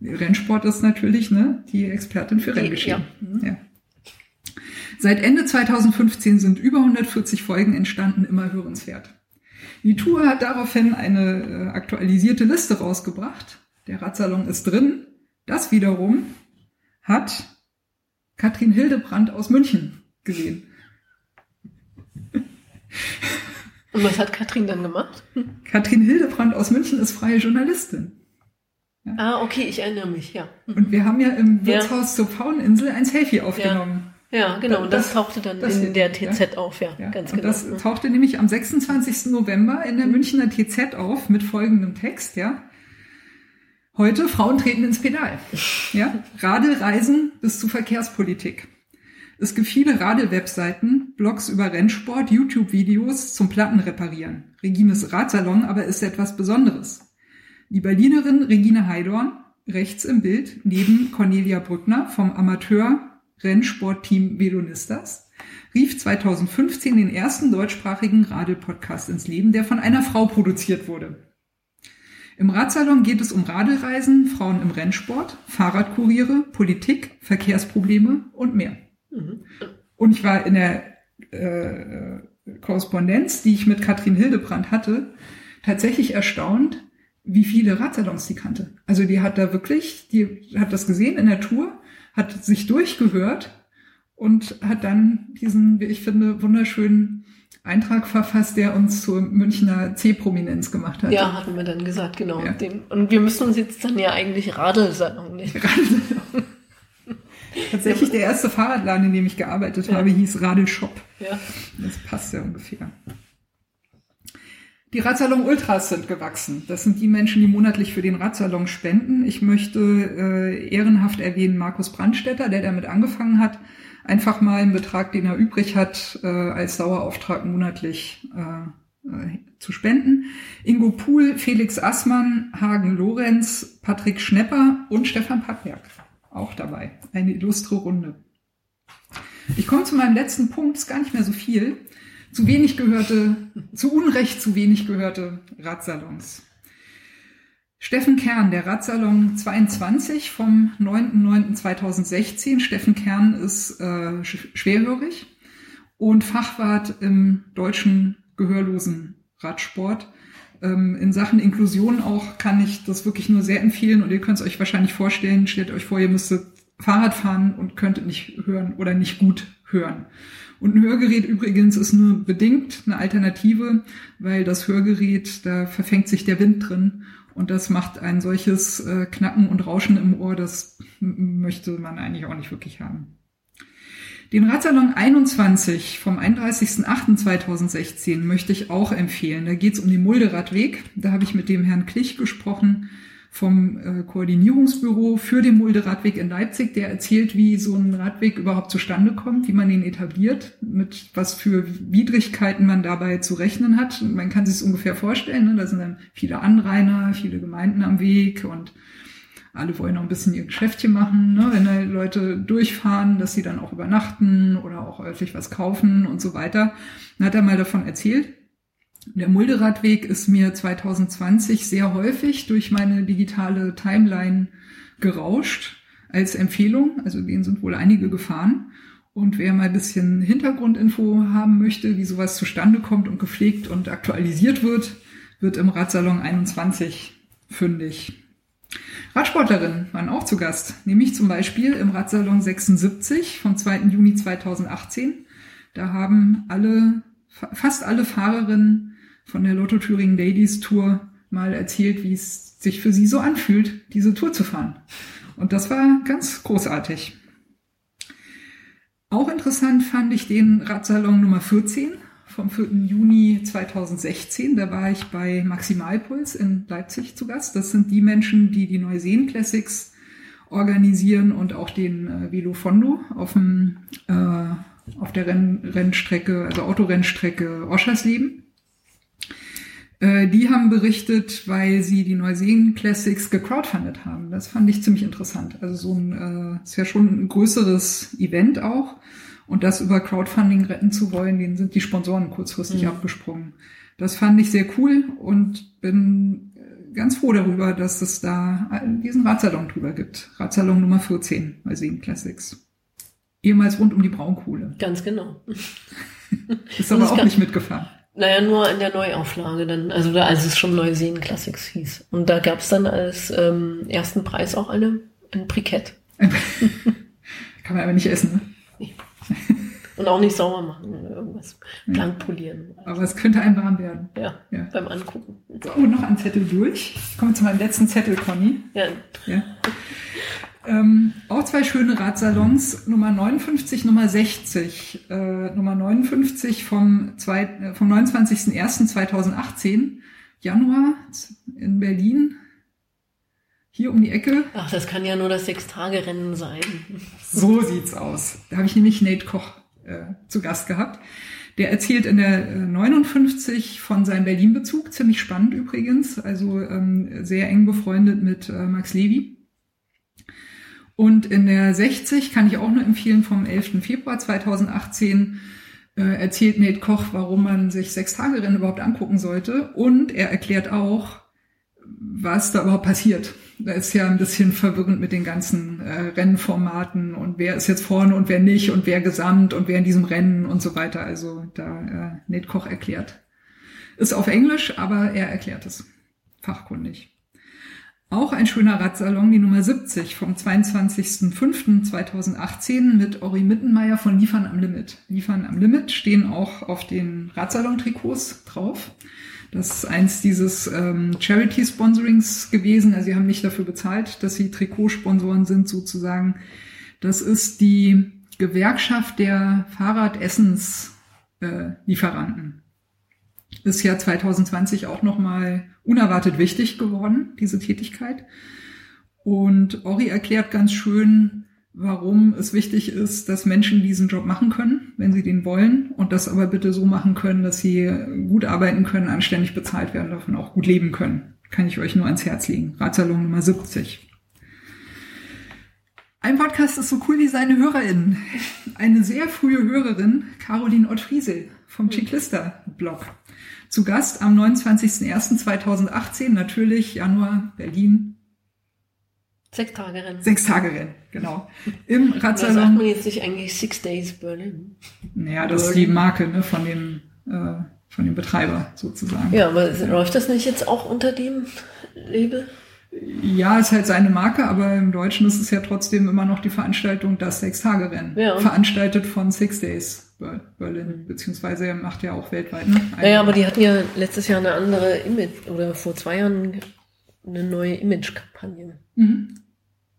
Rennsport ist natürlich ne, die Expertin für Renngeschehen. Ja. Mhm. ja. Seit Ende 2015 sind über 140 Folgen entstanden, immer hörenswert. Die Tour hat daraufhin eine äh, aktualisierte Liste rausgebracht der Radsalon ist drin. Das wiederum hat Katrin Hildebrand aus München gesehen. Und was hat Katrin dann gemacht? Katrin Hildebrand aus München ist freie Journalistin. Ja. Ah, okay, ich erinnere mich, ja. Und wir haben ja im Wirtshaus ja. zur Pfaueninsel ein Selfie aufgenommen. Ja, ja genau. Und das, das tauchte dann das in der TZ auf, ja, ganz und genau. Das tauchte nämlich am 26. November in der Münchner TZ auf mit folgendem Text, ja. Heute Frauen treten ins Pedal. Ja, Radelreisen bis zu Verkehrspolitik. Es gibt viele Radel-Webseiten, Blogs über Rennsport, YouTube-Videos zum Platten reparieren. Regines Radsalon aber ist etwas Besonderes. Die Berlinerin Regine Heidorn, rechts im Bild, neben Cornelia Brückner vom Amateur-Rennsportteam Velonistas, rief 2015 den ersten deutschsprachigen Radel-Podcast ins Leben, der von einer Frau produziert wurde. Im Radsalon geht es um Radelreisen, Frauen im Rennsport, Fahrradkuriere, Politik, Verkehrsprobleme und mehr. Mhm. Und ich war in der äh, Korrespondenz, die ich mit Katrin Hildebrand hatte, tatsächlich erstaunt, wie viele Radsalons sie kannte. Also die hat da wirklich, die hat das gesehen in der Tour, hat sich durchgehört und hat dann diesen, wie ich finde, wunderschönen Eintrag verfasst, der uns zur Münchner C-Prominenz gemacht hat. Ja, hatten wir dann gesagt, genau. Ja. und wir müssen uns jetzt dann ja eigentlich Radelsalon nicht. Radelsalon. Tatsächlich der erste Fahrradladen, in dem ich gearbeitet ja. habe, hieß Radelshop. Ja. Das passt ja ungefähr. Die Radsalon Ultras sind gewachsen. Das sind die Menschen, die monatlich für den Radsalon spenden. Ich möchte äh, ehrenhaft erwähnen Markus Brandstetter, der damit angefangen hat, einfach mal einen Betrag, den er übrig hat, äh, als Dauerauftrag monatlich äh, äh, zu spenden. Ingo Puhl, Felix Assmann, Hagen Lorenz, Patrick Schnepper und Stefan Packberg auch dabei. Eine illustre Runde. Ich komme zu meinem letzten Punkt, ist gar nicht mehr so viel. Zu wenig gehörte, zu Unrecht zu wenig gehörte Radsalons. Steffen Kern, der Radsalon 22 vom 9.9.2016. Steffen Kern ist äh, schwerhörig und Fachwart im deutschen gehörlosen Radsport. Ähm, in Sachen Inklusion auch kann ich das wirklich nur sehr empfehlen und ihr könnt es euch wahrscheinlich vorstellen. Stellt euch vor, ihr müsstet Fahrrad fahren und könntet nicht hören oder nicht gut hören. Und ein Hörgerät übrigens ist nur bedingt eine Alternative, weil das Hörgerät, da verfängt sich der Wind drin und das macht ein solches äh, Knacken und Rauschen im Ohr, das möchte man eigentlich auch nicht wirklich haben. Den Radsalon 21 vom 31.08.2016 möchte ich auch empfehlen. Da geht es um den Mulderadweg. Da habe ich mit dem Herrn Klich gesprochen vom äh, Koordinierungsbüro für den Mulderadweg in Leipzig. Der erzählt, wie so ein Radweg überhaupt zustande kommt, wie man ihn etabliert, mit was für Widrigkeiten man dabei zu rechnen hat. Man kann sich es ungefähr vorstellen. Ne? Da sind dann viele Anrainer, viele Gemeinden am Weg und alle wollen noch ein bisschen ihr Geschäftchen machen, ne? wenn da Leute durchfahren, dass sie dann auch übernachten oder auch örtlich was kaufen und so weiter. Dann hat er mal davon erzählt. Der Mulderadweg ist mir 2020 sehr häufig durch meine digitale Timeline gerauscht als Empfehlung. Also den sind wohl einige gefahren. Und wer mal ein bisschen Hintergrundinfo haben möchte, wie sowas zustande kommt und gepflegt und aktualisiert wird, wird im Radsalon 21 fündig. Radsportlerinnen waren auch zu Gast, nämlich zum Beispiel im Radsalon 76 vom 2. Juni 2018. Da haben alle, fast alle Fahrerinnen von der Lotto Thüringen Ladies Tour mal erzählt, wie es sich für sie so anfühlt, diese Tour zu fahren. Und das war ganz großartig. Auch interessant fand ich den Radsalon Nummer 14 vom 4. Juni 2016. Da war ich bei Maximalpuls in Leipzig zu Gast. Das sind die Menschen, die die Neuseen Classics organisieren und auch den äh, Velo Fondo auf, dem, äh, auf der Renn Rennstrecke, also Autorennstrecke Oschersleben. Äh, die haben berichtet, weil sie die Neuseen Classics gecrowdfundet haben. Das fand ich ziemlich interessant. Also so ein, äh, ist ja schon ein größeres Event auch. Und das über Crowdfunding retten zu wollen, denen sind die Sponsoren kurzfristig mhm. abgesprungen. Das fand ich sehr cool und bin äh, ganz froh darüber, dass es da diesen Radsalon drüber gibt. Radsalon Nummer 14 bei Seen Classics. Ehemals rund um die Braunkohle. Ganz genau. Ist aber auch nicht mitgefahren. Naja, nur in der Neuauflage dann, also da, als es schon Neuseen Classics hieß. Und da gab es dann als ähm, ersten Preis auch eine, ein Brikett. Kann man aber nicht essen, ne? Nee. Und auch nicht sauber machen oder irgendwas blank polieren. Aber es könnte einem warm werden. Ja, ja. beim Angucken. So, noch ein Zettel durch. Ich komme zu meinem letzten Zettel, Conny. Ja. ja. Ähm, auch zwei schöne Radsalons, Nummer 59, Nummer 60. Äh, Nummer 59 vom, zwei, äh, vom 29.01.2018, Januar in Berlin. Hier um die Ecke. Ach, das kann ja nur das Sechs-Tage-Rennen sein. So sieht's aus. Da habe ich nämlich Nate Koch äh, zu Gast gehabt. Der erzählt in der äh, 59 von seinem Berlin-Bezug, ziemlich spannend übrigens, also ähm, sehr eng befreundet mit äh, Max Levy. Und in der 60 kann ich auch nur empfehlen vom 11. Februar 2018 äh, erzählt Nate Koch, warum man sich Sechs-Tage-Rennen überhaupt angucken sollte. Und er erklärt auch, was da überhaupt passiert. Da ist ja ein bisschen verwirrend mit den ganzen äh, Rennformaten und wer ist jetzt vorne und wer nicht und wer gesamt und wer in diesem Rennen und so weiter. Also da äh, Nate Koch erklärt. Ist auf Englisch, aber er erklärt es. Fachkundig. Auch ein schöner Radsalon, die Nummer 70 vom 22.05.2018 mit Ori Mittenmeier von Liefern am Limit. Liefern am Limit stehen auch auf den Radsalon-Trikots drauf. Das ist eins dieses ähm, Charity-Sponsorings gewesen. Also sie haben nicht dafür bezahlt, dass sie Trikotsponsoren sind sozusagen. Das ist die Gewerkschaft der Fahrradessenslieferanten. Äh, ist ja 2020 auch nochmal unerwartet wichtig geworden, diese Tätigkeit. Und Ori erklärt ganz schön, warum es wichtig ist, dass Menschen diesen Job machen können, wenn sie den wollen, und das aber bitte so machen können, dass sie gut arbeiten können, anständig bezahlt werden, davon auch gut leben können. Kann ich euch nur ans Herz legen. Ratsalon Nummer 70. Ein Podcast ist so cool wie seine HörerInnen. Eine sehr frühe Hörerin, Caroline Ottfriesel vom Chiclista-Blog. Zu Gast am 29.01.2018, natürlich Januar, Berlin. Sechs Tage Rennen. Sechs Tage Rennen, genau. Im Radsalon. Da sagt man jetzt nicht eigentlich Six Days Berlin. Naja, das Berlin. ist die Marke ne, von, dem, äh, von dem Betreiber sozusagen. Ja, aber läuft das nicht jetzt auch unter dem Label? Ja, ist halt seine Marke, aber im Deutschen ist es ja trotzdem immer noch die Veranstaltung das Sechs-Tage-Rennen. Ja, veranstaltet von Six Days Berlin, beziehungsweise er macht ja auch weltweit. Ne? Naja, aber die hatten ja letztes Jahr eine andere Image, oder vor zwei Jahren eine neue Image-Kampagne. Mhm.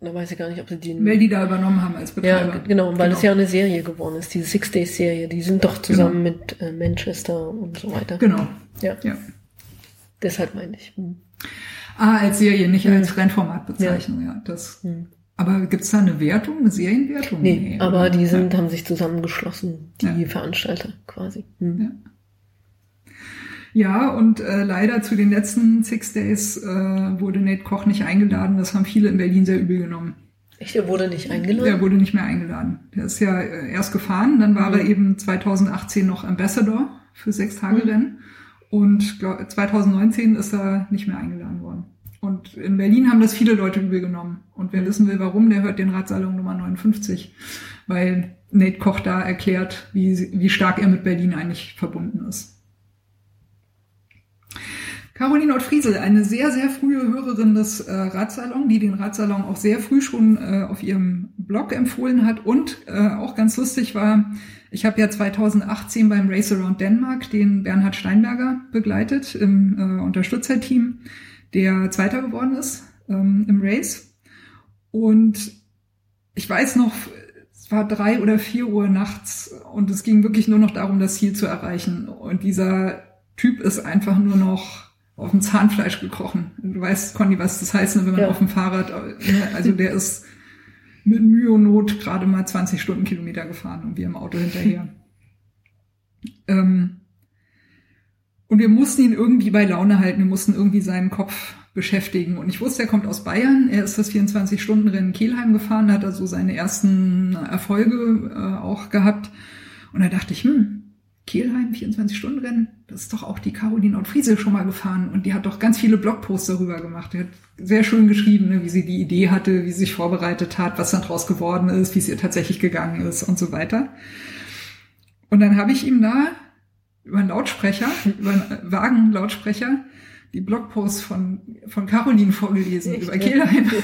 Da weiß ich gar nicht, ob sie die... Wer die da übernommen haben als Betreiber. Ja, genau, weil genau. es ja eine Serie geworden ist, diese Six Days Serie. Die sind doch zusammen genau. mit äh, Manchester und so weiter. Genau. Ja. ja. Deshalb meine ich. Hm. Ah, als Serie, nicht als hm. Rennformatbezeichnung, ja. ja das, hm. Aber gibt's da eine Wertung, eine Serienwertung? Nee, nee aber die sind, ja. haben sich zusammengeschlossen, die ja. Veranstalter quasi. Hm. Ja. Ja, und äh, leider zu den letzten Six Days äh, wurde Nate Koch nicht eingeladen. Das haben viele in Berlin sehr übel genommen. Echt, er wurde nicht eingeladen? Er wurde nicht mehr eingeladen. Der ist ja äh, erst gefahren, dann war mhm. er eben 2018 noch Ambassador für sechs Tage mhm. Rennen und glaub, 2019 ist er nicht mehr eingeladen worden. Und in Berlin haben das viele Leute übel genommen. Und wer wissen will, warum, der hört den Ratsalon Nummer 59, weil Nate Koch da erklärt, wie, wie stark er mit Berlin eigentlich verbunden ist. Caroline Ottfriesel, eine sehr, sehr frühe Hörerin des äh, Radsalon, die den Radsalon auch sehr früh schon äh, auf ihrem Blog empfohlen hat und äh, auch ganz lustig war, ich habe ja 2018 beim Race Around Denmark den Bernhard Steinberger begleitet im äh, Unterstützerteam, der Zweiter geworden ist ähm, im Race. Und ich weiß noch, es war drei oder vier Uhr nachts und es ging wirklich nur noch darum, das Ziel zu erreichen. Und dieser Typ ist einfach nur noch auf dem Zahnfleisch gekrochen. Du weißt, Conny, was das heißt, ne, wenn man ja. auf dem Fahrrad, ne, also der ist mit Mühe und Not gerade mal 20 Stundenkilometer gefahren und wir im Auto hinterher. ähm, und wir mussten ihn irgendwie bei Laune halten, wir mussten irgendwie seinen Kopf beschäftigen. Und ich wusste, er kommt aus Bayern, er ist das 24-Stunden-Rennen Kehlheim gefahren, hat also seine ersten Erfolge äh, auch gehabt. Und da dachte ich, hm, Kehlheim, 24-Stunden-Rennen, das ist doch auch die Caroline Ottfriese schon mal gefahren und die hat doch ganz viele Blogposts darüber gemacht. Die hat sehr schön geschrieben, ne, wie sie die Idee hatte, wie sie sich vorbereitet hat, was dann draus geworden ist, wie es ihr tatsächlich gegangen ist und so weiter. Und dann habe ich ihm da über einen Lautsprecher, über einen Wagenlautsprecher, die Blogposts von, von Caroline vorgelesen Echt? über Kehlheim.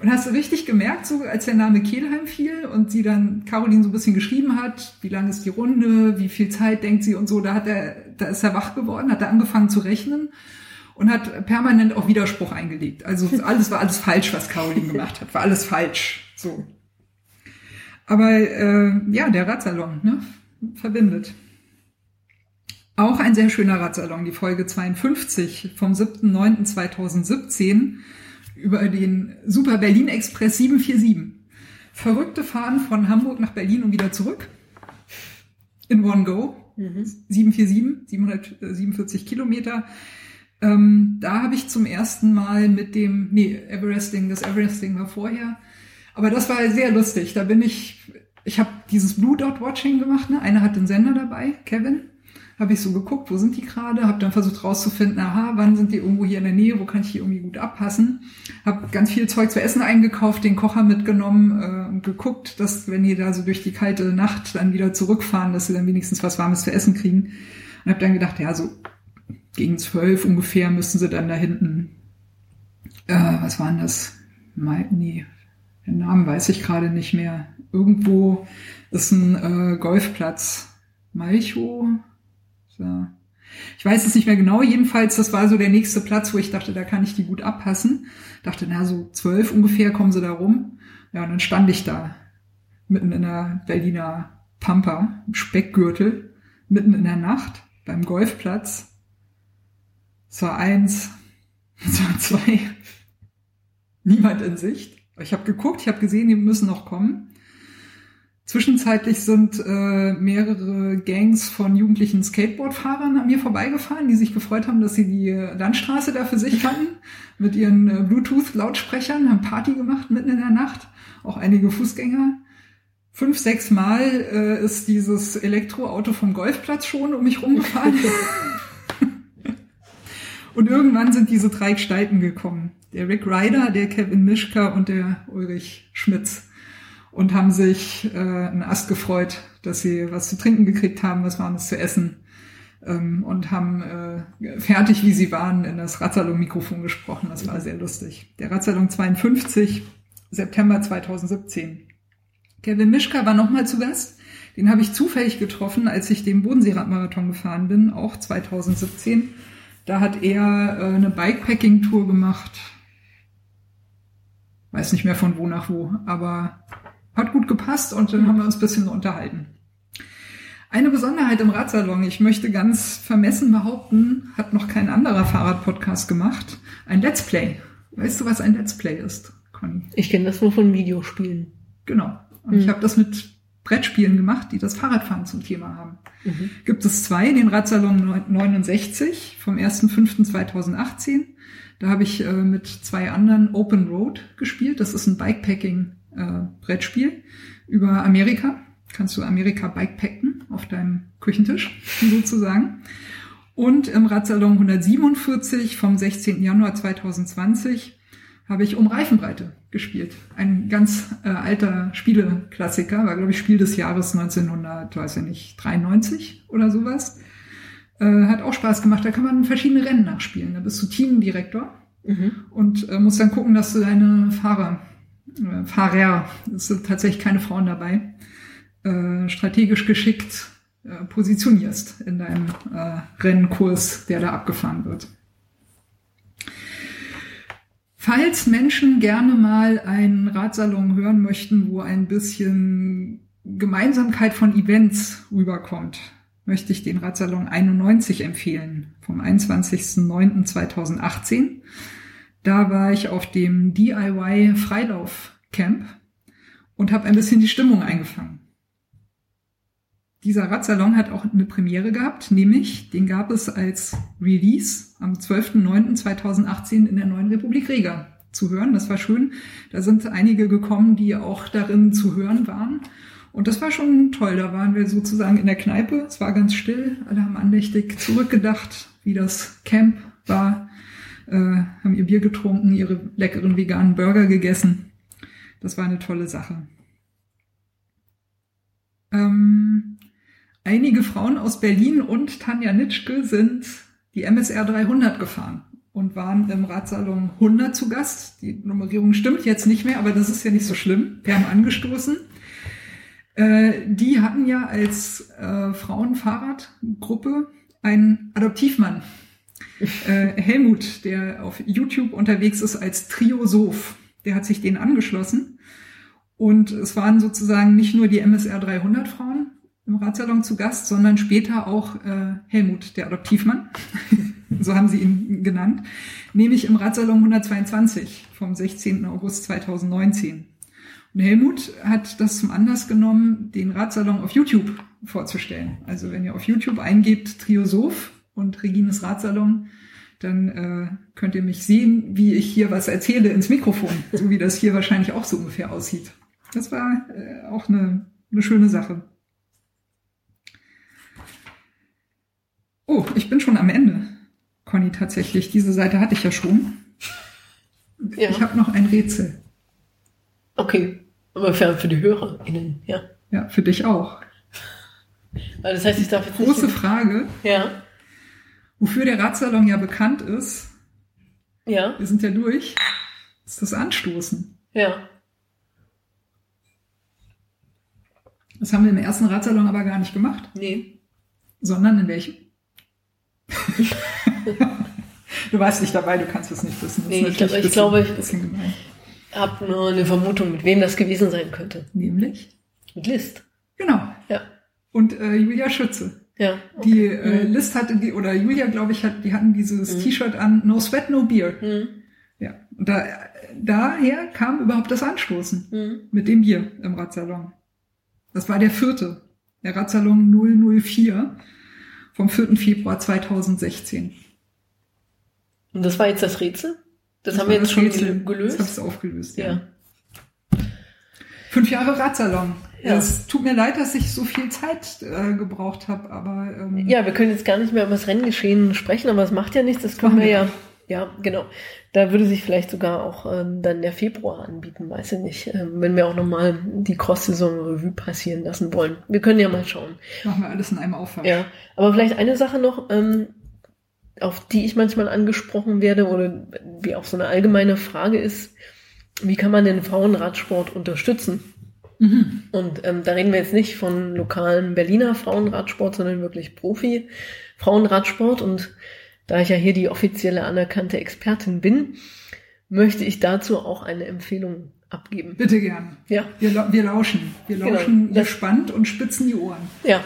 Und hast du richtig gemerkt, so als der Name Kehlheim fiel und sie dann Caroline so ein bisschen geschrieben hat, wie lang ist die Runde, wie viel Zeit denkt sie und so, da hat er, da ist er wach geworden, hat er angefangen zu rechnen und hat permanent auch Widerspruch eingelegt. Also alles war alles falsch, was Caroline gemacht hat, war alles falsch. So. Aber äh, ja, der Radsalon, ne, verbindet. Auch ein sehr schöner Radsalon, die Folge 52 vom 7.9.2017 über den Super Berlin Express 747. Verrückte Fahren von Hamburg nach Berlin und wieder zurück. In One Go. Mhm. 747, 747 Kilometer. Ähm, da habe ich zum ersten Mal mit dem, nee, Everesting, das Everesting war vorher. Aber das war sehr lustig. Da bin ich, ich habe dieses Blue Dot Watching gemacht. Ne? Einer hat den Sender dabei, Kevin habe ich so geguckt, wo sind die gerade, habe dann versucht rauszufinden, aha, wann sind die irgendwo hier in der Nähe, wo kann ich die irgendwie gut abpassen. Habe ganz viel Zeug zu essen eingekauft, den Kocher mitgenommen äh, und geguckt, dass wenn die da so durch die kalte Nacht dann wieder zurückfahren, dass sie dann wenigstens was Warmes zu essen kriegen. Und habe dann gedacht, ja, so gegen zwölf ungefähr müssten sie dann da hinten, äh, was waren das? Mal, nee, den Namen weiß ich gerade nicht mehr. Irgendwo ist ein äh, Golfplatz. Malchow, so. Ich weiß es nicht mehr genau, jedenfalls, das war so der nächste Platz, wo ich dachte, da kann ich die gut abpassen. Dachte, na, so zwölf ungefähr kommen sie da rum. Ja, und dann stand ich da, mitten in der Berliner Pampa, im Speckgürtel, mitten in der Nacht, beim Golfplatz. Es war eins, es war zwei, niemand in Sicht. Ich habe geguckt, ich habe gesehen, die müssen noch kommen. Zwischenzeitlich sind äh, mehrere Gangs von jugendlichen Skateboardfahrern an mir vorbeigefahren, die sich gefreut haben, dass sie die Landstraße da für sich hatten, mit ihren äh, Bluetooth-Lautsprechern, haben Party gemacht mitten in der Nacht, auch einige Fußgänger. Fünf, sechs Mal äh, ist dieses Elektroauto vom Golfplatz schon um mich rumgefahren. und irgendwann sind diese drei Gestalten gekommen. Der Rick Ryder, der Kevin Mischka und der Ulrich Schmitz und haben sich äh, einen Ast gefreut, dass sie was zu trinken gekriegt haben, was warmes zu essen ähm, und haben äh, fertig, wie sie waren, in das Radsalon-Mikrofon gesprochen. Das war sehr lustig. Der Radsalon 52, September 2017. Kevin Mischka war nochmal zu Gast. Den habe ich zufällig getroffen, als ich den Bodenseeradmarathon gefahren bin, auch 2017. Da hat er äh, eine Bikepacking-Tour gemacht. Weiß nicht mehr von wo nach wo, aber hat gut gepasst und dann haben wir uns ein bisschen unterhalten. Eine Besonderheit im Radsalon, ich möchte ganz vermessen behaupten, hat noch kein anderer Fahrradpodcast gemacht. Ein Let's Play. Weißt du, was ein Let's Play ist, Conny? Ich kenne das nur von Videospielen. Genau. Und mhm. ich habe das mit Brettspielen gemacht, die das Fahrradfahren zum Thema haben. Mhm. Gibt es zwei, den Radsalon 69 vom 1.5.2018. Da habe ich äh, mit zwei anderen Open Road gespielt. Das ist ein Bikepacking äh, Brettspiel über Amerika. Kannst du Amerika bikepacken auf deinem Küchentisch sozusagen. Und im Radsalon 147 vom 16. Januar 2020 habe ich um Reifenbreite gespielt. Ein ganz äh, alter Spieleklassiker, war glaube ich Spiel des Jahres 1900, weiß ich nicht, 93 oder sowas. Äh, hat auch Spaß gemacht. Da kann man verschiedene Rennen nachspielen. Da bist du Teamdirektor mhm. und äh, musst dann gucken, dass du deine Fahrer Fahrer, es sind tatsächlich keine Frauen dabei, äh, strategisch geschickt äh, positionierst in deinem äh, Rennkurs, der da abgefahren wird. Falls Menschen gerne mal einen Radsalon hören möchten, wo ein bisschen Gemeinsamkeit von Events rüberkommt, möchte ich den Radsalon 91 empfehlen, vom 21.09.2018. Da war ich auf dem DIY Freilauf Camp und habe ein bisschen die Stimmung eingefangen. Dieser Radsalon hat auch eine Premiere gehabt, nämlich den gab es als Release am 12.09.2018 in der neuen Republik Rega zu hören. Das war schön. Da sind einige gekommen, die auch darin zu hören waren. Und das war schon toll. Da waren wir sozusagen in der Kneipe. Es war ganz still. Alle haben andächtig zurückgedacht, wie das Camp war äh, haben ihr Bier getrunken, ihre leckeren veganen Burger gegessen. Das war eine tolle Sache. Ähm, einige Frauen aus Berlin und Tanja Nitschke sind die MSR 300 gefahren. und waren im Radsalon 100 zu Gast. Die Nummerierung stimmt jetzt nicht mehr, aber das ist ja nicht so schlimm. Wir haben angestoßen. Äh, die hatten ja als äh, Frauenfahrradgruppe einen Adoptivmann. Äh, Helmut, der auf YouTube unterwegs ist als Triosoph, der hat sich denen angeschlossen. Und es waren sozusagen nicht nur die MSR 300 Frauen im Radsalon zu Gast, sondern später auch äh, Helmut, der Adoptivmann. so haben sie ihn genannt. Nämlich im Radsalon 122 vom 16. August 2019. Und Helmut hat das zum Anlass genommen, den Radsalon auf YouTube vorzustellen. Also wenn ihr auf YouTube eingebt Triosoph und Regines Radsalon, dann äh, könnt ihr mich sehen, wie ich hier was erzähle ins Mikrofon, so wie das hier wahrscheinlich auch so ungefähr aussieht. Das war äh, auch eine, eine schöne Sache. Oh, ich bin schon am Ende, Conny, tatsächlich. Diese Seite hatte ich ja schon. Ja. Ich habe noch ein Rätsel. Okay. Aber für, für die HörerInnen, ja. Ja, für dich auch. Das heißt, ich darf jetzt Große nicht Frage. Ja. Wofür der Radsalon ja bekannt ist. Ja. Wir sind ja durch. Ist das Anstoßen. Ja. Das haben wir im ersten Radsalon aber gar nicht gemacht. Nee. Sondern in welchem? du warst nicht dabei, du kannst es nicht wissen. Das nee, ich, glaube, ich glaube, ich, habe nur eine Vermutung, mit wem das gewesen sein könnte. Nämlich? Mit List. Genau. Ja. Und äh, Julia Schütze. Ja. Okay. Die äh, mhm. List hatte die, oder Julia, glaube ich, hat, die hatten dieses mhm. T-Shirt an, No Sweat, No Beer. Mhm. Ja. Und da, daher kam überhaupt das Anstoßen mhm. mit dem Bier im Radsalon. Das war der vierte. Der Radsalon 004 vom 4. Februar 2016. Und das war jetzt das Rätsel? Das, das haben wir jetzt schon Rätsel. gelöst. Das hab's aufgelöst, ja. ja. Fünf Jahre Radsalon. Ja. Es tut mir leid, dass ich so viel Zeit äh, gebraucht habe, aber ähm, ja, wir können jetzt gar nicht mehr über das Renngeschehen sprechen, aber es macht ja nichts. Das können wir, ja. Ja, genau. Da würde sich vielleicht sogar auch ähm, dann der Februar anbieten, weiß ich nicht, ähm, wenn wir auch nochmal die Cross-Saison-Revue passieren lassen wollen. Wir können ja mal schauen. Machen wir alles in einem Aufwand. Ja, aber vielleicht eine Sache noch, ähm, auf die ich manchmal angesprochen werde oder wie auch so eine allgemeine Frage ist, wie kann man den Frauenradsport unterstützen? Mhm. Und ähm, da reden wir jetzt nicht von lokalen Berliner Frauenradsport, sondern wirklich Profi-Frauenradsport. Und da ich ja hier die offizielle anerkannte Expertin bin, möchte ich dazu auch eine Empfehlung abgeben. Bitte gern. Ja. Wir, wir lauschen. Wir genau. lauschen genau. gespannt und spitzen die Ohren. Ja,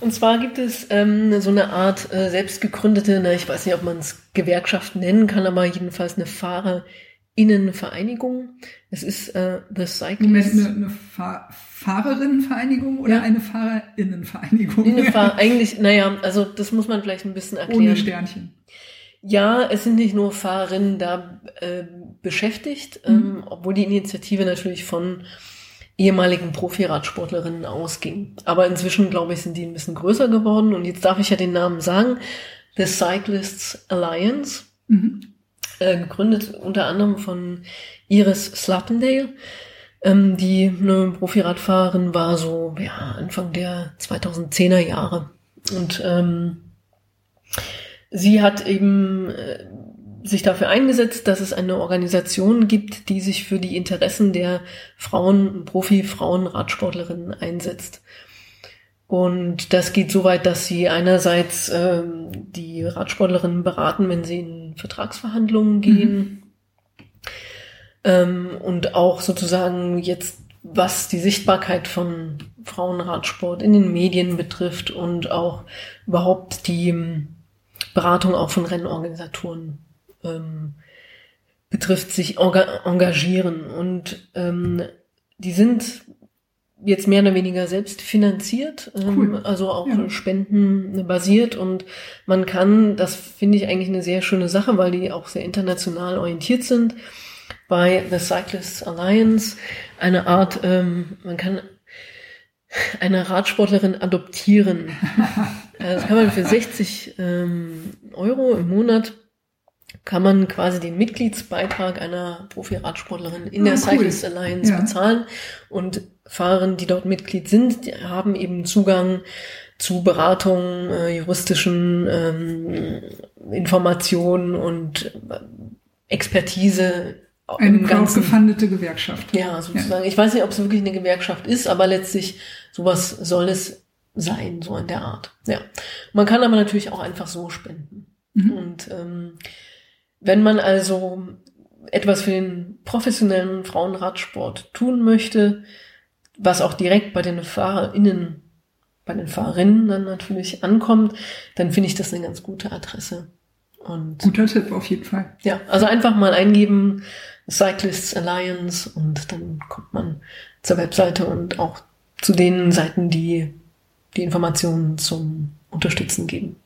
und zwar gibt es ähm, so eine Art äh, selbstgegründete, na, ich weiß nicht, ob man es Gewerkschaft nennen kann, aber jedenfalls eine Fahrerinnenvereinigung. Es ist äh, The Cyclist. Moment, eine, eine Fahr Fahrerinnenvereinigung oder ja. eine Fahrerinnenvereinigung? Eine Fahr eigentlich, naja, also das muss man vielleicht ein bisschen erklären. Ohne Sternchen. Ja, es sind nicht nur Fahrerinnen da äh, beschäftigt, mhm. ähm, obwohl die Initiative natürlich von ehemaligen Profiradsportlerinnen ausging. Aber inzwischen, glaube ich, sind die ein bisschen größer geworden. Und jetzt darf ich ja den Namen sagen. The Cyclists Alliance. Mhm. Äh, gegründet unter anderem von Iris Slappendale, ähm, die eine Profiradfahrerin war, so ja, Anfang der 2010er Jahre. Und ähm, sie hat eben äh, sich dafür eingesetzt, dass es eine Organisation gibt, die sich für die Interessen der Frauen, Profi-Frauen-Radsportlerinnen einsetzt. Und das geht so weit, dass sie einerseits ähm, die Radsportlerinnen beraten, wenn sie in Vertragsverhandlungen gehen. Mhm. Ähm, und auch sozusagen jetzt, was die Sichtbarkeit von Frauenradsport in den Medien betrifft und auch überhaupt die ähm, Beratung auch von Rennorganisatoren ähm, betrifft, sich engagieren. Und ähm, die sind jetzt mehr oder weniger selbst finanziert, ähm, cool. also auch ja. Spenden basiert und man kann, das finde ich eigentlich eine sehr schöne Sache, weil die auch sehr international orientiert sind, bei The Cyclists Alliance eine Art, ähm, man kann eine Radsportlerin adoptieren. also das kann man für 60 ähm, Euro im Monat kann man quasi den Mitgliedsbeitrag einer Profi-Radsportlerin in ah, der cool. Cyclist Alliance ja. bezahlen und Fahrerinnen, die dort Mitglied sind, haben eben Zugang zu Beratungen, äh, juristischen ähm, Informationen und äh, Expertise eine crowdgefundete Gewerkschaft. Ja, sozusagen. Ja. Ich weiß nicht, ob es wirklich eine Gewerkschaft ist, aber letztlich sowas soll es sein, so in der Art. Ja. Man kann aber natürlich auch einfach so spenden. Mhm. Und ähm, wenn man also etwas für den professionellen Frauenradsport tun möchte, was auch direkt bei den FahrerInnen, bei den Fahrerinnen dann natürlich ankommt, dann finde ich das eine ganz gute Adresse. Und Guter Tipp auf jeden Fall. Ja, also einfach mal eingeben, Cyclists Alliance und dann kommt man zur Webseite und auch zu den Seiten, die die Informationen zum Unterstützen geben.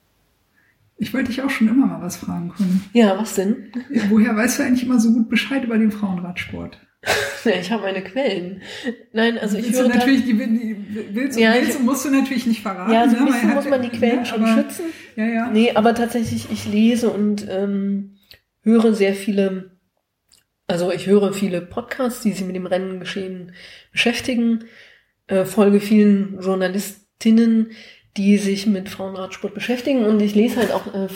Ich wollte dich auch schon immer mal was fragen können. Ja, was denn? Woher weißt du eigentlich immer so gut Bescheid über den Frauenradsport? Ich habe meine Quellen. Nein, also ich willst höre natürlich die, die willst, ja, willst, ich, musst du natürlich nicht verraten. Ja, so ein ne? muss man die Quellen ja, schon aber, schützen. Ja, ja. Nee, aber tatsächlich ich lese und ähm, höre sehr viele also ich höre viele Podcasts, die sich mit dem Rennengeschehen beschäftigen, äh, folge vielen Journalistinnen, die sich mit Frauenradsport beschäftigen und ich lese halt auch äh,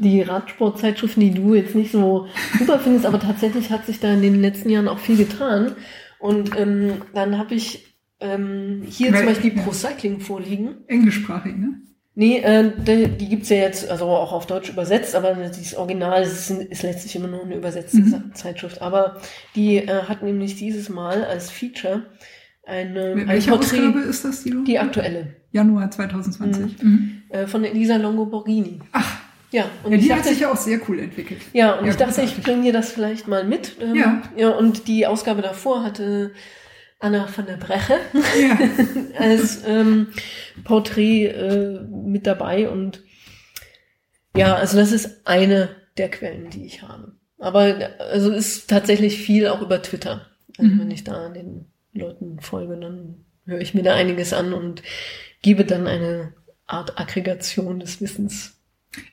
die Radsportzeitschriften, die du jetzt nicht so super findest, aber tatsächlich hat sich da in den letzten Jahren auch viel getan. Und ähm, dann habe ich ähm, hier Weil, zum Beispiel Pro Cycling vorliegen. Englischsprachig, ne? Nee, äh, die, die gibt's ja jetzt also auch auf Deutsch übersetzt, aber dieses Original ist, ist letztlich immer nur eine übersetzte mhm. Zeitschrift. Aber die äh, hat nämlich dieses Mal als Feature eine Welche ein Porträt, Ausgabe ist das, die du? Die aktuelle. Januar 2020. Mhm. Mhm. Äh, von Elisa Longo Borghini. Ach. Ja, und ja, die dachte, hat sich ja auch sehr cool entwickelt. Ja, und ja, ich dachte, ich bringe dir das vielleicht mal mit. Ähm, ja. ja. Und die Ausgabe davor hatte Anna von der Breche ja. als ähm, Porträt äh, mit dabei und ja, also das ist eine der Quellen, die ich habe. Aber also ist tatsächlich viel auch über Twitter. Also mhm. wenn ich da den Leuten folge, dann höre ich mir da einiges an und gebe dann eine Art Aggregation des Wissens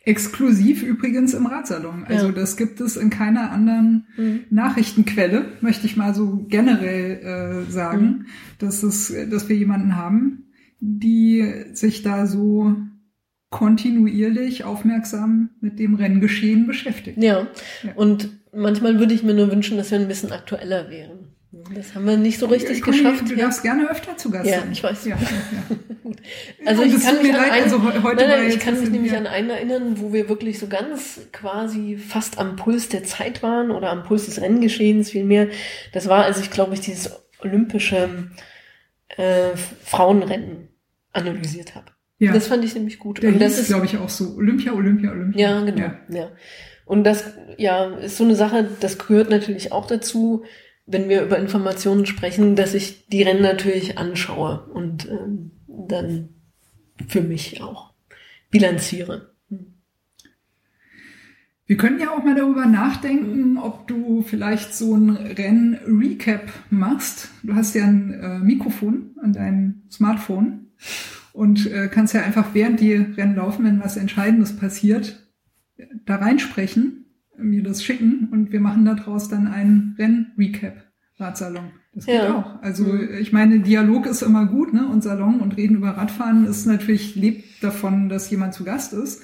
Exklusiv übrigens im Radsalon. Also ja. das gibt es in keiner anderen mhm. Nachrichtenquelle, möchte ich mal so generell äh, sagen, mhm. dass es, dass wir jemanden haben, die sich da so kontinuierlich aufmerksam mit dem Renngeschehen beschäftigt. Ja. ja. Und manchmal würde ich mir nur wünschen, dass wir ein bisschen aktueller wären. Das haben wir nicht so richtig Conny, geschafft. Du darfst gerne öfter zu Gast sein. Ja, ich weiß. Ja, ja. also ich kann, mich, an einen, also heute nein, nein, ich kann mich nämlich an einen erinnern, wo wir wirklich so ganz quasi fast am Puls der Zeit waren oder am Puls des Renngeschehens vielmehr. Das war, als ich glaube ich dieses olympische äh, Frauenrennen analysiert habe. Ja. Das fand ich nämlich gut. Der und das ist, glaube ich, auch so Olympia, Olympia, Olympia. Ja, genau. Ja. ja. Und das, ja, ist so eine Sache, das gehört natürlich auch dazu, wenn wir über Informationen sprechen, dass ich die Rennen natürlich anschaue und ähm, dann für mich auch bilanziere. Wir können ja auch mal darüber nachdenken, ob du vielleicht so ein Renn-Recap machst. Du hast ja ein äh, Mikrofon an deinem Smartphone und äh, kannst ja einfach während die Rennen laufen, wenn was Entscheidendes passiert, da reinsprechen mir das schicken und wir machen daraus dann einen Renn-Recap. Radsalon. Das geht ja. auch. Also mhm. ich meine, Dialog ist immer gut, ne? Und Salon und Reden über Radfahren ist natürlich, lebt davon, dass jemand zu Gast ist.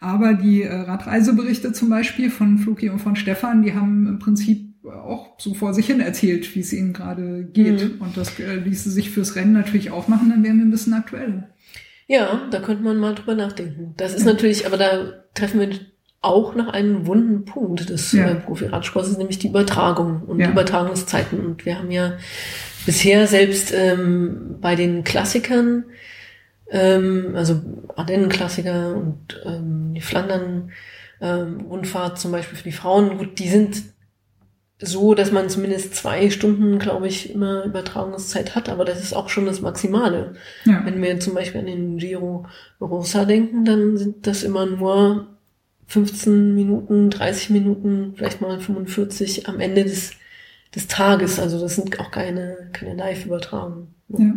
Aber die äh, Radreiseberichte zum Beispiel von Fluki und von Stefan, die haben im Prinzip auch so vor sich hin erzählt, wie es ihnen gerade geht. Mhm. Und das äh, ließe sich fürs Rennen natürlich auch machen, dann wären wir ein bisschen aktuell. Ja, da könnte man mal drüber nachdenken. Das ist natürlich, aber da treffen wir auch noch einen wunden Punkt des ja. äh, Profi-Radsports, nämlich die Übertragung und ja. Übertragungszeiten. Und wir haben ja bisher selbst ähm, bei den Klassikern, ähm, also Ardennen-Klassiker und ähm, die Flandern-Rundfahrt ähm, zum Beispiel für die Frauen, gut, die sind so, dass man zumindest zwei Stunden, glaube ich, immer Übertragungszeit hat, aber das ist auch schon das Maximale. Ja. Wenn wir zum Beispiel an den Giro Rosa denken, dann sind das immer nur 15 Minuten, 30 Minuten, vielleicht mal 45 am Ende des, des Tages. Also das sind auch keine, keine Live-Übertragungen. Ja.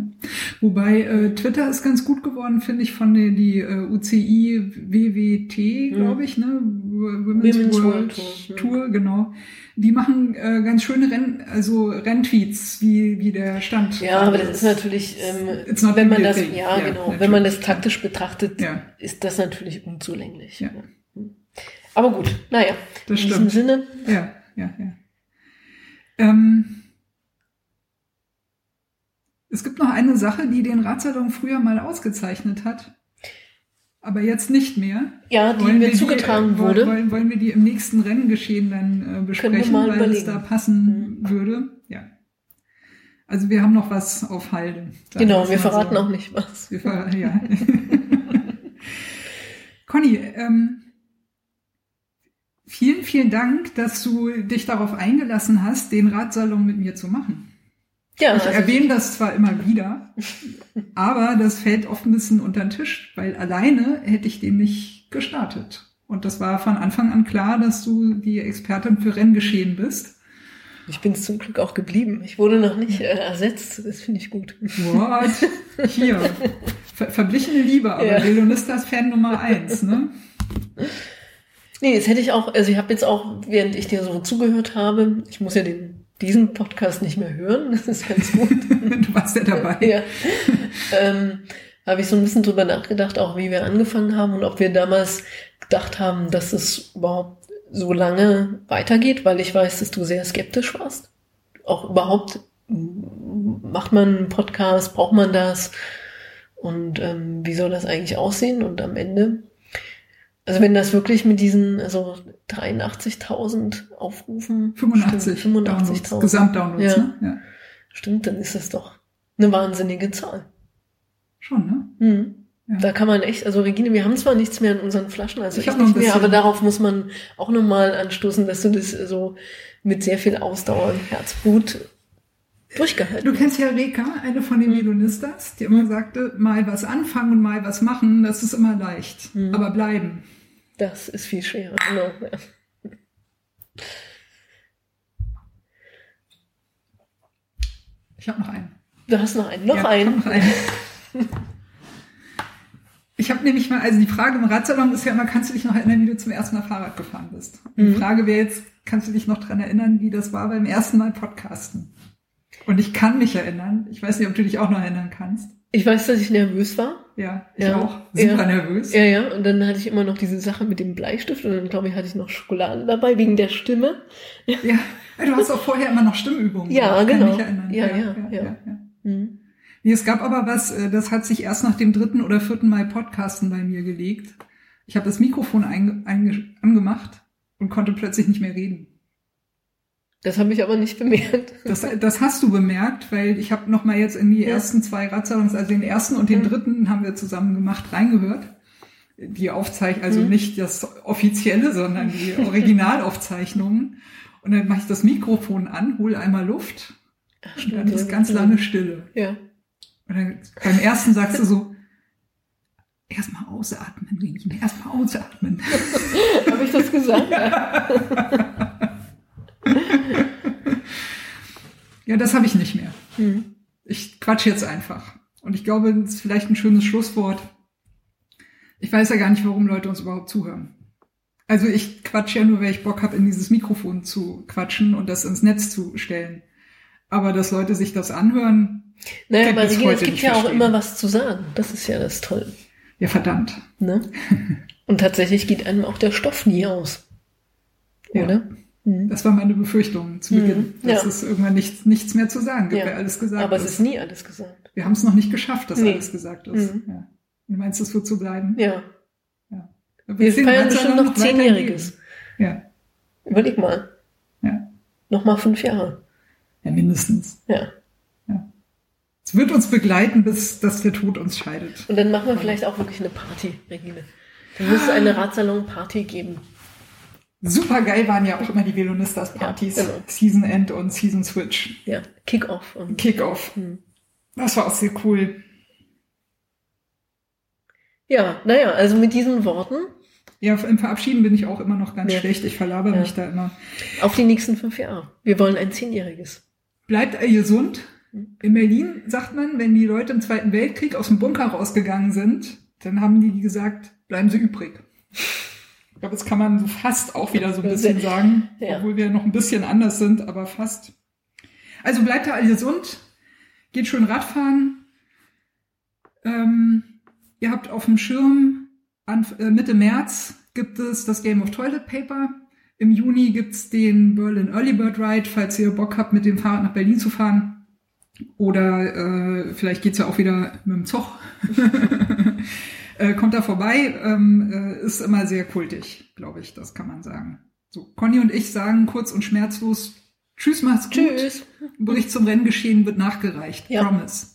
Wobei äh, Twitter ist ganz gut geworden, finde ich, von der die äh, UCI WWT, glaube mhm. ich, ne? Women's, Women's World, Tour, Tour, genau. Die machen äh, ganz schöne Renn, also Renntweets, wie, wie der Stand. Ja, aber das ist natürlich, ähm, wenn man das, ja, ja genau, wenn man das taktisch betrachtet, ja. ist das natürlich unzulänglich. Ja. Aber gut, naja. Das in stimmt. diesem Sinne. Ja, ja, ja. Ähm, es gibt noch eine Sache, die den Radsalon früher mal ausgezeichnet hat, aber jetzt nicht mehr. Ja, die Wollen mir wir zugetragen die, wurde. Wollen, wollen wir die im nächsten Renngeschehen dann äh, besprechen, mal weil es da passen würde? Ja. Also wir haben noch was auf Halde. sagen genau, wir verraten so. auch nicht was. Wir ver ja. Conny, ähm, vielen, vielen Dank, dass du dich darauf eingelassen hast, den Radsalon mit mir zu machen. Ja, Ich also, erwähne das zwar immer wieder, aber das fällt oft ein bisschen unter den Tisch, weil alleine hätte ich den nicht gestartet. Und das war von Anfang an klar, dass du die Expertin für Renngeschehen bist. ich bin es zum Glück auch geblieben. Ich wurde noch nicht äh, ersetzt. Das finde ich gut. What? Hier. Ver verblichene Liebe, aber Ja. Velonistas Fan Nummer eins, ne? Nee, jetzt hätte ich auch, also ich habe jetzt auch, während ich dir so zugehört habe, ich muss ja den, diesen Podcast nicht mehr hören, das ist ganz gut. Du warst ja dabei. ja. ähm, habe ich so ein bisschen drüber nachgedacht, auch wie wir angefangen haben und ob wir damals gedacht haben, dass es überhaupt so lange weitergeht, weil ich weiß, dass du sehr skeptisch warst. Auch überhaupt, macht man einen Podcast, braucht man das? Und ähm, wie soll das eigentlich aussehen? Und am Ende, also wenn das wirklich mit diesen, also 83.000 Aufrufen, 85 stimmt, Downloads, 85.000, Gesamtdownloads, Ja. ne? Ja. stimmt, dann ist das doch eine wahnsinnige Zahl. Schon, ne? Mhm. Ja. Da kann man echt, also Regine, wir haben zwar nichts mehr in unseren Flaschen, also Ich ich nicht mehr, aber darauf muss man auch nochmal anstoßen, dass du das so mit sehr viel Ausdauer und Herzblut durchgehalten Du kennst ja Reka, eine von den Velonistas, die immer sagte, mal was anfangen und mal was machen, das ist immer leicht. Mhm. Aber bleiben. Das ist viel schwerer, genau. Ja. Ich habe noch einen. Du hast noch einen, noch Ja, einen. Ich habe noch einen. Ich habe nämlich mal, also die Frage im Radsalon ist ja immer, kannst du dich noch erinnern, wie du zum ersten Mal Fahrrad gefahren bist? Mhm. Die Frage wäre jetzt, kannst du dich noch dran erinnern, wie das war beim ersten Mal Podcasten? Und ich kann mich erinnern, ich weiß nicht, ob du dich auch noch erinnern kannst. Ich weiß, dass ich nervös war. Ja, ich Ja. auch. Super Ja. nervös. Ja, ja, und dann hatte ich immer noch diese Sache mit dem Bleistift und dann glaube ich, hatte ich noch Schokolade dabei wegen der Stimme. Ja, du hast auch vorher immer noch Stimmübungen. Ja, gemacht, genau. Kann mich erinnern. Ja, ja, ja. Mhm. Nee, es gab aber was, äh, das hat sich erst nach dem dritten oder vierten Mal Podcasten bei mir gelegt. Ich habe das Mikrofon angemacht und konnte plötzlich nicht mehr reden. Das habe ich aber nicht bemerkt. Das, das hast du bemerkt, weil ich habe noch mal jetzt in die Ja. ersten zwei Radsalons, also den ersten und den Mhm. dritten haben wir zusammen gemacht, reingehört. Die Aufzeichnung, also Mhm. nicht das offizielle, sondern die Originalaufzeichnungen. Und dann mache ich das Mikrofon an, hole einmal Luft und dann ist ganz lange Stille. Ja. Und dann beim ersten sagst du so, erstmal ausatmen, Regine, erstmal ausatmen. Habe ich das gesagt? Ja. Ja, das habe ich nicht mehr. Mhm. Ich quatsch jetzt einfach. Und ich glaube, das ist vielleicht ein schönes Schlusswort. Ich weiß ja gar nicht, warum Leute uns überhaupt zuhören. Also ich quatsch ja nur, weil ich Bock habe, in dieses Mikrofon zu quatschen und das ins Netz zu stellen. Aber dass Leute sich das anhören, Naja, aber Regina, es gibt ja auch verstehen. immer was zu sagen. Das ist ja das Tolle. ja verdammt. Ne? Und tatsächlich geht einem auch der Stoff nie aus. Ja. Oder? Mhm. Das war meine Befürchtung zu Mhm, Beginn, dass ja. es irgendwann nichts, nichts mehr zu sagen gibt, Ja. weil alles gesagt Aber es ist. ist nie alles gesagt. Wir haben es noch nicht geschafft, dass Nee. alles gesagt ist. Mhm. Ja. Du meinst, es wird so bleiben? Ja. Wird Wir feiern bestimmt noch? Zehnjähriges. Ja. Überleg mal. Ja. Nochmal fünf Jahre. ja, mindestens. Ja. Es wird uns begleiten, bis dass der Tod uns scheidet. Und dann machen wir vielleicht auch wirklich eine Party, Regine. Dann muss es eine Radsalon-Party geben. Super geil waren ja auch immer die Velonistas-Partys. Ja, genau. Season End und Season Switch. Ja, Kick-Off. Kickoff. Hm. Das war auch sehr cool. ja, naja, also mit diesen Worten Ja, im Verabschieden bin ich auch immer noch ganz Ja. schlecht. Ich verlabere Ja. mich da immer. auf die nächsten fünf Jahre. Wir wollen ein Zehnjähriges. Bleibt ihr gesund. Hm. In Berlin sagt man, wenn die Leute im Zweiten Weltkrieg aus dem Bunker rausgegangen sind, dann haben die gesagt, bleiben sie übrig. Ich glaube, das kann man so fast auch wieder so ein bisschen sagen, Ja. obwohl wir noch ein bisschen anders sind, aber fast. Also bleibt da alle gesund, geht schön Radfahren. Ähm, ihr habt auf dem Schirm an, äh, Mitte März gibt es das Game of Toilet Paper. Im Juni gibt's den Berlin Early Bird Ride, falls ihr Bock habt, mit dem Fahrrad nach Berlin zu fahren. Oder äh, vielleicht geht's ja auch wieder mit dem Zug. äh, kommt da vorbei. Ähm, äh, ist immer sehr kultig, glaube ich, das kann man sagen. So, Conny und ich sagen kurz und schmerzlos Tschüss, macht's gut. Tschüss. Bericht zum Renngeschehen wird nachgereicht. Ja. Promise.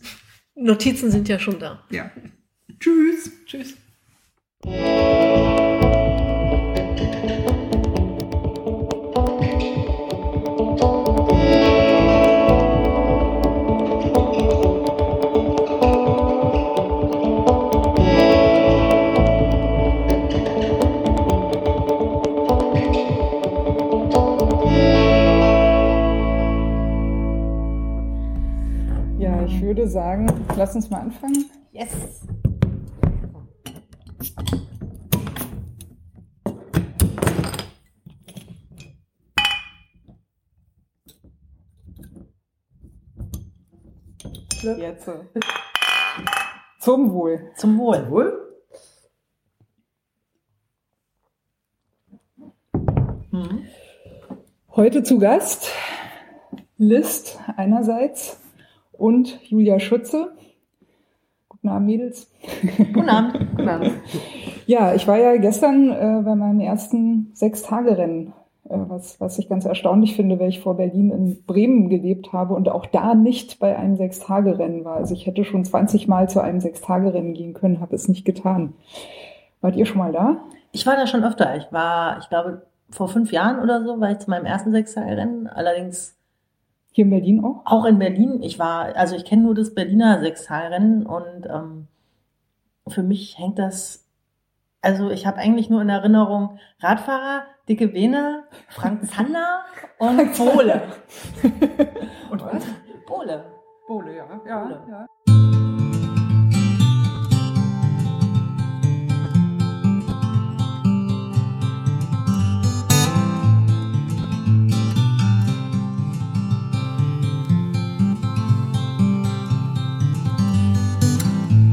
Notizen sind ja schon da. Ja. Tschüss. Tschüss. Sagen, lass uns mal anfangen. Yes. Jetzt. Zum Wohl. Zum Wohl. Wohl? Mhm. Heute zu Gast List einerseits und Julia Schütze. Guten Abend, Mädels. Guten Abend. Guten Abend. Ja, ich war ja gestern äh, bei meinem ersten Sechs-Tage-Rennen, äh, was, was ich ganz erstaunlich finde, weil ich vor Berlin in Bremen gelebt habe und auch da nicht bei einem Sechs-Tage-Rennen war. Also ich hätte schon 20 Mal zu einem Sechs-Tage-Rennen gehen können, habe es nicht getan. Wart ihr schon mal da? Ich war da schon öfter. Ich war, ich glaube, vor fünf Jahren oder so war ich zu meinem ersten Sechs-Tage-Rennen. Allerdings hier in Berlin auch? Auch in Berlin. Ich war, also ich kenne nur das Berliner Sechstalrennen und ähm, für mich hängt das, also ich habe eigentlich nur in Erinnerung Radfahrer, dicke Vene, Frank Zander und Pole. und was? Pole. Pole, ja. ja, Pole. ja.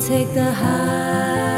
take the highs